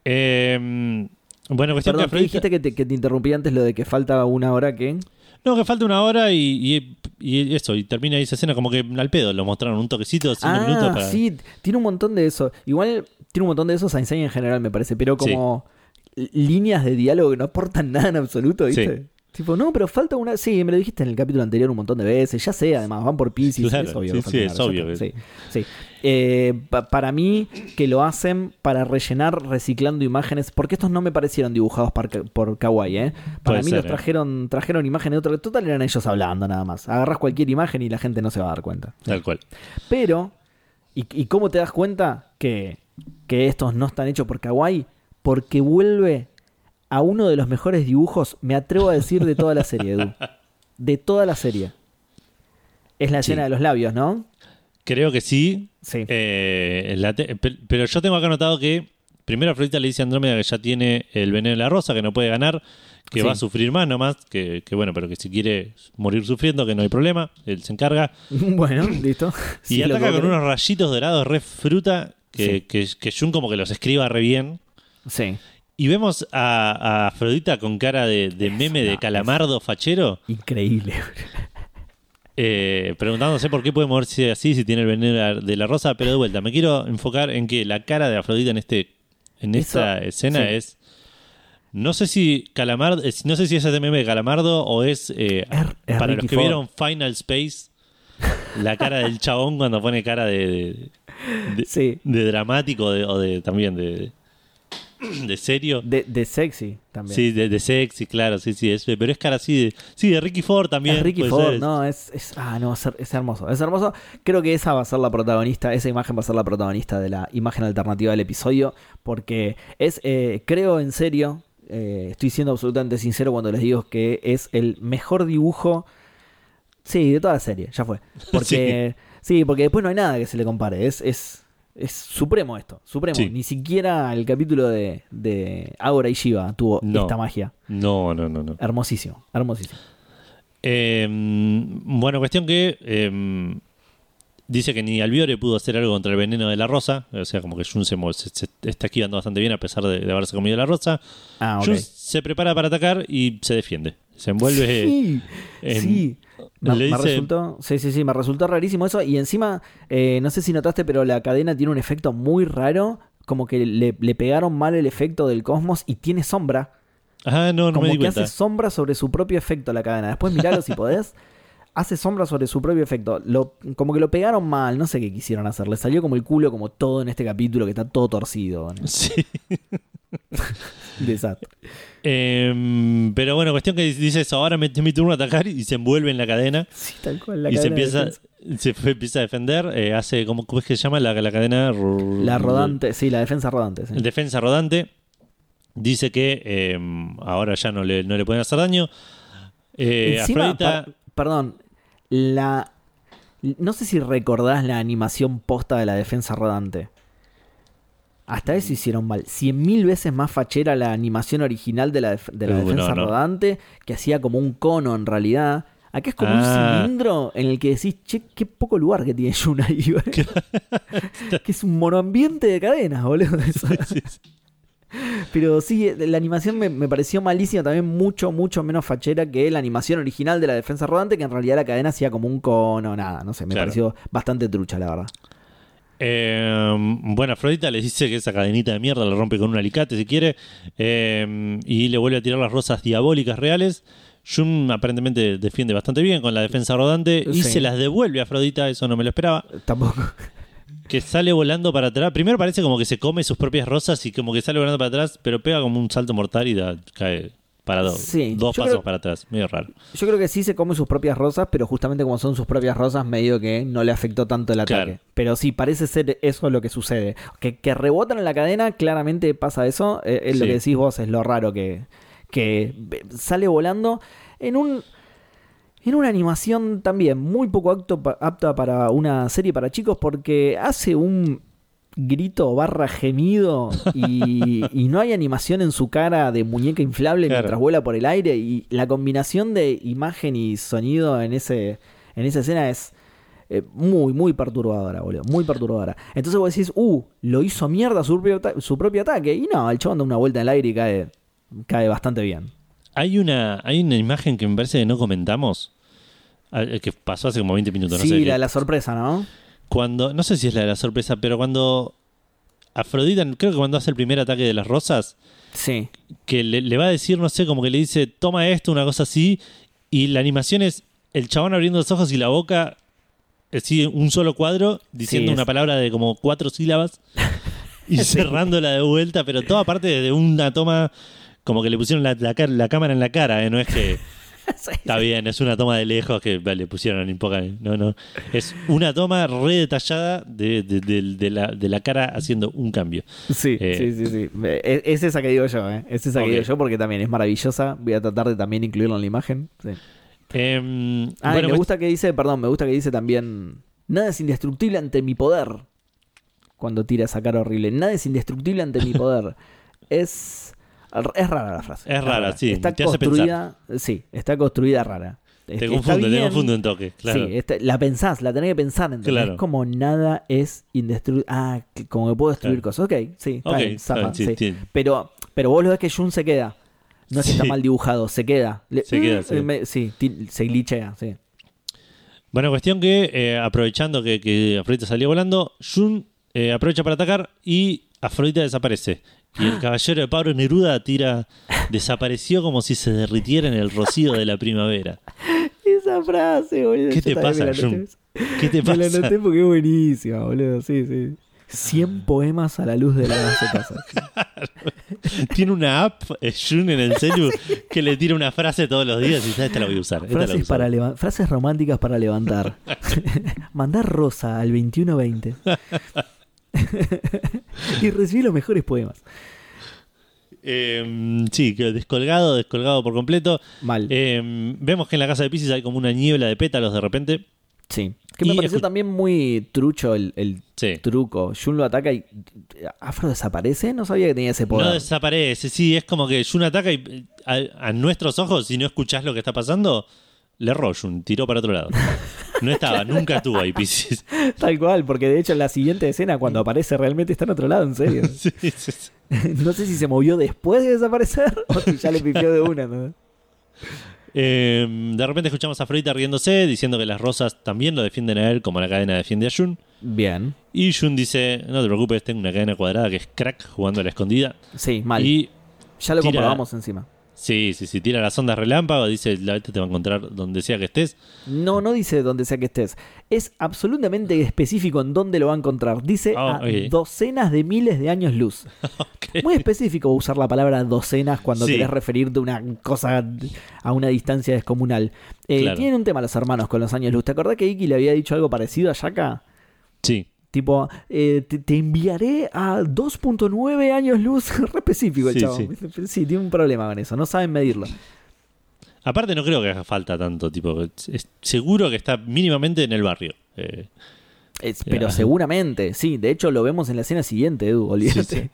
Eh, bueno, cuestión Perdón, que ¿qué Afrodita- dijiste que te, que te interrumpí antes lo de que falta una hora que? No, que falta una hora y, y- y eso, y termina esa escena como que al pedo, lo mostraron un toquecito, cinco minutos Ah, para... sí, tiene un montón de eso. Igual tiene un montón de eso Seiya en general, me parece, pero como líneas de diálogo que no aportan nada en absoluto, ¿viste? Sí. Tipo, no, pero falta una. Sí, me lo dijiste en el capítulo anterior un montón de veces. Ya sé, además, van por Pisces. Claro, es obvio. sí, sí, es obvio que- Sí, sí. Eh, pa- para mí, que lo hacen para rellenar reciclando imágenes, porque estos no me parecieron dibujados por, Ka- por Kawaii, ¿eh? Para Puede mí ser, los ¿eh? trajeron, trajeron imágenes de otro. Total eran ellos hablando nada más. Agarras cualquier imagen y la gente no se va a dar cuenta. Tal cual. Pero, ¿y, y cómo te das cuenta que, que estos no están hechos por Kawaii? Porque vuelve a uno de los mejores dibujos, me atrevo a decir, de toda la serie, Edu. De toda la serie. Es la Sí. escena de los labios, ¿no? Creo que sí, Sí. Eh, la pero yo tengo acá anotado que primero Afrodita le dice a Andrómeda que ya tiene el veneno de la rosa, que no puede ganar, que Sí. va a sufrir más nomás, que, que bueno, pero que si quiere morir sufriendo, que no hay problema, él se encarga. bueno, listo. Y Sí, ataca con unos rayitos dorados re fruta que, que, que Jun como que los escriba re bien. Sí. Y vemos a, a Afrodita con cara de, de meme de calamardo fachero, Increíble. eh, preguntándose por qué puede moverse así si tiene el veneno de la- rosa. Pero de vuelta, me quiero enfocar en que la cara de Afrodita en este en Eso, esta escena sí. es. No sé si Calamardo, es- no sé si es este meme de Calamardo o es, eh, para Ricky los que Ford. vieron Final Space, la cara del chabón cuando pone cara de, de, de- Sí. de dramático o de también de, de serio. De, de sexy también. Sí, de, de sexy, claro, sí, sí, es, pero es cara así de, sí, de Ricky Ford también. Es Ricky Ford, ser. no, es, es- ah, no, es, es hermoso, es hermoso. Creo que esa va a ser la protagonista, esa imagen va a ser la protagonista de la imagen alternativa del episodio, porque es, eh, creo en serio, eh, estoy siendo absolutamente sincero cuando les digo que es el mejor dibujo, sí, de toda la serie, ya fue. Porque, sí, porque después no hay nada que se le compare, es, es, es supremo esto, supremo. Sí. Ni siquiera el capítulo de, de Agora y Shiva tuvo No. esta magia. No, no, no, no. Hermosísimo, hermosísimo. Eh, bueno, cuestión que eh, dice que ni Albiore pudo hacer algo contra el veneno de la rosa. O sea, como que Jun se, se- se está esquivando bastante bien a pesar de, de haberse comido la rosa. Ah, ok. Jun se prepara para atacar y se defiende. Se envuelve. Sí, en- sí. Me, le me resultó, sí, sí, sí, me resultó rarísimo eso. Y encima, eh, no sé si notaste, pero la cadena tiene un efecto muy raro. Como que le, le pegaron mal el efecto del cosmos y tiene sombra. Ah, no, no como me di que cuenta. hace sombra sobre su propio efecto la cadena. Después miralo si podés. Hace sombra sobre su propio efecto. Lo, como que lo pegaron mal, no sé qué quisieron hacer. Le salió como el culo, como todo en este capítulo, que está todo torcido. Sí. Desastre. Eh, pero bueno, cuestión que dice eso. Ahora me, mi turno a atacar y se envuelve en la cadena. Sí, tal cual. La y se cadena empieza, se fue- empieza a defender. eh, hace, ¿cómo, es que se llama la, la cadena? La rodante, sí, la defensa rodante. sí. Defensa rodante. Dice que eh, ahora ya no le, no le pueden hacer daño. Eh, Encima, Afrodita. perdón, la no sé si recordás la animación posta de la defensa rodante. Hasta eso hicieron mal. Cien mil veces más fachera la animación original de la, def- de la Uh, defensa no, no. rodante, que hacía como un cono en realidad. Acá es como Ah. un cilindro en el que decís, che, qué poco lugar que tiene Yuna ahí. que es un monoambiente de cadenas, boludo. Eso. Sí, sí. Pero sí, la animación me, me pareció malísima, también mucho, mucho menos fachera que la animación original de la defensa rodante, que en realidad la cadena hacía como un cono, nada, no sé, me Claro. pareció bastante trucha, la verdad. Eh, bueno, Afrodita le dice que esa cadenita de mierda la rompe con un alicate si quiere. eh, y le vuelve a tirar las rosas diabólicas reales. Jun aparentemente defiende bastante bien con la defensa rodante y Sí. se las devuelve a Afrodita, eso no me lo esperaba. Tampoco. Que sale volando para atrás. Primero parece como que se come sus propias rosas y como que sale volando para atrás, pero pega como un salto mortal y da- cae parado. Sí, dos yo pasos creo- para atrás. Medio raro. Yo creo que sí se come sus propias rosas, pero justamente como son sus propias rosas, medio que no le afectó tanto el ataque. Claro. Pero sí, parece ser eso lo que sucede. Que, que rebotan en la cadena, claramente pasa eso. eh, es lo que decís vos, es lo raro que, que sale volando en un. En una animación también muy poco apto apta para una serie para chicos porque hace un grito barra gemido y, y no hay animación en su cara de muñeca inflable Claro. mientras vuela por el aire y la combinación de imagen y sonido en ese en esa escena es eh, muy muy perturbadora boludo muy perturbadora entonces vos decís uh lo hizo mierda su propio, ata- su propio ataque y no el chabón da una vuelta en el aire y cae cae bastante bien Hay una, hay una imagen que me parece que no comentamos. ah, Que pasó hace como 20 minutos. no sí sé la la sorpresa no Cuando, no sé si es la de la sorpresa, pero cuando Afrodita, creo que cuando hace el primer ataque de las rosas, sí que le, le va a decir, no sé, como que le dice, toma esto, una cosa así, y la animación es el chabón abriendo los ojos y la boca, así un solo cuadro, diciendo una palabra de como cuatro sílabas y cerrándola de vuelta, pero toda parte de una toma, como que le pusieron la, la la cámara en la cara, ¿eh? no es que... Sí. Está bien, es una toma de lejos que vale, le pusieron en poca. No, no. Es una toma re detallada de, de- de- de la, de la cara haciendo un cambio. Sí, Eh. sí, sí, sí. Eh, Es, es esa que digo yo, ¿eh? Es esa que digo yo porque también es maravillosa. Voy a tratar de también incluirla en la imagen. Sí. Em, Ah, y me gusta que dice, perdón, me gusta que dice también, nada es indestructible ante mi poder. Cuando tira esa cara horrible, nada es indestructible ante mi poder. Es es rara la frase. Es rara, sí, Está te hace construida, sí, está construida rara. Te Este, confunde, te confunde un toque, claro. Sí, este, la pensás, la tenés que pensar, ¿entendés? Claro. Es como nada es indestruible. Ah, como que puedo destruir Claro. cosas. Ok, sí, está Ok, bien, bien, sí, Pero, pero vos lo ves que Jun se queda. No es que está mal dibujado, se queda. Le- Se queda, eh, sí. me- sí, ti- se glitchea, sí. Bueno, cuestión que eh, aprovechando que, que Afrodita salió volando, Jun eh, aprovecha para atacar y Afrodita desaparece. Y el caballero de Pablo Neruda tira, desapareció como si se derritiera en el rocío de la primavera. Esa frase, boludo. ¿Qué te pasa, Jun? ¿Qué te Me la pasa? anoté porque es buenísima, boludo. Sí, sí. 100 poemas a la luz de la casa. Tiene una app, eh, Jun, en el celu, que le tira una frase todos los días y dice, esta la voy a usar. Esta la voy a Frases, usar". para leva- frases románticas para levantar. Mandar rosa al 2120. y recibí los mejores poemas. Eh, sí, que descolgado, descolgado por completo. Mal. Eh, vemos que en la casa de Pisces hay como una niebla de pétalos de repente. sí. Que me y pareció también muy trucho el, el Sí. truco. Jun lo ataca y. ¿Afro desaparece? No sabía que tenía ese poder. No desaparece, sí, es como que Jun ataca y eh, a, a nuestros ojos, si no escuchás lo que está pasando, le erró Jun, tiró para otro lado. No estaba, nunca estuvo ahí Pisces. Tal cual, porque de hecho en la siguiente escena, cuando aparece realmente está en otro lado, en serio. Sí, sí, sí. no sé si se movió después de desaparecer o si ya le pifió de una. ¿no? Eh, de repente escuchamos a Afrodita riéndose, diciendo que las rosas también lo defienden a él como la cadena defiende a Jun. Bien. Y Jun dice, no te preocupes, tengo una cadena cuadrada que es crack jugando a la escondida. Sí, mal. Y ya lo tira- comprobamos encima. Sí, sí, sí, tira las ondas relámpago, dice, la te va a encontrar donde sea que estés. No, no dice donde sea que estés. Es absolutamente específico en dónde lo va a encontrar. Dice Ah, a docenas de miles de años luz. Muy específico usar la palabra docenas cuando Sí. querés referirte a una cosa a una distancia descomunal. Eh, Claro. Tienen un tema los hermanos con los años luz. ¿Te acordás que Iki le había dicho algo parecido a Yaka? Sí, Tipo, eh, te, te enviaré a 2.9 años luz. Re específico el Sí, chavo. sí. sí, tiene un problema con eso. No saben medirlo. Aparte no creo que haga falta tanto, tipo, es- seguro que está mínimamente en el barrio. Eh, Es- pero Ya. seguramente, sí. De hecho, lo vemos en la escena siguiente, Edu. Olvídate. Sí,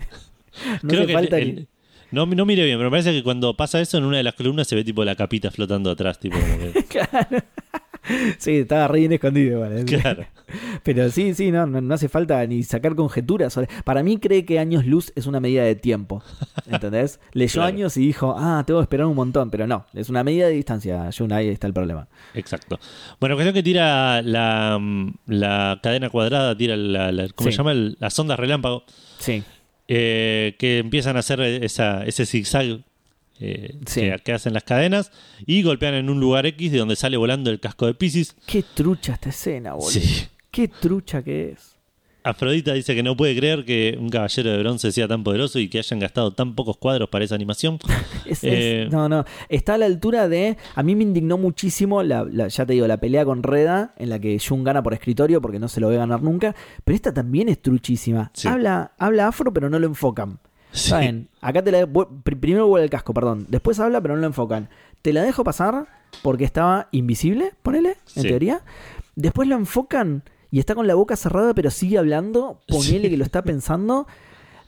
no creo que falta el- ni- no, no mire bien, pero me parece que cuando pasa eso en una de las columnas se ve tipo la capita flotando atrás, tipo como que- Claro. Sí, estaba re bien escondido igual. ¿eh? claro. Pero sí, sí, no, no, no hace falta ni sacar conjeturas. Para mí cree que años luz es una medida de tiempo. ¿Entendés? Leyó Claro. años y dijo, ah, tengo que esperar un montón. Pero no, es una medida de distancia. Jun, ahí está el problema. Exacto. Bueno, cuestión que tira la, mm, la cadena cuadrada, tira la, la- ¿cómo Sí. se llama? Las ondas relámpago, Sí, eh, que empiezan a hacer esa, ese zigzag eh, Sí. que, que hacen las cadenas y golpean en un lugar X de donde sale volando el casco de Pisces. qué trucha esta escena, boludo. Sí. Qué trucha que es. Afrodita dice que no puede creer que un caballero de bronce sea tan poderoso y que hayan gastado tan pocos cuadros para esa animación. Es- es- Eh, no, no. Está a la altura de. A mí me indignó muchísimo, la, la- ya te digo, la pelea con Reda, en la que Jun gana por escritorio porque no se lo ve ganar nunca. Pero esta también es truchísima. Sí. Habla, habla afro, pero no lo enfocan. Sí. ¿Saben? Acá te la. Primero vuelve el casco, perdón. Después habla, pero no lo enfocan. Te la dejo pasar porque estaba invisible, ponele, en Sí. teoría. Después lo enfocan y está con la boca cerrada, pero sigue hablando. Ponele Sí. que lo está pensando.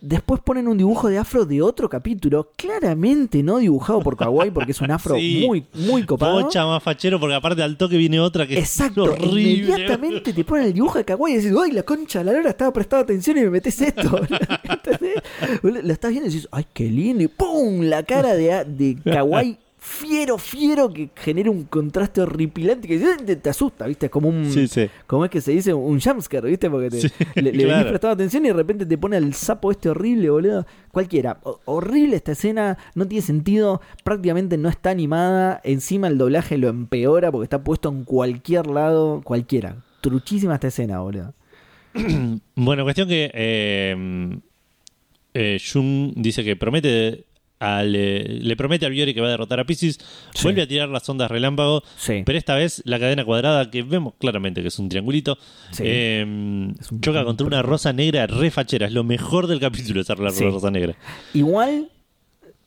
Después ponen un dibujo de afro de otro capítulo, claramente no dibujado por Kawaii, porque es un afro Sí. muy, muy copado. Bocha más fachero porque aparte al toque viene otra que Exacto, es horrible. inmediatamente te ponen el dibujo de Kawaii y decís, ¡ay, la concha de la lora estaba prestando atención y me metes esto! ¿Entendés? Lo estás viendo y decís, ¡ay, qué lindo! Y ¡pum! La cara de, de Kawaii fiero, fiero, que genera un contraste horripilante que te, te asusta, ¿viste? Es como un. Sí, sí. ¿Cómo es que se dice? Un jumpscare, ¿viste? Porque te, Sí, le, le venís claro. prestando atención y de repente te pone el sapo este horrible, boludo. Cualquiera. O- horrible esta escena, no tiene sentido, prácticamente no está animada. Encima el doblaje lo empeora porque está puesto en cualquier lado, cualquiera. Truchísima esta escena, boludo. Bueno, cuestión que eh, eh, dice que promete al, eh, le promete al Biori que va a derrotar a Pisces, Sí. vuelve a tirar las ondas relámpago, Sí. pero esta vez la cadena cuadrada, que vemos claramente que es un triangulito, Sí. eh, Es un- choca contra una rosa negra re fachera. Es lo mejor del capítulo esa rosa negra. Igual.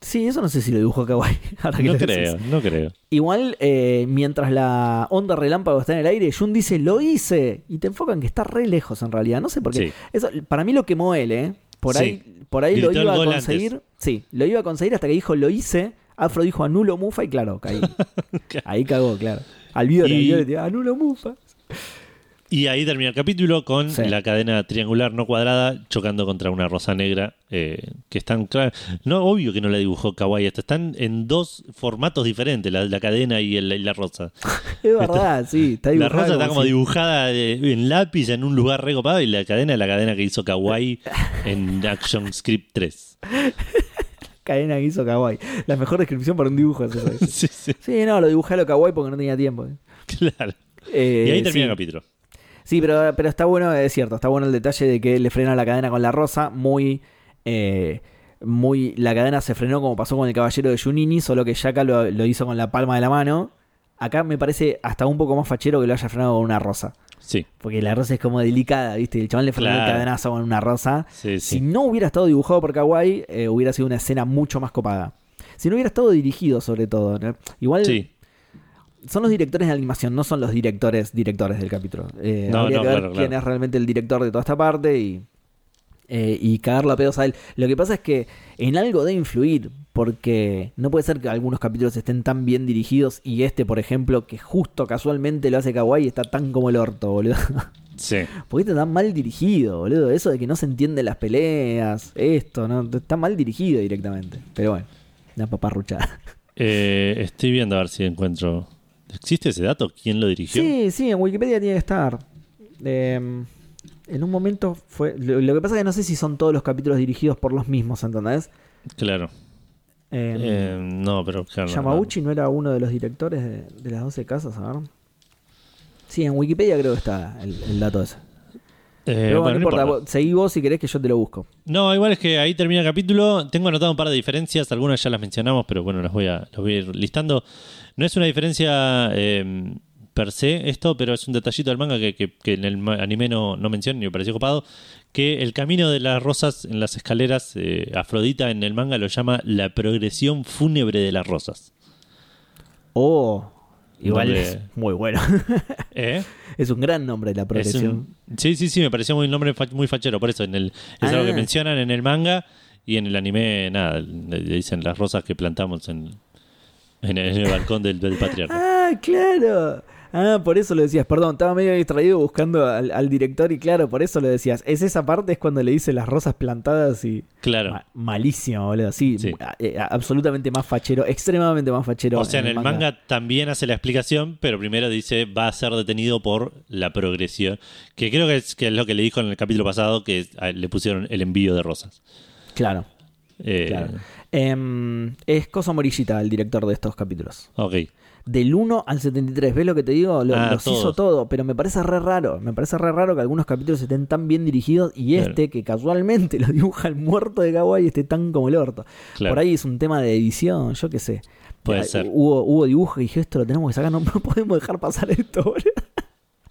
Sí, eso no sé si lo dibujó Kawaii. No creo, no creo. Igual, eh, mientras la onda relámpago está en el aire, Jun dice, lo hice. Y te enfocan que está re lejos en realidad. No sé por qué. Eso, para mí lo quemó él, ¿eh? Por Sí. ahí, por ahí lo Gritó iba a conseguir. Sí, lo iba a conseguir hasta que dijo, lo hice. Afro dijo, anulo Mufa y claro, caí. ahí cagó, claro. Al Viore, Y- Viore, te anula Mufa. Y ahí termina el capítulo con Sí. la cadena triangular no cuadrada chocando contra una rosa negra eh, que están claro. No, obvio que no la dibujó Kawaii. Esto están en dos formatos diferentes, la, la cadena y, el- y la rosa. Es verdad, sí. Está La dibujada rosa está como dibujada en lápiz en un lugar recopado y la cadena es la cadena que hizo Kawaii en Action Script 3. Cadena que hizo Kawaii. La mejor descripción para un dibujo es eso. Sí, sí, Sí, no, lo dibujé a lo Kawaii porque no tenía tiempo. claro. Eh, Y ahí termina sí. el capítulo. Sí, pero, pero está bueno, es cierto, está bueno el detalle de que le frena la cadena con la rosa, muy... eh, muy la cadena se frenó como pasó con el caballero de Junini, solo que Yaka lo, lo hizo con la palma de la mano. Acá me parece hasta un poco más fachero que lo haya frenado con una rosa. Sí, Porque la rosa es como delicada, ¿viste? El chaval le frenó el Claro. cadenazo con una rosa. sí, Si sí. no hubiera estado dibujado por Kawaii, eh, hubiera sido una escena mucho más copada. Si no hubiera estado dirigido, sobre todo. ¿no? Igual Sí. Son los directores de animación, no son los directores directores del capítulo. Eh, No, habría no, que ver claro, quién claro. es realmente el director de toda esta parte y, eh, y cagarlo a pedos a él. Lo que pasa es que en algo debe influir, porque no puede ser que algunos capítulos estén tan bien dirigidos y este, por ejemplo, que justo casualmente lo hace Kawaii, está tan como el orto, boludo. Sí. Porque está tan mal dirigido, boludo. Eso de que no se entienden las peleas, esto, ¿no? Está mal dirigido directamente. Pero bueno, una paparruchada. Eh, estoy viendo a ver si encuentro. ¿Existe ese dato? ¿Quién lo dirigió? Sí, sí, en Wikipedia tiene que estar. Eh, en un momento fue. Lo, lo que pasa es que no sé si son todos los capítulos dirigidos por los mismos, ¿entendés? Claro. Eh, Eh, no, pero claro. no, Yamauchi no era uno de los directores de, de las 12 casas, a ver. Sí, en Wikipedia creo que está el, el dato ese. Eh, Pero bueno, no importa, importa. seguí vos si querés que yo te lo busco. No, igual es que ahí termina el capítulo. Tengo anotado un par de diferencias, algunas ya las mencionamos, pero bueno, las voy a, las voy a ir listando. No es una diferencia eh, per se esto, pero es un detallito del manga que, que- que en el anime no, no menciono y me pareció copado. Que el camino de las rosas en las escaleras, eh, Afrodita en el manga lo llama la progresión fúnebre de las rosas. Oh, igual Nombre- es muy bueno. ¿Eh? es un gran nombre la Es progresión. un- sí, sí, sí, me pareció muy un nombre fa- muy fachero. Por eso, en el, es algo que Ah. mencionan en el manga y en el anime, nada, le dicen las rosas que plantamos en, en el, en el balcón del, del patriarca. Ah, claro. Ah, por eso lo decías. Perdón, estaba medio distraído buscando al, al director y claro, por eso lo decías. Es esa parte, es cuando le dice las rosas plantadas y... Claro. Ma- malísimo, boludo. Sí, eh, absolutamente más fachero, extremadamente más fachero. O sea, en el manga también hace la explicación, pero primero dice va a ser detenido por la progresión. Que creo que es, que es lo que le dijo en el capítulo pasado, que le pusieron el envío de rosas. Claro, Eh, claro. Em, es Coso Morillita el director de estos capítulos. Ok. Del 1 al 73, ¿ves lo que te digo? Lo- Ah, los hizo todo, pero me parece re raro. Me parece re raro que algunos capítulos estén tan bien dirigidos y Claro. este, que casualmente lo dibuja el muerto de Kawaii, esté tan como el orto. Claro. Por ahí es un tema de edición, yo qué sé. Puede Ah, ser. Hubo, hubo dibujos que dije, esto lo tenemos que sacar, no, no podemos dejar pasar esto, boludo.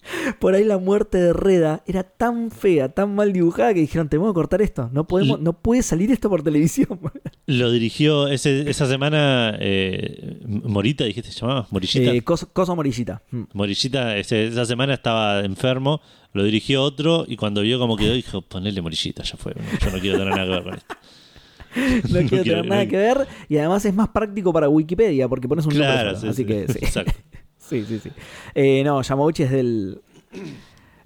Por ahí la muerte de Reda era tan fea, tan mal dibujada que dijeron, tenemos que cortar esto. No podemos, no puede salir esto por televisión. boludo". Lo dirigió ese- esa semana eh, Morita, dijiste, ¿se llamaba? Morillita. Eh, Coso, Coso Morillita. Mm. Morillita ese- esa semana estaba enfermo, lo dirigió otro y cuando vio cómo quedó dijo, ponele Morillita, ya fue, yo no quiero tener nada que ver con esto. No quiero quiero- tener nada que ver y además es más práctico para Wikipedia porque pones un nombre Claro, solo, sí, así sí, que sí. exacto. Sí, sí, sí. Eh, no, Yamauchi es del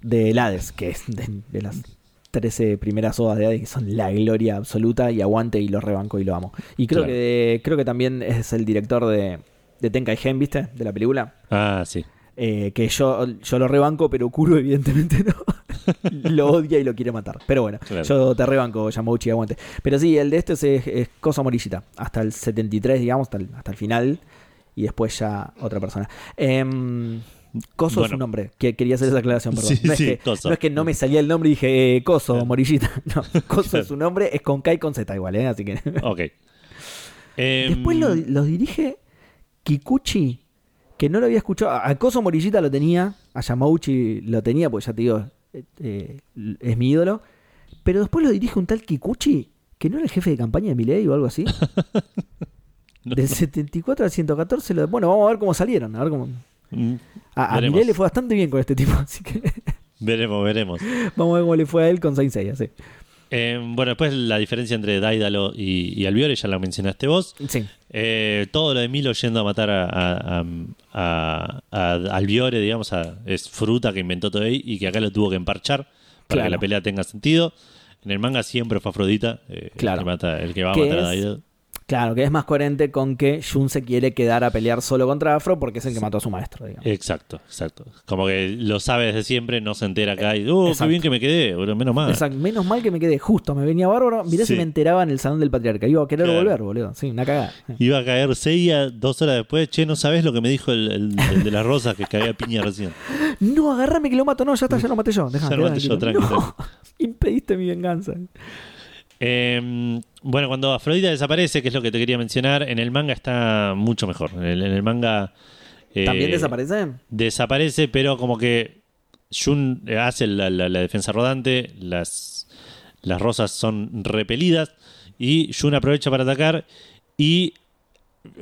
del Hades, que es de, de las 13 primeras odas de Hades que son la gloria absoluta y aguante y lo rebanco y lo amo. Y creo Claro. que creo que también es el director de de Tenkai Gen, ¿viste? De la película. Ah, sí. Eh, que yo, yo lo rebanco, pero Kuro evidentemente no. lo odia y lo quiere matar. Pero bueno, Claro. yo te rebanco, Yamauchi, aguante. Pero sí, el de este es, es, es Cosa Morillita. Hasta el 73, digamos, hasta el, hasta el final. Y después ya otra persona. Em, Coso es Bueno. su nombre. Que, quería hacer esa aclaración, perdón. Sí, no, es sí, que, no es que no me salía el nombre y dije eh, Coso, Claro. Morillita. No, Coso Claro. es su nombre, es con K y con Z igual, ¿eh? Así que. Ok. Em, Después lo, lo dirige Kikuchi, que no lo había escuchado. A Coso Morillita lo tenía, a Yamauchi lo tenía, porque ya te digo, eh, eh, es mi ídolo. Pero después lo dirige un tal Kikuchi, que no era el jefe de campaña de Milei o algo así. Del 74 al 114, lo, bueno, vamos a ver cómo salieron. A, ver cómo, mm, a, a le fue bastante bien con este tipo, así que veremos, veremos. vamos a ver cómo le fue a él con Saint Seiya, sí. Eh, bueno, después la diferencia entre Daidalo y, y Albiore, ya la mencionaste vos. Sí. Eh, todo lo de Milo yendo a matar a, a, a- a- a Albiore, digamos, a- es fruta que inventó Toei y que acá lo tuvo que emparchar para Claro. que la pelea tenga sentido. En el manga siempre fue Afrodita, eh, Claro. el, que mata- el que va a Que matar a Daidalo. Claro, que es más coherente con que Jun se quiere quedar a pelear solo contra Afro porque es el que mató a su maestro, digamos. Exacto, exacto. Como que lo sabe desde siempre, no se entera acá y, uh, qué bien que me quedé, boludo, menos mal. Exacto. Menos mal que me quedé justo, me venía bárbaro. Mirá Sí. si me enteraba en el salón del patriarca. Iba a querer Claro. volver, boludo. Sí, una cagada. Iba a caer Seiya dos horas después. Che, no sabes lo que me dijo el, el- el de las rosas que caía piña recién. No, agarrame que lo mato. No, ya está, ya lo maté yo. Dejá, Ya lo maté yo, tranquilo. tranqui, No, impediste mi venganza. Eh, bueno, cuando Afrodita desaparece, que es lo que te quería mencionar, en el manga está mucho mejor. En el, en el manga. eh, ¿También desaparece? Desaparece, pero como que Jun hace la, la- la defensa rodante, las, las rosas son repelidas y Jun aprovecha para atacar y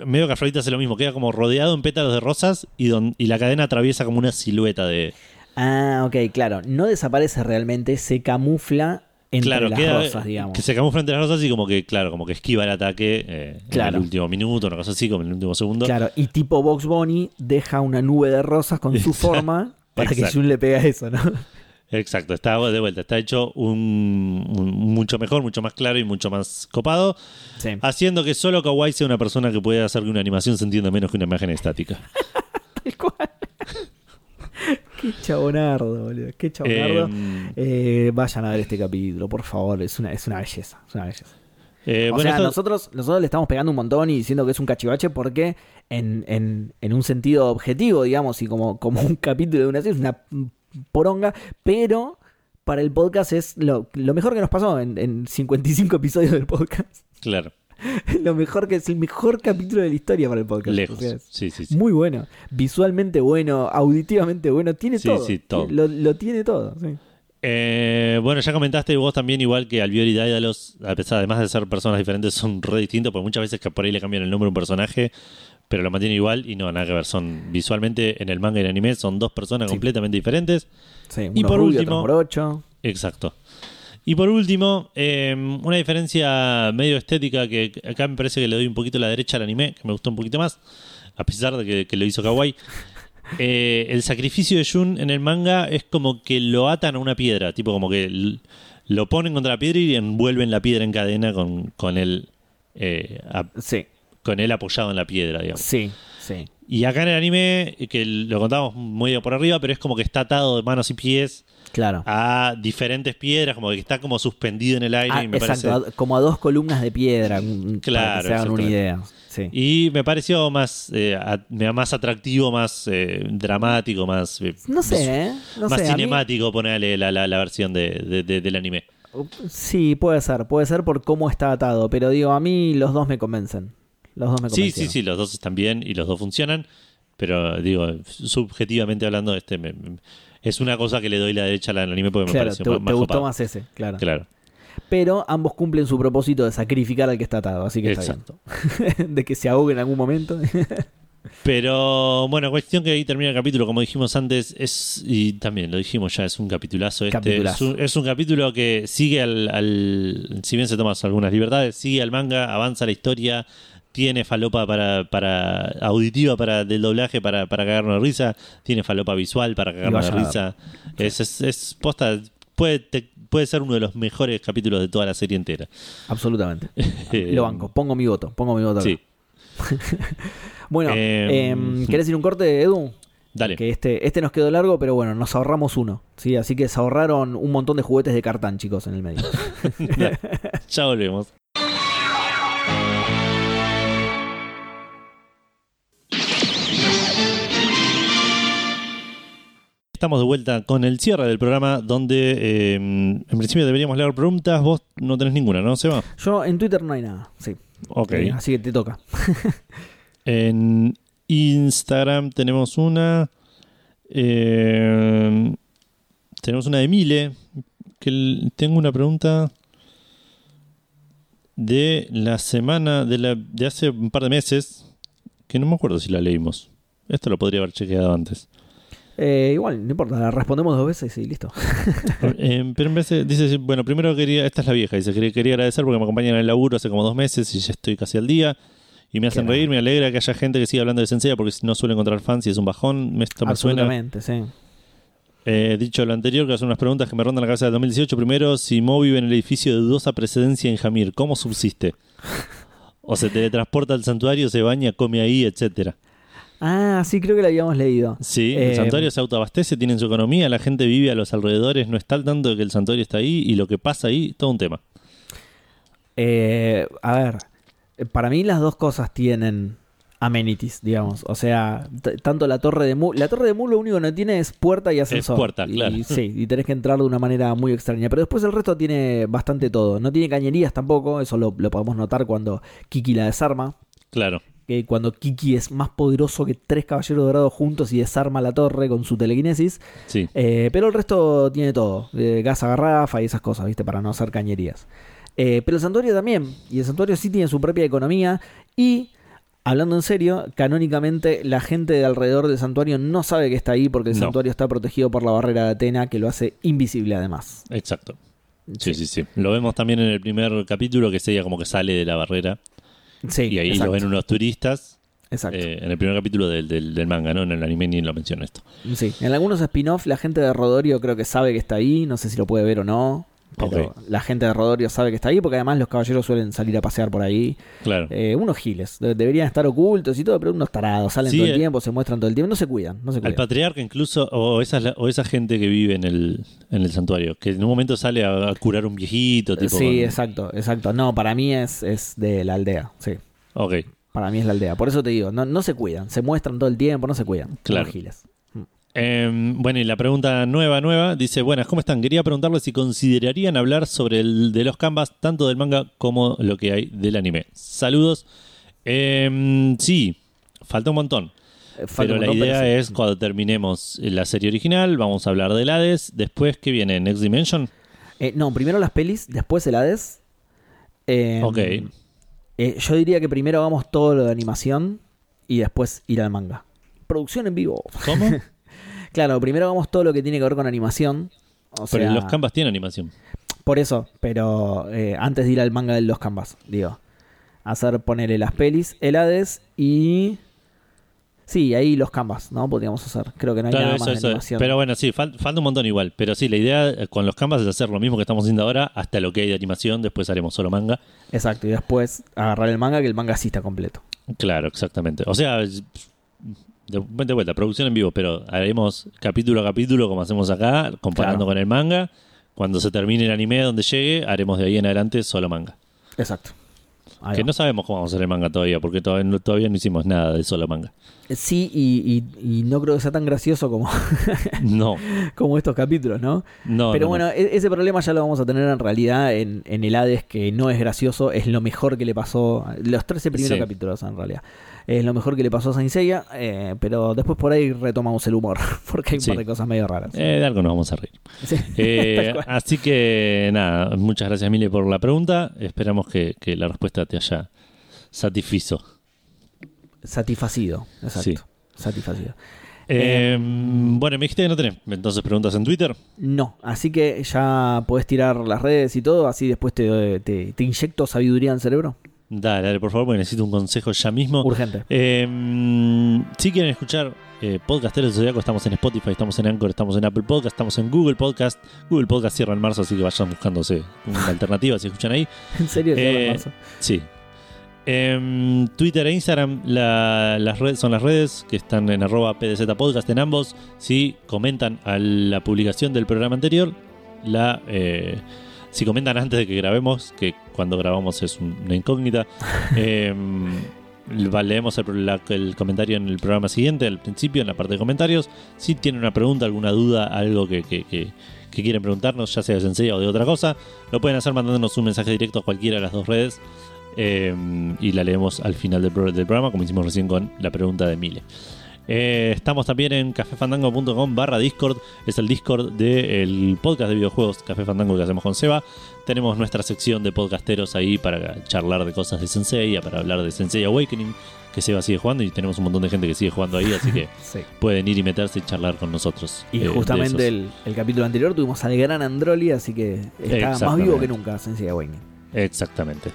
medio que Afrodita hace lo mismo, queda como rodeado en pétalos de rosas y, don- y la cadena atraviesa como una silueta de... Ah, ok, claro. No desaparece realmente, se camufla entre claro, las queda, rosas, digamos. que se camufla entre las rosas y como que, claro, como que esquiva el ataque eh, Claro. en el último minuto, una cosa así, como en el último segundo. Claro, y tipo Box Bunny deja una nube de rosas con su forma para que Exacto. Jun le pega eso, ¿no? Exacto, está de vuelta, está hecho un, un- mucho mejor, mucho más claro y mucho más copado, Sí. haciendo que solo Kawaii sea una persona que puede hacer que una animación se entienda menos que una imagen estática. Tal cual. Qué chabonardo, boludo. Qué chabonardo. Eh, Eh, vayan a ver este capítulo, por favor. Es una, es una belleza. Es una belleza. eh, o bueno, sea, esto- nosotros, nosotros le estamos pegando un montón y diciendo que es un cachivache porque en, en- en un sentido objetivo, digamos, y como, como un capítulo de una serie, es una poronga, pero para el podcast es lo, lo mejor que nos pasó en, en 55 episodios del podcast. claro, lo mejor que es el mejor capítulo de la historia para el podcast. lejos. O sea, es Sí, sí, sí. muy bueno. Visualmente bueno, auditivamente bueno, tiene todo. Lo, lo tiene todo. Eh, bueno, ya comentaste vos también, igual que Albior y Daedalus, a pesar, además de ser personas diferentes, son re distintos, porque muchas veces que por ahí le cambian el nombre a un personaje, pero lo mantienen igual y no, nada que ver. Son visualmente en el manga y el anime, son dos personas completamente diferentes. Y por rubio, último- otro morocho. Exacto. Y por último, eh, una diferencia medio estética que acá me parece que le doy un poquito la derecha al anime, que me gustó un poquito más, a pesar de que, que lo hizo Kawaii. Eh, el sacrificio de Jun en el manga es como que lo atan a una piedra, tipo como que lo ponen contra la piedra y envuelven la piedra en cadena con, con él eh, a- Sí, con él apoyado en la piedra, digamos. sí, sí. Y acá en el anime, que lo contamos muy por arriba, pero es como que está atado de manos y pies Claro. a diferentes piedras, como que está como suspendido en el aire. Ah, y me exacto, parece- como a dos columnas de piedra, mm, para Claro, que se hagan una idea. Sí. Y me pareció más, eh, a- más atractivo, más eh, dramático, más, eh, No sé, ¿eh? No más sé, a mí- cinemático ponerle la, la, la versión de, de- de- del anime. Sí, puede ser, puede ser por cómo está atado, pero digo, a mí los dos me convencen. Los dos me Sí, sí, sí, los dos están bien y los dos funcionan, pero digo, subjetivamente hablando, este me- me- es una cosa que le doy la derecha al anime porque me Claro, pareció te, más, te más gustó más ese, claro. Claro, Pero ambos cumplen su propósito de sacrificar al que está atado, así que está exacto. bien. de que se ahogue en algún momento. Pero bueno, cuestión que ahí termina el capítulo, como dijimos antes, es, y también lo dijimos ya, es un capitulazo este. Capitulazo. Es, un, es un capítulo que sigue al, al- si bien se toma algunas libertades, sigue al manga, avanza la historia, tiene falopa para, para auditiva para del doblaje para, para cagarnos de risa, tiene falopa visual para cagarnos de risa. Es, es, es posta, puede, te- puede ser uno de los mejores capítulos de toda la serie entera. Absolutamente. Lo banco, pongo mi voto, pongo mi voto. acá. Sí, Bueno, Eh, em, ¿querés ir un corte, Edu? dale. Que este, este nos quedó largo, pero bueno, nos ahorramos uno. ¿sí? Así que se ahorraron un montón de juguetes de cartán, chicos, en el medio. ya volvemos. Estamos de vuelta con el cierre del programa donde eh, en principio deberíamos leer preguntas. Vos no tenés ninguna, ¿no, Seba? Yo en Twitter no hay nada, sí. Ok. Eh, así que te toca. En Instagram tenemos una. eh, tenemos una de Mile. Que tengo una pregunta de la semana de, la, de hace un par de meses. Que no me acuerdo si la leímos. Esto lo podría haber chequeado antes. Eh, igual, no importa, la respondemos dos veces y listo. Eh, pero en vez de, dice, bueno, primero quería, esta es la vieja, dice, quería, quería agradecer porque me acompañan en el laburo hace como dos meses y ya estoy casi al día. Y me hacen reír, me alegra que haya gente que siga hablando de Sensei porque no suele encontrar fans y es un bajón. Me- Esto me suena. Absolutamente, sí. Eh, dicho lo anterior, que hacer unas preguntas que me rondan la cabeza del 2018. Primero, si Mo vive en el edificio de dudosa precedencia en Jamir, ¿cómo subsiste? O se teletransporta al santuario, se baña, come ahí, etcétera. Ah, sí, creo que lo habíamos leído. Sí, Eh, el santuario se autoabastece, tiene su economía, la gente vive a los alrededores, no está al tanto de que el santuario está ahí y lo que pasa ahí, todo un tema. Eh, a ver, eh, para mí las dos cosas tienen amenities, digamos. O sea, tanto la torre de Mu. La torre de Mu lo único que no tiene es puerta y ascensor. puerta, Y- claro. sí, y tenés que entrar de una manera muy extraña. Pero después el resto tiene bastante todo. No tiene cañerías tampoco, eso lo, lo podemos notar cuando Kiki la desarma. Claro, Que cuando Kiki es más poderoso que tres caballeros dorados juntos y desarma la torre con su telequinesis. sí. Eh, pero el resto tiene todo. eh, gas a garrafa y esas cosas, ¿viste? Para no hacer cañerías. Eh, pero el santuario también. Y el santuario sí tiene su propia economía. Y, hablando en serio, canónicamente la gente de alrededor del santuario no sabe que está ahí porque el No. santuario está protegido por la barrera de Atena que lo hace invisible además. Exacto. Sí, sí, sí. Lo vemos también en el primer capítulo que sería como que sale de la barrera Sí, y ahí exacto, lo ven unos turistas exacto. eh, en el primer capítulo del, del- del manga, ¿no? En el anime ni lo menciona esto. Sí, en algunos spin-off la gente de Rodorio creo que sabe que está ahí, no sé si lo puede ver o no. Pero la gente de Rodorio sabe que está ahí porque además los caballeros suelen salir a pasear por ahí. Claro. Eh, unos giles, de- deberían estar ocultos y todo, pero unos tarados, salen Sí, todo el eh. tiempo, se muestran todo el tiempo, no se cuidan, no se Al patriarca incluso, o esa, o esa gente que vive en el, en el santuario, que en un momento sale a, a curar un viejito, tipo... sí, con- exacto, exacto. No, para mí es, es de la aldea, sí. Ok, Para mí es la aldea. Por eso te digo, no, no se cuidan, se muestran todo el tiempo, no se cuidan. Claro. Unos giles. Em, bueno, y la pregunta nueva, nueva, dice, buenas, ¿cómo están? Quería preguntarles si considerarían hablar sobre el de los canvas, tanto del manga como lo que hay del anime. Saludos. Em, sí, falta un montón. Eh, falta pero un la idea sí. es cuando terminemos la serie original, vamos a hablar del Hades. Después, ¿qué viene? ¿Next Dimension? Eh, no, primero las pelis, después el Hades. Eh, Ok. eh, yo diría que primero hagamos todo lo de animación y después ir al manga. Producción en vivo. ¿Cómo? Claro, primero hagamos todo lo que tiene que ver con animación. O pero sea, los canvas tienen animación. Por eso, pero eh, antes de ir al manga de los canvas, digo. Hacer, ponerle las pelis, el Hades y. Sí, ahí los canvas, ¿no? Podríamos hacer. Creo que no hay Claro, nada eso, más de eso. animación. Pero bueno, sí, fal- falta un montón igual. Pero sí, la idea eh, con los canvas es hacer lo mismo que estamos haciendo ahora, hasta lo que hay de animación, después haremos solo manga. Exacto, y después agarrar el manga, que el manga sí está completo. Claro, exactamente. O sea, de, de vuelta, producción en vivo, pero haremos capítulo a capítulo como hacemos acá, comparando Claro. con el manga. Cuando se termine el anime donde llegue, haremos de ahí en adelante solo manga. Exacto. Ahí que va. no sabemos cómo vamos a hacer el manga todavía, porque todavía no, todavía no hicimos nada de solo manga. Sí, y, y- y no creo que sea tan gracioso como, No, como estos capítulos, ¿no? no. Pero no, bueno, e- ese problema ya lo vamos a tener en realidad en, en el Hades, que no es gracioso, es lo mejor que le pasó, los 13 primeros Sí. capítulos en realidad, es lo mejor que le pasó a Saint Seiya, eh, pero después por ahí retomamos el humor, porque hay un Sí. par de cosas medio raras. Eh, de algo nos vamos a reír. Sí. Eh, así que nada, muchas gracias Mile por la pregunta. Esperamos que, que la respuesta te haya satisfizo. Satisfacido, exacto. Sí. Satisfacido. Eh, bueno, me dijiste que no tenés entonces preguntas en Twitter. No, así que ya podés tirar las redes y todo, así después te, te, te inyecto sabiduría en el cerebro. Dale, dale, por favor, porque necesito un consejo ya mismo. Urgente. Eh, si quieren escuchar eh, Podcasteros del Zodiaco, estamos en Spotify, estamos en Anchor, estamos en Apple Podcast, estamos en Google Podcast. Google Podcast cierra en marzo, así que vayan buscándose una alternativa si escuchan ahí. ¿En serio? ¿Ya Eh, en marzo? Sí. Em, Twitter e Instagram la- las redes, son las redes que están en arroba PDZ Podcast en ambos. Si comentan a la publicación del programa anterior, la, eh, si comentan antes de que grabemos, que cuando grabamos es un- una incógnita, va- leemos el, la- el comentario en el programa siguiente, al principio, en la parte de comentarios. Si tienen una pregunta, alguna duda, algo que, que- que- que quieren preguntarnos, ya sea de Sensei o de otra cosa, lo pueden hacer mandándonos un mensaje directo a cualquiera de las dos redes. Eh, y la leemos al final del, pro- del programa, como hicimos recién con la pregunta de Mile. Eh, estamos también en cafefandango.com barra Discord. Es el Discord del podcast de videojuegos Café Fandango que hacemos con Seba. Tenemos nuestra sección de podcasteros ahí para charlar de cosas de Sensei, para hablar de Sensei Awakening, que Seba sigue jugando y tenemos un montón de gente que sigue jugando ahí, así que Sí. pueden ir y meterse y charlar con nosotros. Y eh, justamente el, el capítulo anterior tuvimos al gran Androli, así que está más vivo que nunca, Sensei Awakening. Exactamente.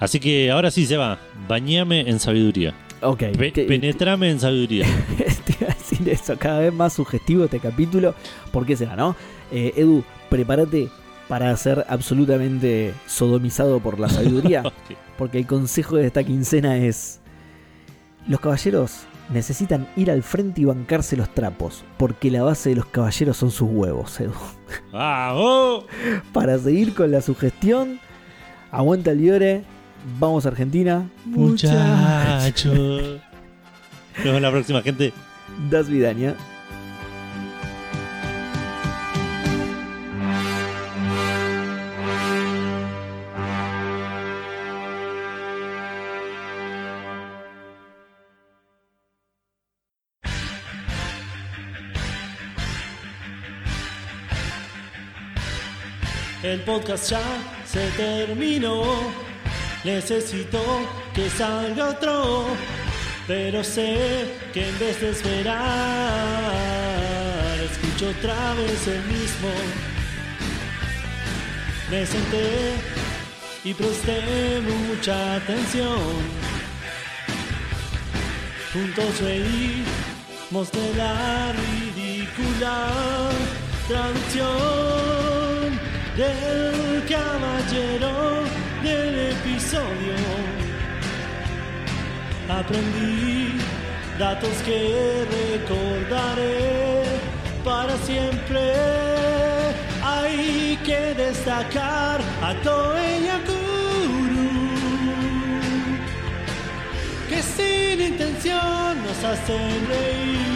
Así que ahora sí, Seba, bañame en sabiduría. Ok. Pe- penetrame en sabiduría. te iba a decir eso, cada vez más sugestivo este capítulo. ¿Por qué será, no? Eh, Edu, prepárate para ser absolutamente sodomizado por la sabiduría. Porque el consejo de esta quincena es: Los caballeros necesitan ir al frente y bancarse los trapos, porque la base de los caballeros son sus huevos, Edu. ¡Vamos! Para seguir con la sugestión, aguanta el liore, vamos a Argentina. Muchacho. Nos vemos la próxima, gente. Das Vidaña. El podcast ya se terminó. Necesito que salga otro. Pero sé que en vez de esperar, escucho otra vez el mismo. Me senté y presté mucha atención. Juntos reímos de la ridícula traducción del caballero del Aprendí datos que recordaré para siempre. Hay que destacar a Toei Yakuru que sin intención nos hacen reír.